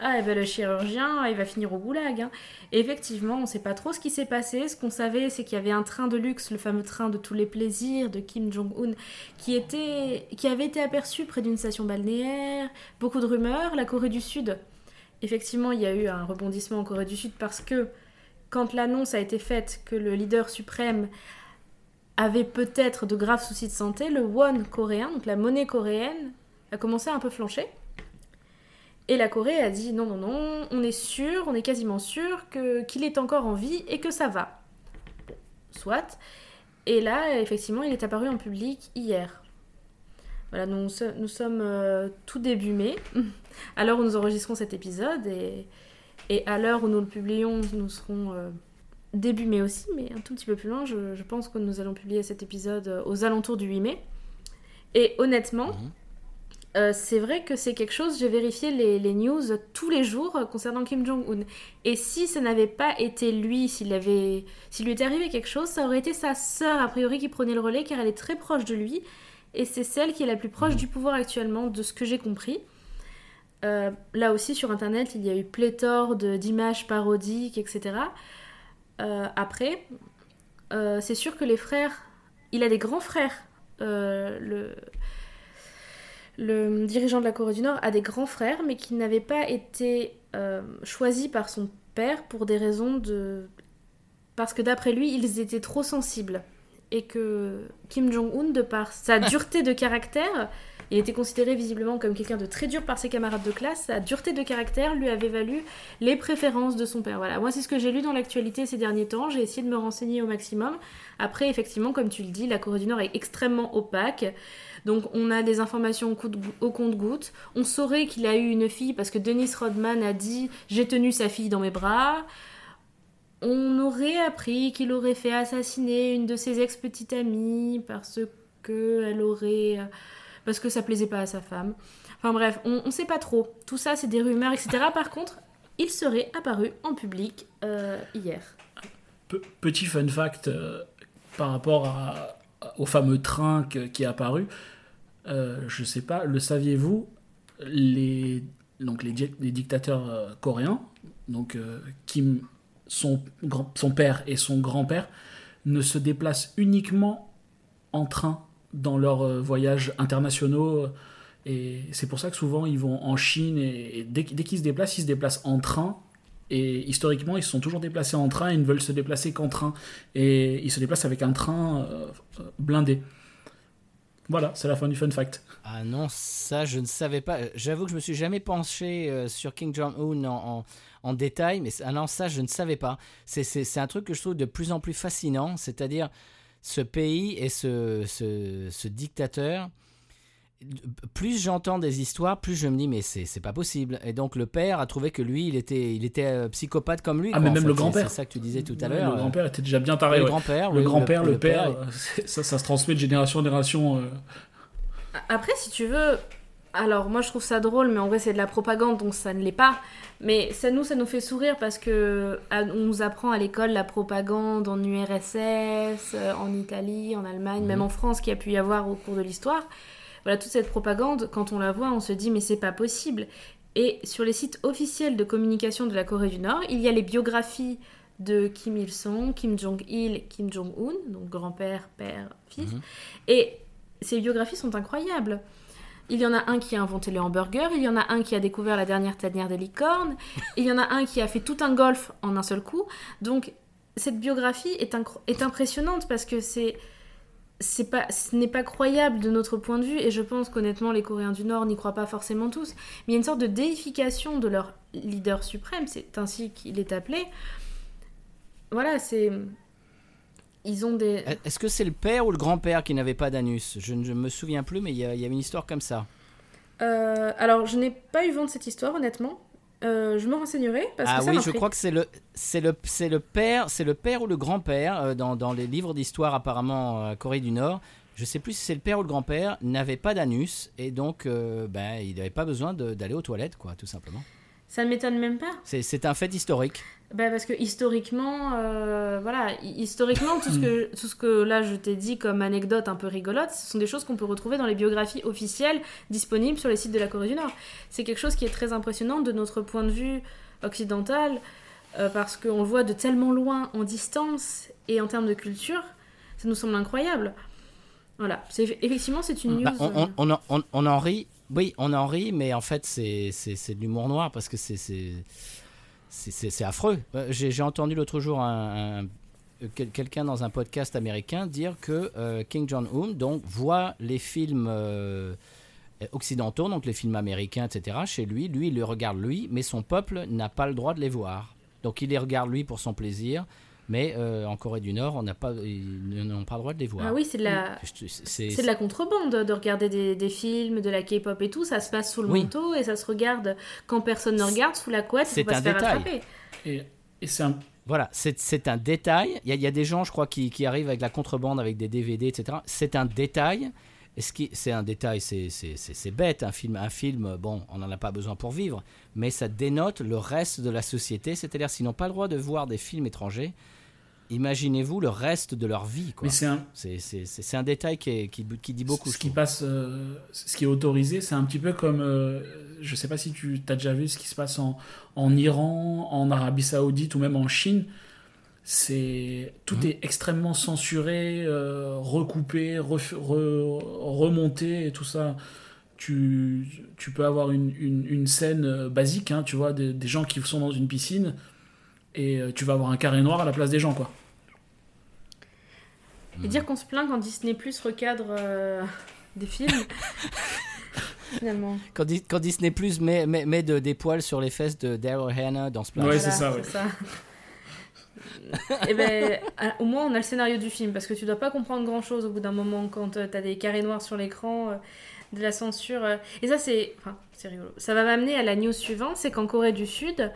ah eh ben, le chirurgien il va finir au goulag. hein. Effectivement, on ne sait pas trop ce qui s'est passé. Ce qu'on savait, c'est qu'il y avait un train de luxe, le fameux train de tous les plaisirs de Kim Jong-un, qui, était, qui avait été aperçu près d'une station balnéaire. Beaucoup de rumeurs. La Corée du Sud, effectivement, il y a eu un rebondissement en Corée du Sud parce que quand l'annonce a été faite que le leader suprême avait peut-être de graves soucis de santé, le won coréen, donc la monnaie coréenne, a commencé à un peu flancher. Et la Corée a dit non, non, non, on est sûr, on est quasiment sûr que, qu'il est encore en vie et que ça va. Bon, soit. Et là, effectivement, il est apparu en public hier. Voilà, nous, nous sommes euh, tout début mai, à l'heure où nous enregistrons cet épisode, et, et à l'heure où nous le publions, nous serons euh, début mai aussi, mais un tout petit peu plus loin. Je, je pense que nous allons publier cet épisode euh, aux alentours du 8 mai. Et honnêtement, Mhm. Euh, c'est vrai que c'est quelque chose, j'ai vérifié les, news tous les jours concernant Kim Jong-un. Et si ça n'avait pas été lui, s'il avait, s'il lui était arrivé quelque chose, ça aurait été sa sœur, a priori, qui prenait le relais, car elle est très proche de lui. Et c'est celle qui est la plus proche du pouvoir actuellement, de ce que j'ai compris. Euh, là aussi, sur Internet, il y a eu pléthore d'images parodiques, etc. Euh, après, c'est sûr que les frères... Il a des grands frères. Le dirigeant de la Corée du Nord a des grands frères, mais qui n'avaient pas été euh, choisis par son père pour des raisons de... Parce que d'après lui, ils étaient trop sensibles. Et que Kim Jong-un, de par sa dureté de caractère, Il était considéré visiblement comme quelqu'un de très dur par ses camarades de classe. Sa dureté de caractère lui avait valu les préférences de son père. Voilà, moi c'est ce que j'ai lu dans l'actualité ces derniers temps. J'ai essayé de me renseigner au maximum. Après, effectivement, comme tu le dis, la Corée du Nord est extrêmement opaque. Donc on a des informations au, compte-gouttes. On saurait qu'il a eu une fille parce que Dennis Rodman a dit j'ai tenu sa fille dans mes bras. On aurait appris qu'il aurait fait assassiner une de ses ex-petites amies parce que elle aurait euh, parce que ça plaisait pas à sa femme. Enfin bref, on, on sait pas trop. Tout ça c'est des rumeurs, etc. Par contre, il serait apparu en public euh, hier. Pe- petit fun fact euh, par rapport au fameux train qui est apparu. Euh, je sais pas, le saviez-vous les, donc les, di- les dictateurs euh, coréens, donc euh, Kim, son, père et son grand-père, ne se déplacent uniquement en train dans leurs euh, voyages internationaux. Et c'est pour ça que souvent ils vont en Chine et, dès, qu'- dès qu'ils se déplacent, ils se déplacent en train. Et historiquement, ils se sont toujours déplacés en train et ne veulent se déplacer qu'en train. Et ils se déplacent avec un train blindé. Voilà, c'est la fin du fun fact. Ah non, ça je ne savais pas. J'avoue que je me suis jamais penché euh, sur King Jong-un en, en- détail, mais ah non, ça je ne savais pas. C'est un truc que je trouve de plus en plus fascinant, c'est-à-dire ce pays et ce, ce, ce dictateur. Plus j'entends des histoires, plus je me dis mais c'est c'est pas possible. Et donc le père a trouvé que lui, il était, il était euh, psychopathe comme lui. Ah, quoi, mais même fait. le C'est- grand-père. C'est ça que tu disais tout à l'heure. Le euh, grand-père était déjà bien taré. le ouais. grand-père, Le oui, grand-père, le, père, père. euh, ça, ça se transmet de génération en génération. euh. Après, si tu veux, alors moi je trouve ça drôle, mais en vrai c'est de la propagande, donc ça ne l'est pas. Mais ça nous, ça nous fait sourire parce que à- on nous apprend à l'école la propagande en URSS, en Italie, en Allemagne, Mhm. même en France, qu'il y a pu y avoir au cours de l'histoire. Voilà, toute cette propagande, quand on la voit, on se dit mais c'est pas possible. Et sur les sites officiels de communication de la Corée du Nord, il y a les biographies de Kim Il-sung, Kim Jong-il, Kim Jong-un, donc grand-père, père, fils. Mhm. Et ces biographies sont incroyables. Il y en a un qui a inventé le hamburger, il y en a un qui a découvert la dernière tanière des licornes, il y en a un qui a fait tout un golf en un seul coup. Donc cette biographie est, est impressionnante parce que c'est c'est pas ce n'est pas croyable de notre point de vue et je pense qu'honnêtement les Coréens du Nord n'y croient pas forcément tous mais il y a une sorte de déification de leur leader suprême c'est ainsi qu'il est appelé voilà c'est ils ont des Est-ce que c'est le père ou le grand-père qui n'avait pas d'anus? Je ne me souviens plus, mais il y, a- il y avait une histoire comme ça. Euh, alors, je n'ai pas eu vent de cette histoire, honnêtement. Euh, je me renseignerai parce ah que ça oui, je crois que c'est le c'est le c'est le père c'est le père ou le grand-père euh, dans, dans les livres d'histoire apparemment à Corée du Nord. Je sais plus si c'est le père ou le grand-père n'avait pas d'anus et donc euh, ben il n'avait pas besoin d'aller aux toilettes quoi tout simplement. Ça ne m'étonne même pas. C'est un fait historique. Bah, parce que historiquement, euh, voilà, hi- historiquement, tout ce, que, tout ce que là je t'ai dit comme anecdote un peu rigolote, ce sont des choses qu'on peut retrouver dans les biographies officielles disponibles sur les sites de la Corée du Nord. C'est quelque chose qui est très impressionnant de notre point de vue occidental, euh, parce qu'on le voit de tellement loin en distance et en termes de culture, ça nous semble incroyable. Voilà, effectivement c'est une news. Bah, on, euh, on, on en, on- on en rit, oui, on en rit, mais en fait, c'est de l'humour noir parce que c'est affreux. Euh, J'ai entendu l'autre jour un- quel- quelqu'un dans un podcast américain dire que euh, King Jong-un donc voit les films euh, occidentaux, donc les films américains, etc. Chez lui, lui, il les regarde lui, mais son peuple n'a pas le droit de les voir. Donc il les regarde lui pour son plaisir. Mais euh, en Corée du Nord, on n'a pas, ils n'ont pas le droit de les voir. Ah oui, c'est de la, c'est- C'est de la contrebande de regarder des, des films, de la K-pop et tout. Ça se passe sous le Oui. manteau et ça se regarde quand personne ne regarde, sous la couette. C'est un se faire détail. attraper. Et, et c'est un. Voilà, c'est c'est un détail. Il y, a, il y a des gens, je crois, qui, qui arrivent avec la contrebande, avec des DVD, etc. C'est un détail. Et ce qui, c'est un détail, c'est c'est- c'est- c'est bête. Un film, un film, bon, on n'en a pas besoin pour vivre, mais ça dénote le reste de la société. C'est-à-dire, s'ils n'ont pas le droit de voir des films étrangers, imaginez-vous le reste de leur vie. c'est un, détail qui, est- qui, qui dit beaucoup. ce qui passe, euh, ce qui est autorisé, c'est un petit peu comme, euh, je sais pas si tu as déjà vu ce qui se passe en, en Iran, en Arabie Saoudite ou même en Chine. C'est tout Mhm. est extrêmement censuré, euh, recoupé, ref- re- remonté et tout ça. Tu, tu peux avoir une, une, une scène basique, hein, tu vois, des, des gens qui sont dans une piscine et euh, tu vas avoir un carré noir à la place des gens, quoi. Et dire qu'on se plaint quand Disney Plus recadre euh, des films. finalement. Quand, Di- quand Disney Plus met, met, met de- des poils sur les fesses de Daryl Hannah dans Splash. Ouais, c'est ça, ouais. Et ben, à- au moins on a le scénario du film parce que tu dois pas comprendre grand chose au bout d'un moment quand tu t'as des carrés noirs sur l'écran, euh, de la censure. euh. Et ça c'est, enfin, c'est rigolo. Ça va m'amener à la news suivante, c'est qu'en Corée du Sud,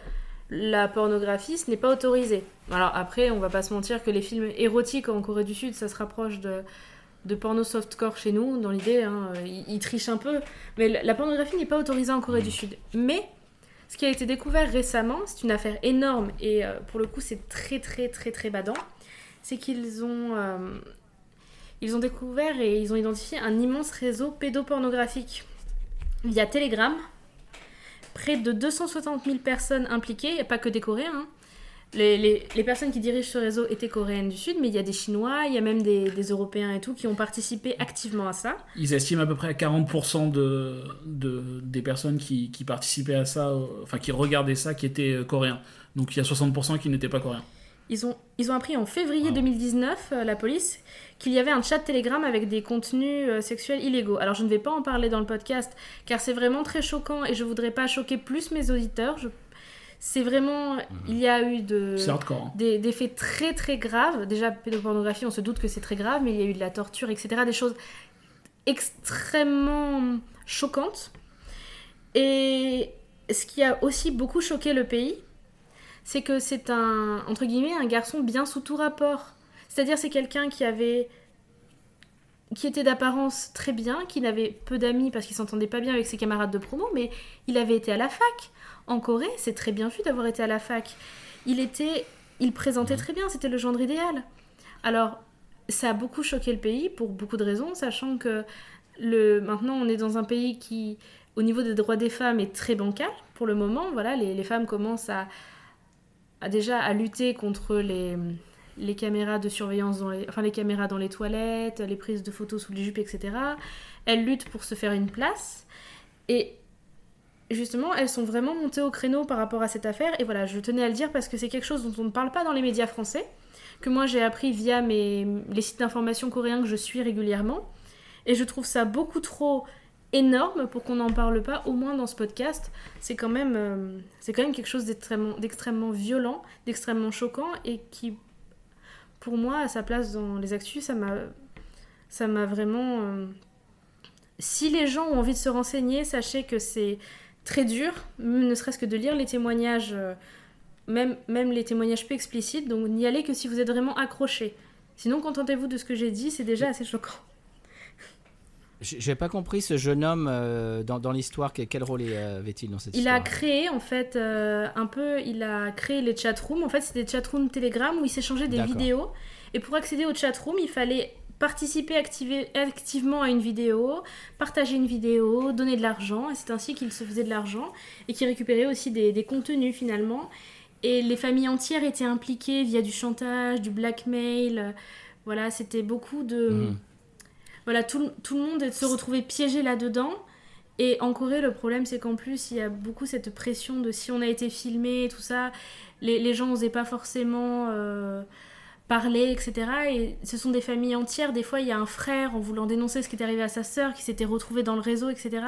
la pornographie ce n'est pas autorisé. Alors après, on va pas se mentir que les films érotiques en Corée du Sud, ça se rapproche de de porno softcore chez nous, dans l'idée, hein, ils, trichent un peu, mais la la pornographie n'est pas autorisée en Corée du Sud. Mais ce qui a été découvert récemment, c'est une affaire énorme et euh, pour le coup c'est très très très très badant, c'est qu'ils ont, euh, ils ont découvert et ils ont identifié un immense réseau pédopornographique via Telegram. Près de 260 000 personnes impliquées, et pas que des Coréens. hein. Les, les- les personnes qui dirigent ce réseau étaient coréennes du Sud, mais il y a des Chinois, il y a même des, des Européens et tout qui ont participé activement à ça. Ils estiment à peu près à 40% de, de, des personnes qui, qui participaient à ça, euh, enfin qui regardaient ça, qui étaient euh, coréens. Donc il y a 60% qui n'étaient pas coréens. Ils ont, ils ont appris en février Wow. 2019, euh, la police, qu'il y avait un chat Telegram avec des contenus euh, sexuels illégaux. Alors je ne vais pas en parler dans le podcast, car c'est vraiment très choquant et je voudrais pas choquer plus mes auditeurs. Je- C'est vraiment... Il y a eu de... Hein. des, des faits très très graves. Déjà, pédopornographie, on se doute que c'est très grave, mais il y a eu de la torture, etc. Des choses extrêmement choquantes. Et ce qui a aussi beaucoup choqué le pays, c'est que c'est un, entre guillemets, un garçon bien sous tout rapport. C'est-à-dire, c'est quelqu'un qui avait qui était d'apparence très bien, qui n'avait peu d'amis parce qu'il s'entendait pas bien avec ses camarades de promo, mais il avait été à la fac. En Corée, c'est très bien vu d'avoir été à la fac. Il était, il présentait très bien, c'était le genre idéal. Alors, ça a beaucoup choqué le pays pour beaucoup de raisons, sachant que le, maintenant on est dans un pays qui, au niveau des droits des femmes, est très bancal pour le moment. Voilà, les, les femmes commencent à, à déjà à lutter contre les, les caméras de surveillance, dans les, enfin les caméras dans les toilettes, les prises de photos sous les jupes, etc. Elles luttent pour se faire une place. Et justement, elles sont vraiment montées au créneau par rapport à cette affaire. Et voilà, je tenais à le dire parce que c'est quelque chose dont on ne parle pas dans les médias français, que moi j'ai appris via mes, les sites d'information coréens que je suis régulièrement. Et je trouve ça beaucoup trop énorme pour qu'on n'en parle pas, au moins dans ce podcast. C'est quand même, euh, quand même quelque chose d'extrêmement violent, d'extrêmement choquant et qui, pour moi, à sa place dans les actus, ça m'a, ça m'a vraiment. euh, Si les gens ont envie de se renseigner, sachez que c'est très dur, ne serait-ce que de lire les témoignages, euh, même, même les témoignages peu explicites. Donc n'y allez que si vous êtes vraiment accroché. Sinon, contentez-vous de ce que j'ai dit, c'est déjà assez choquant. J'ai pas compris ce jeune homme euh, dans, dans l'histoire. Quel, rôle avait-il dans cette Il histoire a créé en fait euh, un peu, il a créé les chatrooms. En fait, c'était des chatrooms Telegram où il s'échangeait des vidéos. Et pour accéder aux chatrooms, il fallait participer activer- activement à une vidéo, partager une vidéo, donner de l'argent. Et c'est ainsi qu'il se faisait de l'argent et qu'il récupérait aussi des, des contenus finalement. Et les familles entières étaient impliquées via du chantage, du blackmail. Voilà, c'était beaucoup de. Mhm. Voilà, tout, le- monde se retrouvait piégé là-dedans. Et en Corée, le problème, c'est qu'en plus, il y a beaucoup cette pression de si on a été filmé tout ça, les, gens n'osaient pas forcément euh, parler, etc. Et ce sont des familles entières. Des fois, il y a un frère, en voulant dénoncer ce qui est arrivé à sa sœur, qui s'était retrouvé dans le réseau, etc.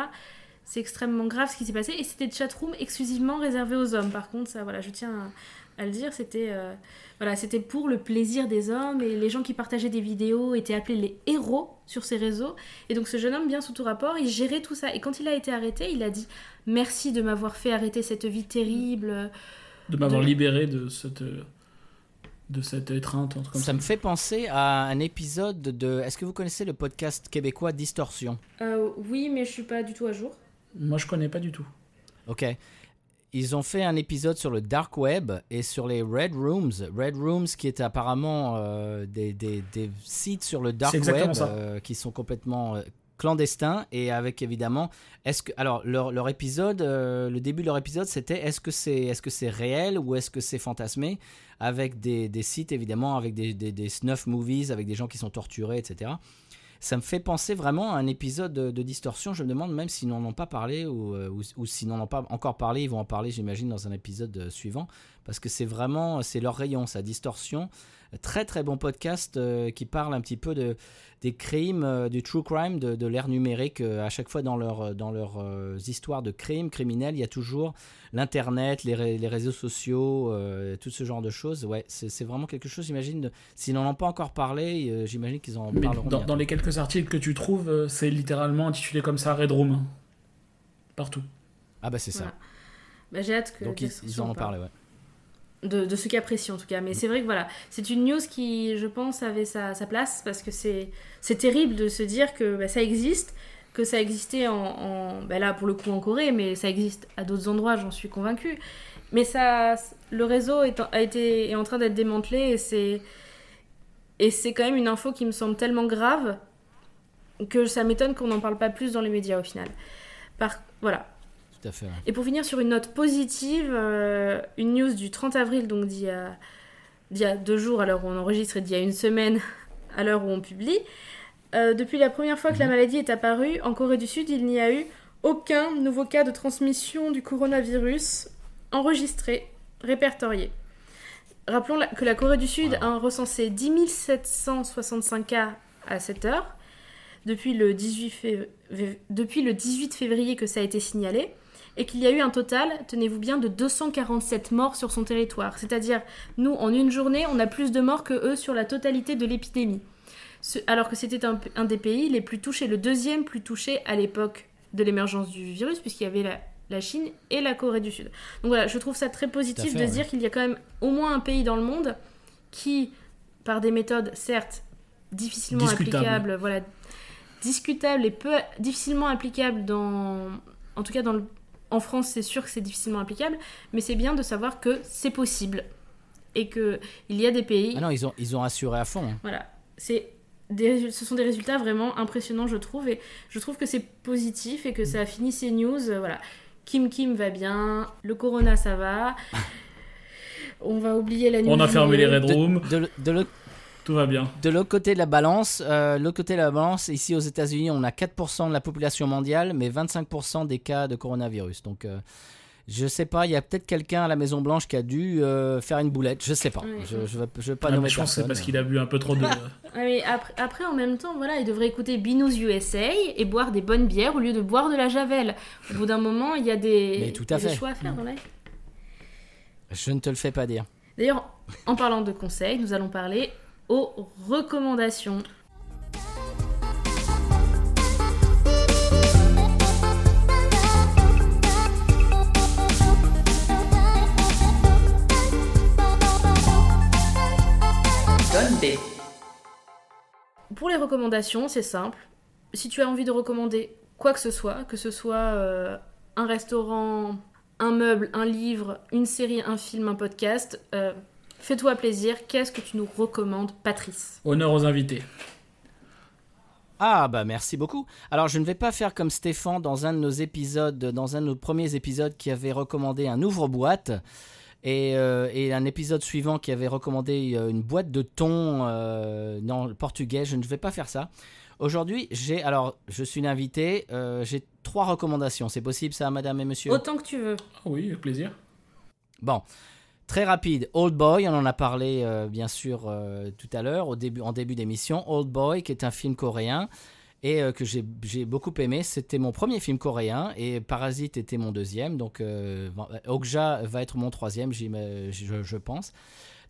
C'est extrêmement grave ce qui s'est passé. Et c'était des chatrooms exclusivement réservés aux hommes. Par contre, ça, voilà, je tiens à, à le dire, c'était euh, voilà, c'était pour le plaisir des hommes. Et les gens qui partageaient des vidéos étaient appelés les héros sur ces réseaux. Et donc ce jeune homme, bien sous tout rapport, il gérait tout ça. Et quand il a été arrêté, il a dit merci de m'avoir fait arrêter cette vie terrible. De m'avoir De- libéré de cette, de cette étreinte, comme ça. Ça me fait penser à un épisode de. Est-ce que vous connaissez le podcast québécois Distorsion Euh, oui, mais je suis pas du tout à jour. Moi, je connais pas du tout. Ok. Ils ont fait un épisode sur le dark web et sur les red rooms. Red rooms qui est apparemment euh, des, des- des sites sur le dark web euh, qui sont complètement euh, clandestins et avec évidemment. Est-ce que alors leur, leur épisode, le début de leur épisode, c'était est-ce que c'est est-ce que c'est réel ou est-ce que c'est fantasmé avec des, des sites évidemment avec des, des snuff movies avec des gens qui sont torturés etc. Ça me fait penser vraiment à un épisode de, Distorsion. Je me demande même s'ils n'en ont pas parlé ou, euh, ou, ou s'ils n'en ont pas encore parlé. Ils vont en parler, j'imagine, dans un épisode euh, suivant. parce que c'est vraiment, c'est leur rayon, sa distorsion. Très très bon podcast euh, qui parle un petit peu de, des crimes, euh, du true crime, de, de l'ère numérique. euh, à chaque fois dans leurs dans leurs euh, histoires de crimes criminels, il y a toujours l'internet, les, ré- les réseaux sociaux, euh, tout ce genre de choses. Ouais, c'est c'est vraiment quelque chose. J'imagine, s'ils n'en ont pas encore parlé, euh, j'imagine qu'ils en Mais parleront. dans, dans les quelques articles que tu trouves, euh, c'est littéralement intitulé comme ça Red Room. Partout. Ah bah c'est ça. Voilà. Bah, j'ai hâte que Donc ils, en ont parlé, ouais. De, ce qu'apprécie en tout cas. Mais c'est vrai que voilà, c'est une news qui, je pense, avait sa, place parce que c'est terrible de se dire que bah, ça existe, que ça existait en, bah, là pour le coup en Corée, mais ça existe à d'autres endroits, j'en suis convaincue. Mais ça, le réseau est a été, est en train d'être démantelé et c'est et c'est quand même une info qui me semble tellement grave que ça m'étonne qu'on n'en parle pas plus dans les médias au final. Par, voilà, Tout à fait. ouais. et pour finir sur une note positive, euh, une news du 30 avril, donc d'il y a, d'il y a deux jours à l'heure où on enregistre et d'il y a une semaine à l'heure où on publie. Euh, depuis la première fois que la maladie est apparue, en Corée du Sud, il n'y a eu aucun nouveau cas de transmission du coronavirus enregistré, répertorié. Rappelons la- que la Corée du Sud a recensé 10 765 cas à cette heure, depuis le 18, fév- vév- depuis le 18 février que ça a été signalé, et qu'il y a eu un total, tenez-vous bien, de 247 morts sur son territoire. C'est-à-dire, nous, en une journée, on a plus de morts que eux sur la totalité de l'épidémie. Alors que c'était un, un des pays les plus touchés, le deuxième plus touché à l'époque de l'émergence du virus, puisqu'il y avait la, la Chine et la Corée du Sud. Donc voilà, je trouve ça très positif fait, de ouais. dire qu'il y a quand même au moins un pays dans le monde qui, par des méthodes certes difficilement applicables, voilà, discutables et peu difficilement applicables dans, en tout cas dans le, en France, c'est sûr que c'est difficilement applicable, mais c'est bien de savoir que c'est possible et que il y a des pays. Ah non, ils ont, ils ont assuré à fond. hein. Voilà, c'est des ce sont des résultats vraiment impressionnants, je trouve, et je trouve que c'est positif et que ça a fini ces news. euh, voilà, Kim Kim va bien, le Corona ça va. On va oublier la nuit. On a fermé les Red De, Rooms, de, de l'autre- tout va bien. de l'autre côté de la balance, euh, l'autre côté de la balance, ici aux États-Unis, on a 4% de la population mondiale, mais 25% des cas de coronavirus. Donc, euh, je sais pas, il y a peut-être quelqu'un à la Maison Blanche qui a dû euh, faire une boulette. Je sais pas. Je, je veux, je veux pas Ah, nommer je pense que c'est parce qu'il a bu un peu trop de. Ah, mais après, après, en même temps, voilà, il devrait écouter Binous USA et boire des bonnes bières au lieu de boire de la javel. Au bout d'un moment, il y a des, Mais tout à des fait. choix à faire dans la vie. Je ne te le fais pas dire. D'ailleurs, en parlant de conseils, nous allons parler aux recommandations. Pour les recommandations, c'est simple. Si tu as envie de recommander quoi que ce soit, que ce soit euh, un restaurant, un meuble, un livre, une série, un film, un podcast, euh, fais-toi plaisir. Qu'est-ce que tu nous recommandes, Patrice? Honneur aux invités. Ah bah merci beaucoup. Alors je ne vais pas faire comme Stéphane dans un de nos épisodes, dans un de nos premiers épisodes qui avait recommandé un ouvre-boîte et, euh, et un épisode suivant qui avait recommandé euh, une boîte de thon euh, non portugais. Je ne vais pas faire ça. Aujourd'hui j'ai alors je suis l'invité. euh, j'ai trois recommandations. C'est possible ça, Madame et Monsieur? Autant que tu veux. Ah oui, avec plaisir. Bon, très rapide. Old Boy, on en a parlé euh, bien sûr euh, tout à l'heure, au début, en début d'émission. Old Boy, qui est un film coréen et euh, que j'ai beaucoup aimé. C'était mon premier film coréen et Parasite était mon deuxième. Donc Okja va être mon troisième, je, pense.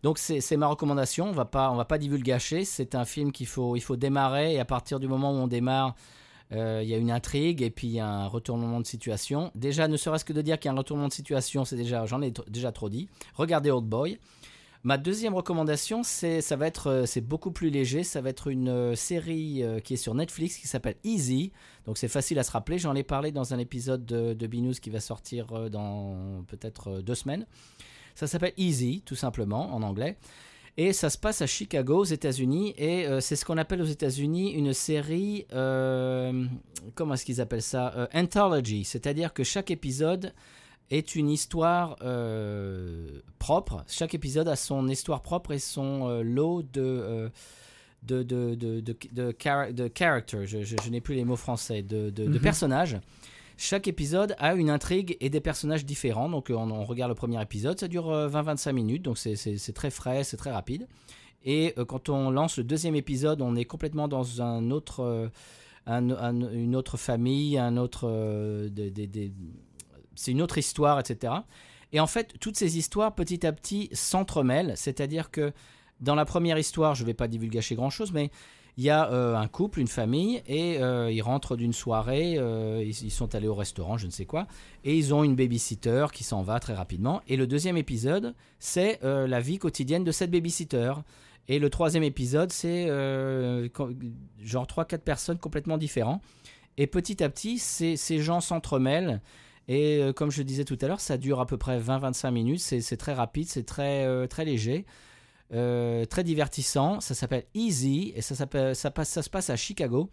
Donc c'est ma recommandation. On va pas, va pas divulgacher. C'est un film qu'il faut, il faut démarrer et à partir du moment où on démarre. Euh, Il y a une intrigue et puis y a un retournement de situation. Déjà, ne serait-ce que de dire qu'il y a un retournement de situation, c'est déjà, j'en ai déjà trop dit. Regardez Old Boy. Ma deuxième recommandation, c'est, ça va être, euh, c'est beaucoup plus léger. Ça va être une euh, série qui est sur Netflix qui s'appelle Easy. Donc c'est facile à se rappeler. J'en ai parlé dans un épisode de, de Binous qui va sortir dans peut-être deux semaines. Ça s'appelle Easy, tout simplement, en anglais. Et ça se passe à Chicago, aux États-Unis. Et euh, c'est ce qu'on appelle aux États-Unis une série. euh, comment est-ce qu'ils appellent ça Euh, Anthology. C'est-à-dire que chaque épisode est une histoire propre. Chaque épisode a son histoire propre et son lot de. de, de, de, de, de, chara- de character, je, je- je n'ai plus les mots français, de, de, de Mhm. personnages. Chaque épisode a une intrigue et des personnages différents. Donc on, on regarde le premier épisode, ça dure euh, 20-25 minutes, donc c'est- très frais, c'est très rapide. Et euh, quand on lance le deuxième épisode, on est complètement dans un autre, euh, un- un- une autre famille, un autre, euh, c'est une autre histoire, etc. Et en fait, toutes ces histoires, petit à petit, s'entremêlent. C'est-à-dire que dans la première histoire, je ne vais pas divulgacher grand-chose, mais il y a euh, un couple, une famille, et euh, ils rentrent d'une soirée, euh, ils, sont allés au restaurant, je ne sais quoi, et ils ont une babysitter qui s'en va très rapidement. Et le deuxième épisode, c'est la vie quotidienne de cette babysitter. Et le troisième épisode, c'est genre 3-4 personnes complètement différentes. Et petit à petit, ces, ces gens s'entremêlent. Et comme je disais tout à l'heure, ça dure à peu près 20-25 minutes. C'est très rapide, c'est très, très léger, très divertissant. Ça s'appelle Easy et ça se passe à Chicago.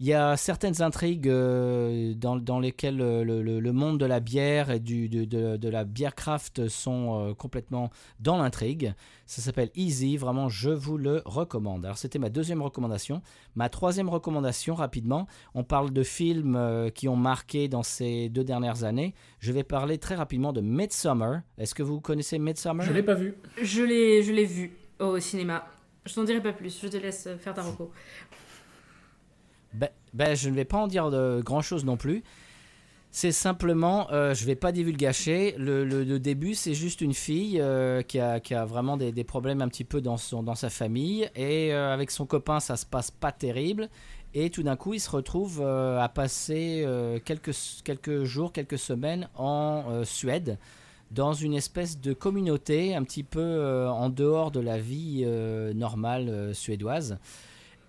Il y a certaines intrigues euh, dans, dans lesquelles euh, le, le- le monde de la bière et du, de, de- de la bière craft sont euh, complètement dans l'intrigue. Ça s'appelle Easy, vraiment je vous le recommande. Alors c'était ma deuxième recommandation. Ma troisième recommandation, rapidement, on parle de films euh, qui ont marqué dans ces deux dernières années. Je vais parler très rapidement de Midsummer. Est-ce que vous connaissez Midsummer? Je l'ai pas vu. Je l'ai, je l'ai vu au cinéma. Je t'en dirai pas plus, je te laisse faire ta reco. Ben, ben, je ne vais pas en dire grand chose non plus. C'est simplement, euh, je vais pas divulgacher. Le, début, c'est juste une fille euh, qui, a, vraiment des, problèmes un petit peu dans, sa famille. Et euh, avec son copain, ça se passe pas terrible. Et tout d'un coup, il se retrouve euh, à passer quelques, jours, quelques semaines en Suède, dans une espèce de communauté un petit peu en dehors de la vie normale suédoise.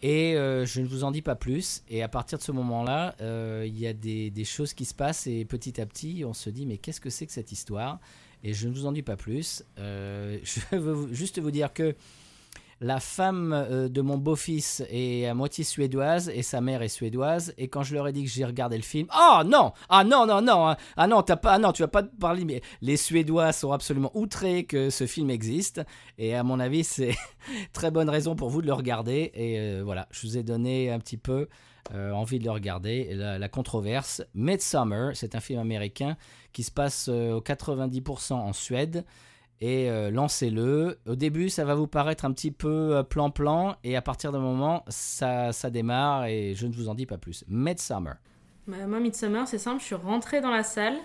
Et euh, je ne vous en dis pas plus. Et à partir de ce moment-là, euh, il y a des, choses qui se passent et petit à petit, on se dit mais qu'est-ce que c'est que cette histoire? Et je ne vous en dis pas plus. Euh, je veux juste vous dire que la femme euh, de mon beau-fils est à moitié suédoise et sa mère est suédoise. Et quand je leur ai dit que j'ai regardé le film, oh non, ah non non non, hein. ah non t'as pas, ah non tu vas pas parler. Mais les Suédois sont absolument outrés que ce film existe. Et à mon avis, c'est très bonne raison pour vous de le regarder. Et euh, voilà, je vous ai donné un petit peu euh, envie de le regarder. La, controverse, Midsummer, c'est un film américain qui se passe au 90% en Suède. Et euh, lancez-le. Au début, ça va vous paraître un petit peu euh, plan-plan. Et à partir d'un moment, ça, ça démarre. Et je ne vous en dis pas plus. Midsummer. Bah, moi, Midsummer, c'est simple, je suis rentrée dans la salle.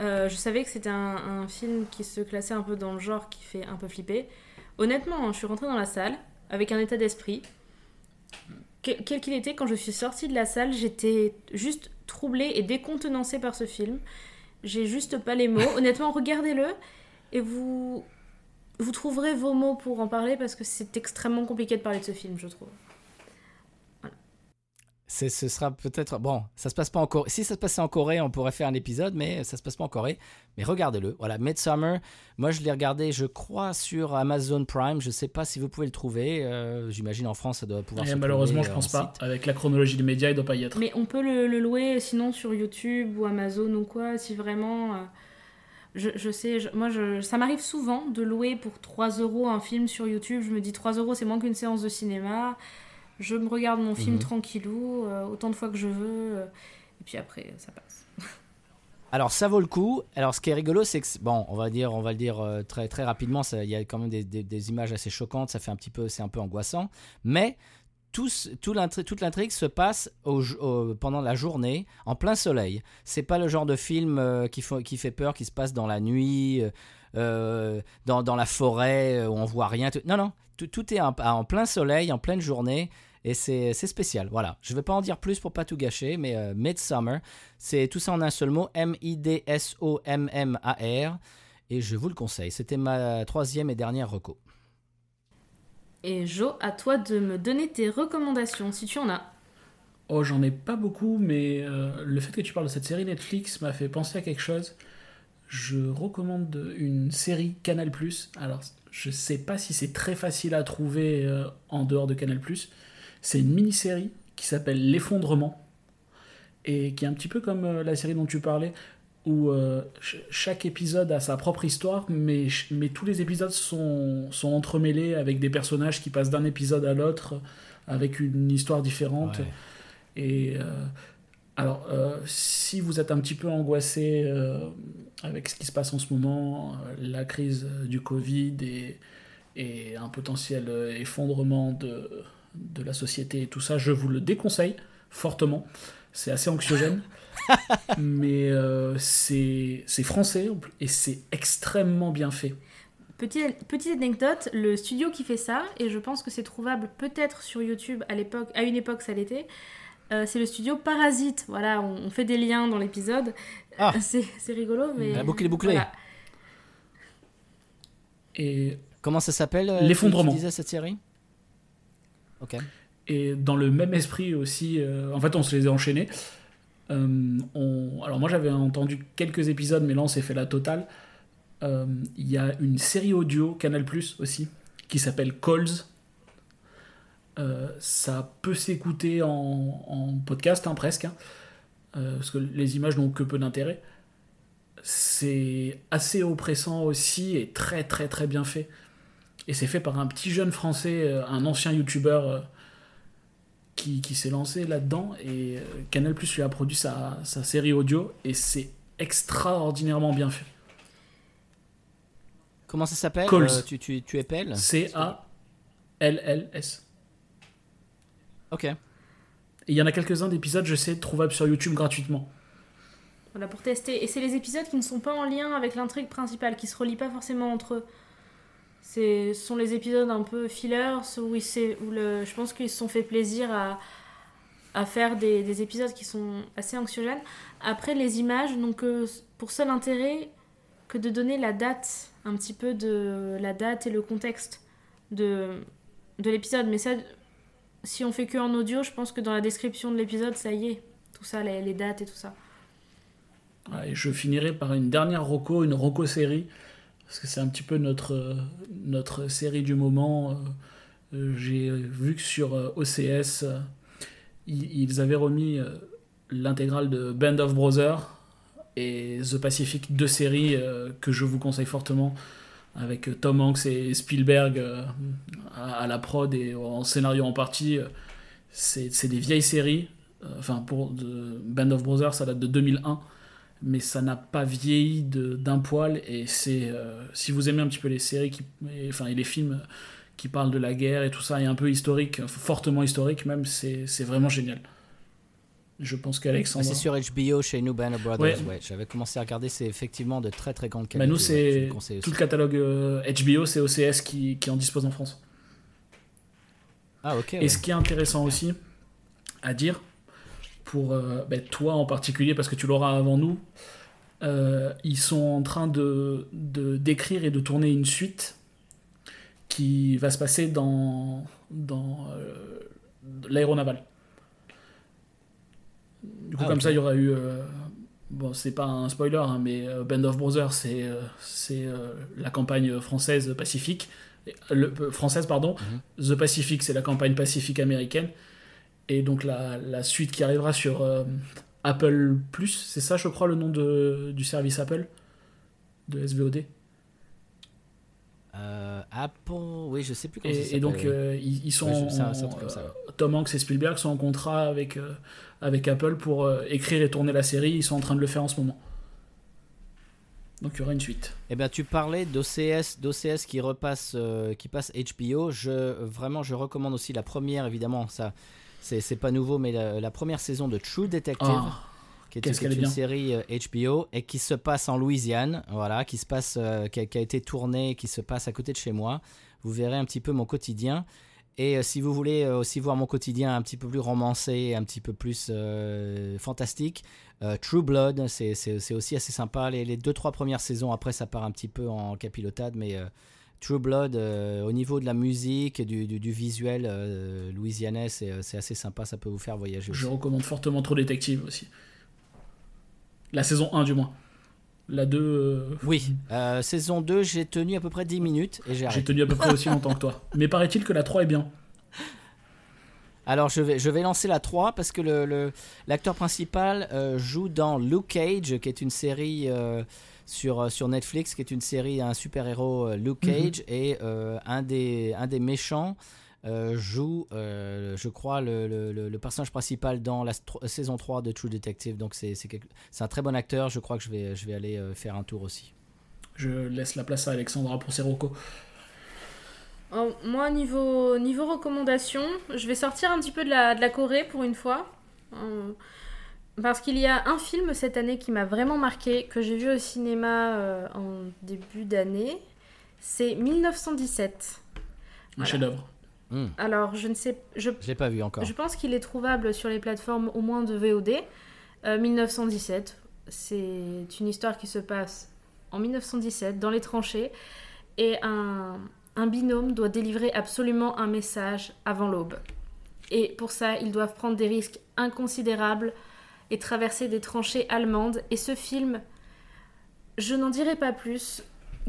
Euh, je savais que c'était un, film qui se classait un peu dans le genre qui fait un peu flipper. Honnêtement, je suis rentrée dans la salle avec un état d'esprit. Que- quel qu'il était, quand je suis sortie de la salle, j'étais juste troublée et décontenancée par ce film. J'ai juste pas les mots. Honnêtement, regardez-le et vous, vous trouverez vos mots pour en parler parce que c'est extrêmement compliqué de parler de ce film, je trouve. C'est- ce sera peut-être bon. Ça se passe pas en Corée. Si ça se passait en Corée, on pourrait faire un épisode, mais ça se passe pas en Corée. Mais regardez-le. Voilà, Midsummer. Moi, je l'ai regardé, je crois, sur Amazon Prime. Je sais pas si vous pouvez le trouver. Euh, J'imagine en France, ça doit pouvoir. Et se malheureusement, je euh, pense en pas. site. Avec la chronologie des médias, il doit pas y être. Mais on peut le, le louer sinon sur YouTube ou Amazon ou quoi, si vraiment. Je, je sais, je- moi je, ça m'arrive souvent de louer pour 3 euros un film sur YouTube. Je me dis 3 euros c'est moins qu'une séance de cinéma. Je me regarde mon film Mhm. tranquillou, euh, autant de fois que je veux. euh, et puis après, ça passe. Alors ça vaut le coup. Alors ce qui est rigolo, c'est que bon, on va dire, on va le dire euh, très très rapidement. Il y a quand même des, des- des images assez choquantes. Ça fait un petit peu, c'est un peu angoissant. Mais toute l'intrigue se passe pendant la journée, en plein soleil. C'est pas le genre de film euh, qui, fait peur, qui se passe dans la nuit, euh, euh, dans, la forêt où on voit rien. Non non, tout, est en, plein soleil, en pleine journée. Et c'est spécial, voilà. Je vais pas en dire plus pour pas tout gâcher, mais Midsummer, c'est tout ça en un seul mot, M-I-D-S-O-M-M-A-R. Et je vous le conseille. C'était ma troisième et dernière reco. Et Jo, à toi de me donner tes recommandations si tu en as. Oh, j'en ai pas beaucoup, mais euh, le fait que tu parles de cette série Netflix m'a fait penser à quelque chose. Je recommande une série Canal+. Alors, je sais pas si c'est très facile à trouver euh, en dehors de Canal+. C'est une mini-série qui s'appelle L'effondrement et qui est un petit peu comme euh, la série dont tu parlais, où euh, ch- chaque épisode a sa propre histoire, mais, mais tous les épisodes sont, sont entremêlés avec des personnages qui passent d'un épisode à l'autre avec une histoire différente. Ouais. Et euh, Alors, euh, si vous êtes un petit peu angoissé avec ce qui se passe en ce moment, la crise du Covid et, et un potentiel effondrement de, de la société et tout ça, je vous le déconseille fortement. C'est assez anxiogène, mais euh, c'est c'est français et c'est extrêmement bien fait. Petite, petite anecdote, le studio qui fait ça, et je pense que c'est trouvable peut-être sur YouTube à l'époque, à une époque ça l'était, euh, c'est le studio Parasite. Voilà, on, on fait des liens dans l'épisode. Ah. C'est c'est rigolo, mais. La boucle est bouclée. voilà. Et Comment ça s'appelle euh, L'effondrement. Disais cette série? Ok. Et dans le même esprit aussi, euh, en fait, on se les a enchaînés. Euh, on- alors moi, j'avais entendu quelques épisodes, mais là, on s'est fait la totale. Euh, Il y a une série audio Canal Plus aussi qui s'appelle Calls. Euh, ça peut s'écouter en, podcast hein, presque, hein, parce que les images n'ont que peu d'intérêt. C'est assez oppressant aussi et très très très bien fait. Et c'est fait par un petit jeune français, un ancien youtubeur qui, qui s'est lancé là-dedans. Et euh, Canal Plus lui a produit sa, sa série audio et c'est extraordinairement bien fait. Comment ça s'appelle Calls. Euh, tu, tu, tu épelles C-A-L-L-S. Ok. Il y en a quelques-uns d'épisodes, je sais, trouvables sur YouTube gratuitement. Voilà, pour tester. Et c'est les épisodes qui ne sont pas en lien avec l'intrigue principale, qui se relient pas forcément entre eux. Ce sont les épisodes un peu fillers, où, il où le, je pense qu'ils se sont fait plaisir à, à faire des, des épisodes qui sont assez anxiogènes. Après, les images n'ont que pour seul intérêt que de donner la date, un petit peu de la date et le contexte de, de l'épisode. Mais ça, si on fait que en audio, je pense que dans la description de l'épisode, ça y est. Tout ça, les, dates et tout ça. Ouais, Et je finirai par une dernière Rocco, une Rocco série, parce que c'est un petit peu notre, notre série du moment. Euh, J'ai vu que sur euh, OCS, euh, ils, avaient remis l'intégrale de Band of Brothers et The Pacific, deux séries que je vous conseille fortement, avec Tom Hanks et Spielberg à, la prod et en scénario en partie. C'est des vieilles séries. Enfin, pour Band of Brothers, ça date de 2001 mais ça n'a pas vieilli d'un poil et c'est euh, si vous aimez un petit peu les séries qui et, enfin et les films qui parlent de la guerre et tout ça et un peu historique fortement historique même c'est vraiment génial je pense Ah, qu'Alexandre C'est sur HBO chez nous, Band of Brothers. Ouais. Ouais. J'avais commencé à regarder, c'est effectivement de très très grande bah, qualité. nous ouais, je c'est tout le catalogue euh, HBO c'est OCS qui, qui en dispose en France Ah, ok. Et ouais. ce qui est intéressant aussi à dire, pour euh, ben, toi en particulier, parce que tu l'auras avant nous, euh, ils sont en train de d'écrire et de tourner une suite qui va se passer dans, dans euh, l'aéronaval. Du coup, Ah, comme ça, il y aura eu. euh, bon, c'est pas un spoiler, hein, mais euh, Band of Brothers, c'est euh, c'est, la campagne française pacifique. Le- française, pardon. Mhm. The Pacific, c'est la campagne pacifique américaine. Et donc la, la suite qui arrivera sur euh, Apple Plus, c'est ça, je crois, le nom de, du service Apple? De SVOD. Euh, Apple, oui, je sais plus comment ça Et, s'appelle. et donc euh, ils, ils sont Ouais, je- comme ça, Tom Hanks et Spielberg sont en contrat avec avec Apple pour écrire et tourner la série. Ils sont en train de le faire en ce moment. Donc il y aura une suite. Eh ben, tu parlais d'OCS, d'OCS qui repasse, qui passe HBO. Je vraiment, je recommande aussi la première, évidemment. Ça, c'est c'est pas nouveau, mais la, la première saison de True Detective, Ah, qui est, une série euh, HBO et qui se passe en Louisiane, voilà, qui se passe, euh, qui, a, qui a été tournée, qui se passe à côté de chez moi. Vous verrez un petit peu mon quotidien. Et euh, si vous voulez euh, aussi voir mon quotidien un petit peu plus romancé, un petit peu plus euh, fantastique, euh, True Blood, c'est c'est- c'est aussi assez sympa. Les, les deux, trois premières saisons, après, ça part un petit peu en capilotade, mais euh, True Blood, euh, au niveau de la musique, et du, du, du visuel euh, louisianais, c'est euh, c'est assez sympa, ça peut vous faire voyager aussi. je recommande fortement Trop Détective aussi. La saison 1 du moins. La 2, euh, Oui, saison 2, j'ai tenu à peu près 10 minutes et j'ai j'ai tenu à peu près aussi longtemps que toi. Mais paraît-il que la 3 est bien. Alors je vais, je vais lancer la 3 parce que le- le- l'acteur principal joue dans Luke Cage, qui est une série sur, euh, sur Netflix, qui est une série un super-héros euh, Luke Mhm. Cage, et euh, un, des, un des méchants euh, joue, euh, je crois, le, le- le- personnage principal dans la saison 3 de True Detective. Donc c'est c'est quelque- c'est un très bon acteur. Je crois que je vais, je vais aller faire un tour aussi. Je laisse la place à Alexandra pour ses recos. Oh, moi, niveau, niveau recommandation, je vais sortir un petit peu de la, de la Corée pour une fois. Euh, Parce qu'il y a un film cette année qui m'a vraiment marqué, que j'ai vu au cinéma euh, en début d'année. C'est 1917. Un Voilà. chef-d'œuvre. Hmm, Alors, je ne sais. Je, je l'ai pas vu encore. je pense qu'il est trouvable sur les plateformes au moins de VOD. Euh, 1917, c'est une histoire qui se passe en 1917 dans les tranchées et un, un binôme doit délivrer absolument un message avant l'aube. Et pour ça, ils doivent prendre des risques inconsidérables et traverser des tranchées allemandes. Et ce film, je n'en dirai pas plus,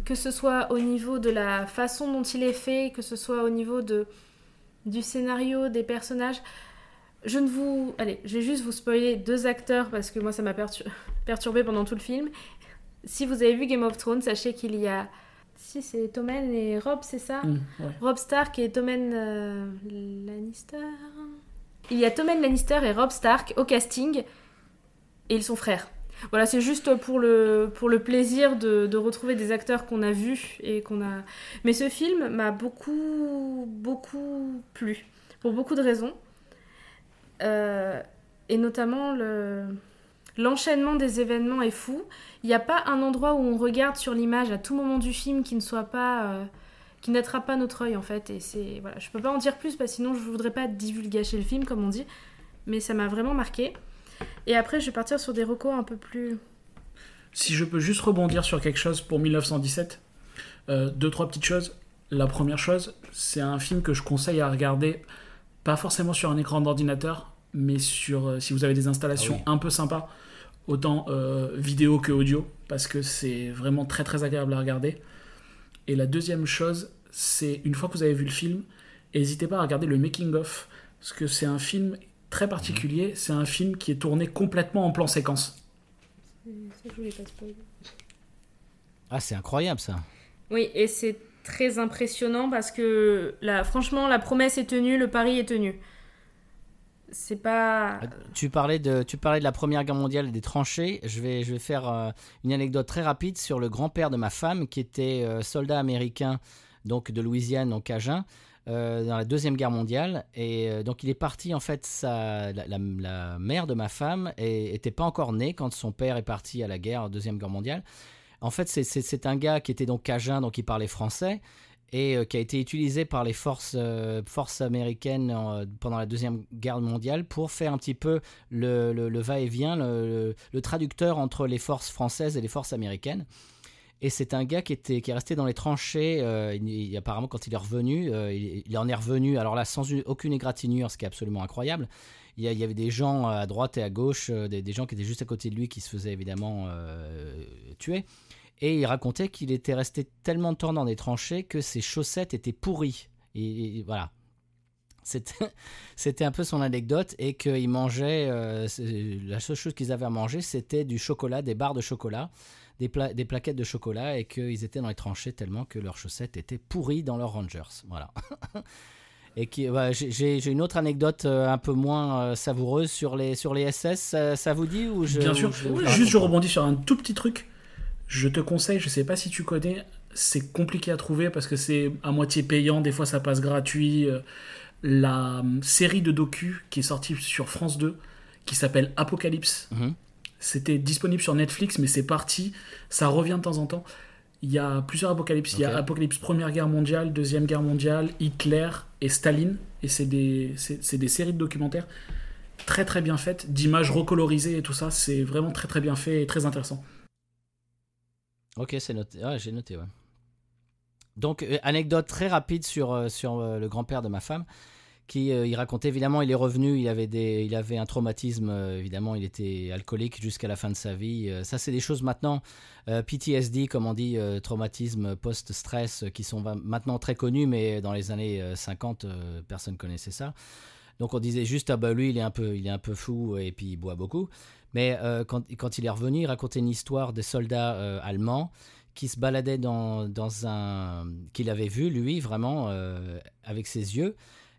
que ce soit au niveau de la façon dont il est fait, que ce soit au niveau de, du scénario, des personnages. Je ne vous. Allez, je vais juste vous spoiler deux acteurs parce que moi ça m'a pertur- perturbé pendant tout le film. Si vous avez vu Game of Thrones, sachez qu'il y a. Si, c'est Tommen et Rob, c'est ça ouais. Rob Stark et Tommen euh, Lannister. Il y a Tommen Lannister et Rob Stark au casting et ils sont frères. Voilà, c'est juste pour le, pour le plaisir de, de retrouver des acteurs qu'on a vus et qu'on a. Mais ce film m'a beaucoup, beaucoup plu pour beaucoup de raisons. Euh, et notamment le. L'enchaînement des événements est fou. Il n'y a pas un endroit où on regarde sur l'image à tout moment du film qui ne soit pas euh, qui n'attrape pas notre œil en fait et c'est voilà je peux pas en dire plus parce que sinon je voudrais pas divulgacher le film comme on dit mais ça m'a vraiment marqué et après je vais partir sur des recos un peu plus Si je peux juste rebondir sur quelque chose pour 1917, euh, deux, trois petites choses. La première chose, c'est un film que je conseille à regarder, pas forcément sur un écran d'ordinateur, mais sur euh, si vous avez des installations Ah un peu sympas, autant euh, vidéo que audio, parce que c'est vraiment très très agréable à regarder. Et la deuxième chose, c'est une fois que vous avez vu le film, n'hésitez pas à regarder le making-of, parce que c'est un film très particulier, c'est un film qui est tourné complètement en plan séquence. Ah, c'est incroyable ça. oui et c'est très impressionnant parce que là franchement la promesse est tenue le pari est tenu c'est pas Tu parlais de, tu parlais de la Première Guerre mondiale et des tranchées. Je vais, je vais faire euh, une anecdote très rapide sur le grand-père de ma femme qui était euh, soldat américain donc de Louisiane en Cajun euh, dans la Deuxième Guerre mondiale. Et euh, donc il est parti en fait, sa, la, mère de ma femme n'était pas encore née quand son père est parti à la guerre, Deuxième Guerre mondiale. En fait, c'est- un gars qui était donc Cajun, donc il parlait français et euh, qui a été utilisé par les forces, forces américaines pendant la Deuxième Guerre mondiale pour faire un petit peu le, le- le va-et-vient, le- le traducteur entre les forces françaises et les forces américaines. Et c'est un gars qui, était, qui est resté dans les tranchées. euh, apparemment, quand il est revenu, euh, il, en est revenu, alors là, sans u- aucune égratignure, ce qui est absolument incroyable. Il y, avait des gens à droite et à gauche, euh, des, gens qui étaient juste à côté de lui qui se faisaient évidemment tuer. Et il racontait qu'il était resté tellement de temps dans des tranchées que ses chaussettes étaient pourries. Et, voilà. C'était un peu son anecdote et qu'il mangeait. euh, la seule chose qu'ils avaient à manger, c'était du chocolat, des barres de chocolat, des, pla- des plaquettes de chocolat et qu'ils étaient dans les tranchées tellement que leurs chaussettes étaient pourries dans leurs Rangers. Voilà. Et qui, ouais, j'ai- une autre anecdote euh, un peu moins euh, savoureuse sur les, sur les SS. Ça, ça vous dit ou je, Bien sûr. je- ou je Juste, je rebondis sur un tout petit truc. Je te conseille, je sais pas si tu connais, c'est compliqué à trouver parce que c'est à moitié payant, des fois ça passe gratuit. euh, La euh, série de docu qui est sortie sur France 2, qui s'appelle Apocalypse. Mhm. C'était disponible sur Netflix, mais c'est parti. Ça revient de temps en temps. Il y a plusieurs apocalypses. Il y a. Apocalypse Première Guerre mondiale, Deuxième Guerre mondiale, Hitler et Staline. Et c'est des, c'est, des séries de documentaires très très bien faites, d'images recolorisées et tout ça. C'est vraiment très très bien fait et très intéressant. Ok, c'est noté. Ouais, j'ai noté, ouais. Donc, euh, anecdote très rapide sur, euh, sur euh, le grand-père de ma femme, qui euh, il racontait évidemment, il est revenu, il avait, des, il avait un traumatisme, euh, évidemment, il était alcoolique jusqu'à la fin de sa vie. Euh, ça, c'est des choses maintenant, PTSD, comme on dit, traumatisme post-stress, qui sont maintenant très connus, mais dans les années euh, 50, euh, personne connaissait ça. Donc on disait juste ah bah lui il est un peu il est un peu fou et puis il boit beaucoup. Mais quand, quand il est revenu, il racontait une histoire des soldats allemands qui se baladaient dans, dans un qu'il avait vu lui vraiment avec ses yeux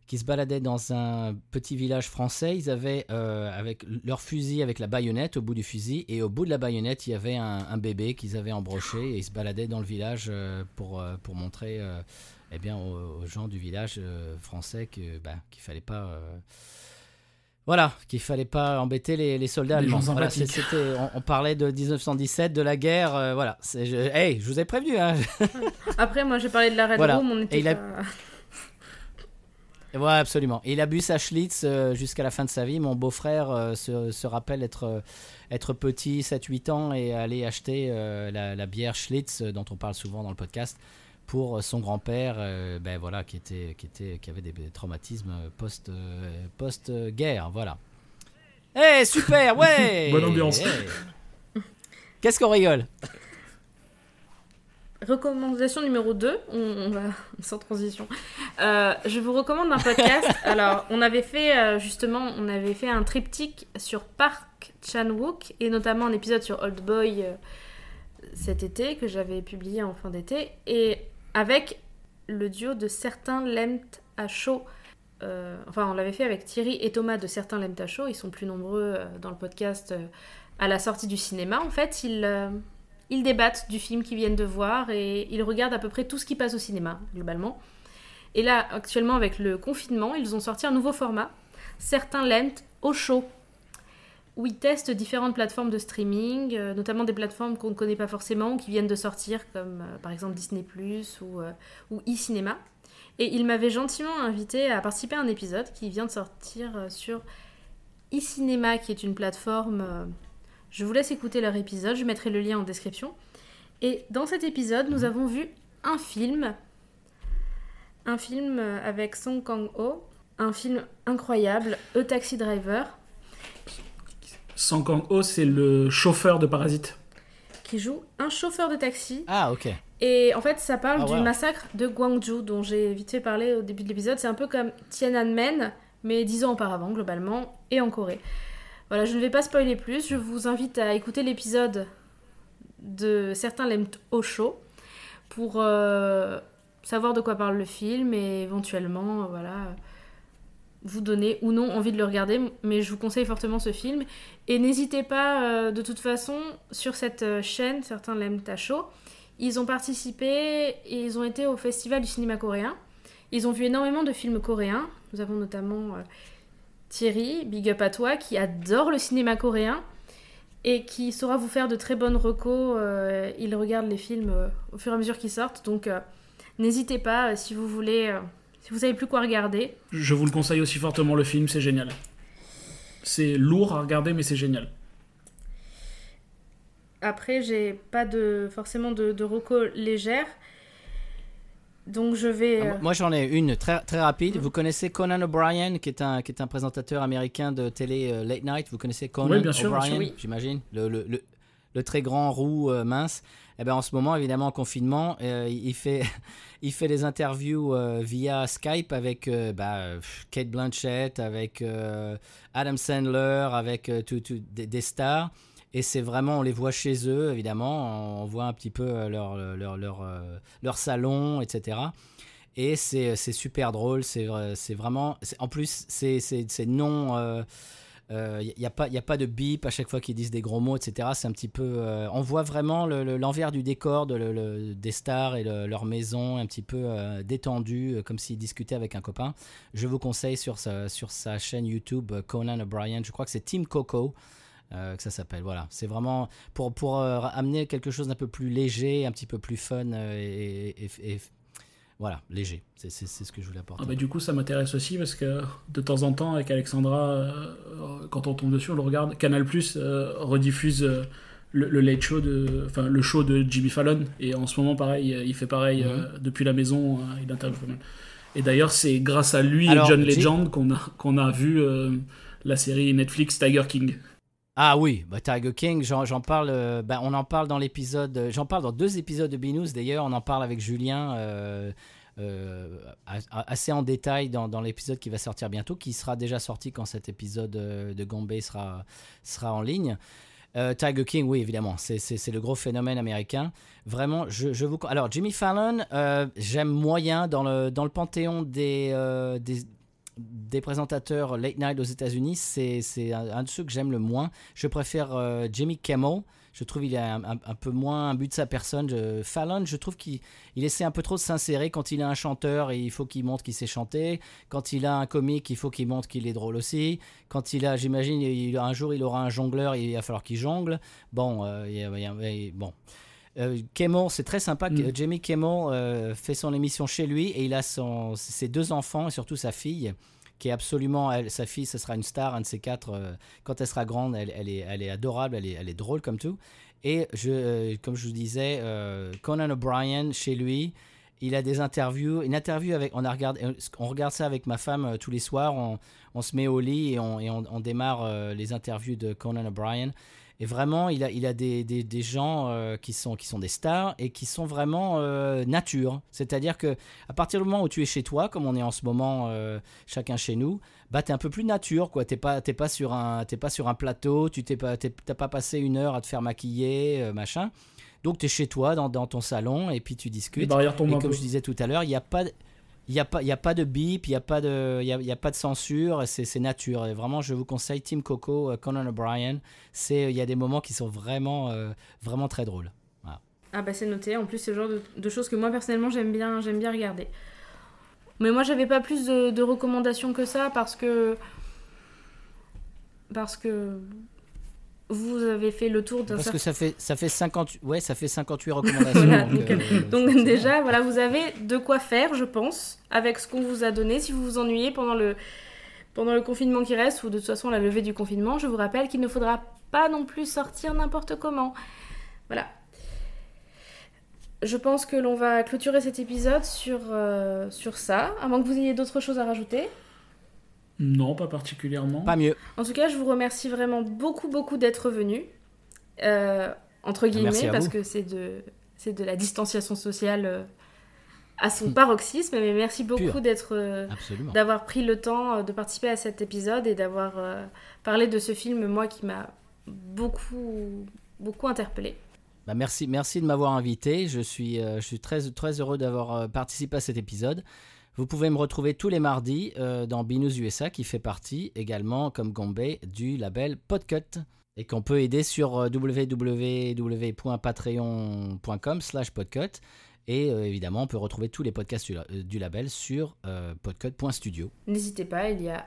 qui se baladaient dans un petit village français. Ils avaient euh, avec leur fusil avec la baïonnette au bout du fusil et au bout de la baïonnette il y avait un, un bébé qu'ils avaient embroché et ils se baladaient dans le village euh, pour, euh, pour montrer euh, eh bien, aux, aux gens du village euh, français que bah, qu'il fallait pas euh, voilà qu'il fallait pas embêter les, les soldats Les allemands. Voilà, on, on parlait de 1917 de la guerre euh, voilà c'est je, hey, je vous ai prévenu hein. Après, moi, j'ai parlé de la Red Voilà. Room, on Et était il a- pas... Ouais, absolument. Et il a bu sa Schlitz euh, jusqu'à la fin de sa vie. Mon beau-frère euh, se, se rappelle être, euh, être petit, 7-8 ans, et aller acheter la, la bière Schlitz, dont on parle souvent dans le podcast, pour son grand-père, ben voilà, qui, était, qui, était, qui avait des, traumatismes post, post-guerre. Voilà. Eh, super, ouais Bonne ambiance. Hey. Qu'est-ce qu'on rigole? Recommandation numéro 2, on, on va sans transition. Euh, je vous recommande un podcast. Alors, on avait fait euh, justement, on avait fait un triptyque sur Park Chan-wook et notamment un épisode sur Old Boy euh, cet été que j'avais publié en fin d'été et avec le duo de certains Lemt à chaud. Enfin, on l'avait fait avec Thierry et Thomas de certains Lemt à chaud. Ils sont plus nombreux dans le podcast à la sortie du cinéma. En fait, ils ils débattent du film qu'ils viennent de voir et ils regardent à peu près tout ce qui passe au cinéma, globalement. Et là, actuellement, avec le confinement, ils ont sorti un nouveau format, certains Lent au show, où ils testent différentes plateformes de streaming, euh, notamment des plateformes qu'on ne connaît pas forcément, ou qui viennent de sortir, comme euh, par exemple Disney ⁇ ou, euh, ou e-cinéma. Et ils m'avaient gentiment invité à participer à un épisode qui vient de sortir sur e-cinéma, qui est une plateforme... je vous laisse écouter leur épisode, je mettrai le lien en description. Et dans cet épisode, nous avons vu un film, un film euh, avec Song Kang-ho, un film incroyable, A Taxi Driver, Sang Kang-ho, c'est le chauffeur de Parasite. qui joue un chauffeur de taxi. Ah, ok. Et en fait, ça parle Ah, du wow. massacre de Gwangju, dont j'ai vite fait parler au début de l'épisode. C'est un peu comme Tiananmen, mais dix ans auparavant, globalement, et en Corée. Voilà, je ne vais pas spoiler plus. Je vous invite à écouter l'épisode de certains l'aiment au show pour euh, savoir de quoi parle le film et éventuellement, euh, voilà, vous donner ou non envie de le regarder. Mais je vous conseille fortement ce film. Et n'hésitez pas, euh, de toute façon, sur cette chaîne, certains l'aiment à chaud. Ils ont participé et ils ont été au Festival du cinéma coréen. Ils ont vu énormément de films coréens. Nous avons notamment Thierry, big up à toi, qui adore le cinéma coréen et qui saura vous faire de très bonnes recos. euh, il regarde les films euh, au fur et à mesure qu'ils sortent. Donc euh, n'hésitez pas si vous voulez, si vous savez plus quoi regarder. Je vous le conseille aussi fortement, le film, c'est génial. C'est lourd à regarder, mais c'est génial. Après, j'ai pas de forcément de, de recos légères. Donc je vais. Ah, euh, Moi j'en ai une très, très rapide. Vous connaissez Conan O'Brien, qui est un, qui est un présentateur américain de télé euh, late night. Vous connaissez Conan Oui, bien sûr, bien O'Brien, sûr. Oui. j'imagine le, le, le, le très grand roux euh, mince. Eh ben, en ce moment, évidemment, en confinement, euh, il, fait, il fait des interviews euh, via Skype avec euh, bah, Kate Blanchett, avec euh, Adam Sandler, avec euh, tout- tout- des, des stars. Et c'est vraiment, on les voit chez eux, évidemment. On voit un petit peu euh, leur, leur, leur, euh, leur salon, etc. Et c'est super drôle. C'est euh, vraiment. En plus, c'est non. Il n'y a, pas- a pas de bip à chaque fois qu'ils disent des gros mots, etc. C'est un petit peu. euh, on voit vraiment le- le- l'envers du décor des stars et le- leur maison, un petit peu euh, détendu, euh, comme s'ils discutaient avec un copain. Je vous conseille sur sa, sur sa chaîne YouTube euh, Conan O'Brien. Je crois que c'est Team Coco. Euh, que ça s'appelle. Voilà, c'est vraiment pour, pour euh, amener quelque chose d'un peu plus léger, un petit peu plus fun euh, et, et- et- voilà, léger. C'est ce que je voulais apporter. Ah bah, du coup, ça m'intéresse aussi parce que de temps en temps, avec Alexandra, euh, quand on tombe dessus, on le regarde. Canal Plus rediffuse euh, le, le late show de, enfin le show de Jimmy Fallon. Et en ce moment, pareil, il fait pareil Mhm. depuis la maison. il interviewe. Et d'ailleurs, c'est grâce à lui Alors, et John Legend qu'on a qu'on a vu la série Netflix Tiger King. Ah oui, bah, Tiger King, j'en parle, euh, bah, on en parle dans l'épisode, euh, j'en parle dans deux épisodes de Binous d'ailleurs, on en parle avec Julien euh, assez en détail dans, l'épisode qui va sortir bientôt, qui sera déjà sorti quand cet épisode de Gombe sera, sera en ligne. Tiger King, oui, évidemment, c'est- le gros phénomène américain. Vraiment, je, je vous. Alors, Jimmy Fallon, j'aime moyen dans le, dans le panthéon des, des, des présentateurs late night aux États-Unis, c'est un, de ceux que j'aime le moins. Je préfère euh, Jimmy. Je trouve il a un, un- peu moins un but de sa personne. Fallon, je trouve qu'il il essaie un peu trop de s'insérer. Quand il a un chanteur, il faut qu'il montre qu'il sait chanter. Quand il a un comique, il faut qu'il montre qu'il est drôle aussi. Quand il a, j'imagine, un jour il aura un jongleur, il va falloir qu'il jongle. Bon, euh, il y a- il y a- il- bon. Euh, c'est très sympa. Mm. Jamie Kimmel euh, fait son émission chez lui et il a son, ses deux enfants et surtout sa fille, qui est absolument. elle- sa fille, ce sera une star, un de ces quatre. euh, quand elle sera grande, elle, elle est, elle est adorable, elle est, elle est drôle comme tout. Et je, euh, comme je vous disais, euh, Conan O'Brien chez lui. Il a des interviews, une interview avec, on a regardé, on regarde ça avec ma femme tous les soirs. On, on se met au lit et on, et on- on démarre les interviews de Conan O'Brien. Et vraiment, il a, il a des, des, des gens euh, qui, sont, qui sont des stars et qui sont vraiment euh, nature. C'est-à-dire que à partir du moment où tu es chez toi, comme on est en ce moment euh, chacun chez nous, bah t'es un peu plus nature, quoi. T'es pas, t'es pas sur un, t'es pas sur un plateau, tu t'es pas, t'as pas passé une heure à te faire maquiller, machin. Donc tu es chez toi, dans, dans ton salon, et puis tu Les discutes. barrières tombent Et comme peu. je disais tout à l'heure, il n'y a pas il n'y a, pas- a pas de bip, il n'y a, pas de- a, pas de censure, c'est nature. Et vraiment, je vous conseille Team Coco, euh, Conan O'Brien. C'est- Il y a des moments qui sont vraiment, euh, vraiment très drôles. Ah bah c'est noté, en plus c'est le genre de, choses que moi personnellement j'aime bien, bien regarder. Mais moi j'avais pas plus de recommandations que ça parce que... Parce que... Vous avez fait le tour d'un Parce certain... que ça fait, ça fait, 50, ouais, ça fait 58 recommandations. Voilà, donc, euh, Donc déjà, voilà, vous avez de quoi faire, je pense, avec ce qu'on vous a donné. Si vous vous ennuyez pendant le, pendant le confinement qui reste, ou de toute façon la levée du confinement, je vous rappelle qu'il ne faudra pas non plus sortir n'importe comment. Voilà. Je pense que l'on va clôturer cet épisode sur, euh, sur ça, à moins que vous ayez d'autres choses à rajouter. Non, pas particulièrement. Pas mieux. En tout cas, je vous remercie vraiment beaucoup, beaucoup d'être venu. Euh, entre guillemets, Merci à parce vous. que c'est de, c'est de la distanciation sociale euh, à son paroxysme. Mais merci beaucoup d'être, euh, Absolument. d'avoir pris le temps de participer à cet épisode et d'avoir euh, parlé de ce film, moi, qui m'a beaucoup, beaucoup interpellée. Bah, merci, merci de m'avoir invité. Je suis, euh, je suis très, très heureux d'avoir participé à cet épisode. Vous pouvez me retrouver tous les mardis euh, dans Binous USA, qui fait partie également, comme Gombe, du label Podcut. Et qu'on peut aider sur euh, www.patreon.com slash podcut. Et euh, évidemment, on peut retrouver tous les podcasts du, euh, du label sur podcut.studio. N'hésitez pas, il y a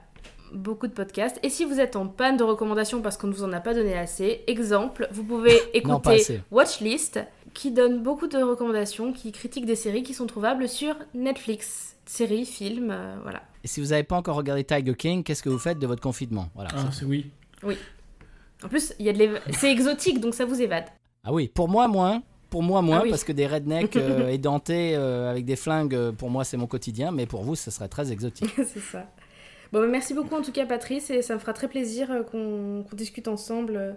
beaucoup de podcasts. Et si vous êtes en panne de recommandations parce qu'on ne vous en a pas donné assez, exemple, vous pouvez écouter. Watchlist, qui donne beaucoup de recommandations, qui critique des séries qui sont trouvables sur Netflix. Séries, films, euh, voilà. Et si vous n'avez pas encore regardé Tiger King, qu'est-ce que vous faites de votre confinement? Voilà. Ah, c'est- c'est oui. En plus, il y a de c'est exotique, donc ça vous évade. Ah oui, pour moi moins. Pour moi moins, Ah oui. parce que des rednecks euh, édentés euh, avec des flingues, pour moi c'est mon quotidien, mais pour vous ce serait très exotique. c'est ça. Bon, bah, merci beaucoup en tout cas, Patrice, et ça me fera très plaisir euh, qu'on qu'on discute ensemble euh,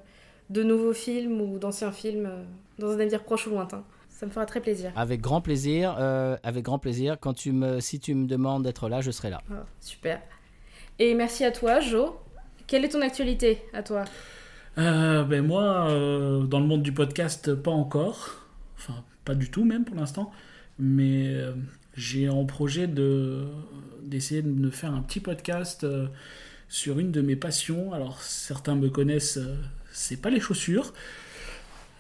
de nouveaux films ou d'anciens films euh, dans un avenir proche ou lointain. Ça me fera très plaisir. Avec grand plaisir, euh, avec grand plaisir. Quand tu me, si tu me demandes d'être là, je serai là. Ah, super. Et merci à toi, Jo. Quelle est ton actualité à toi? Euh, ben moi, euh, dans le monde du podcast, pas encore. Enfin, pas du tout même pour l'instant. Mais euh, j'ai en projet de d'essayer de me faire un petit podcast euh, sur une de mes passions. Alors certains me connaissent, euh, c'est pas les chaussures,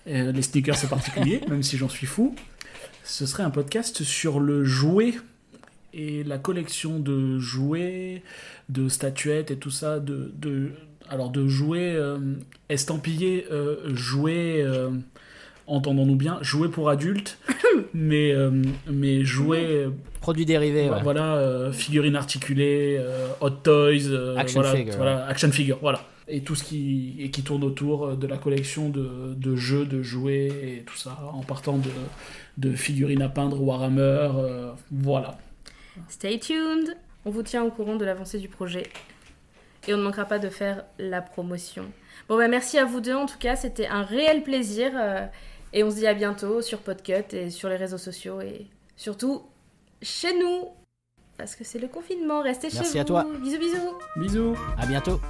Euh, les sneakers c'est particulier, même si j'en suis fou. Ce serait un podcast sur le jouet et la collection de jouets, de statuettes et tout ça, de, de alors de jouets euh, estampillés, euh, jouets, euh, entendons-nous bien, jouets pour adultes, mais, euh, mais jouets, euh, Produits dérivés, ouais. voilà, euh, figurines articulées, euh, hot toys, euh, Action voilà, figure, voilà, action figure, voilà. Et tout ce qui, et qui tourne autour de la collection de, de jeux, de jouets et tout ça, en partant de, de figurines à peindre Warhammer, euh, voilà. Stay tuned. On vous tient au courant de l'avancée du projet. Et on ne manquera pas de faire la promotion. Bon, bah merci à vous deux en tout cas. C'était un réel plaisir. euh, et on se dit à bientôt sur Podcut et sur les réseaux sociaux. Et surtout, chez nous. Parce que c'est le confinement. Restez chez Merci vous. à toi. Bisous, bisous. Bisous À bientôt.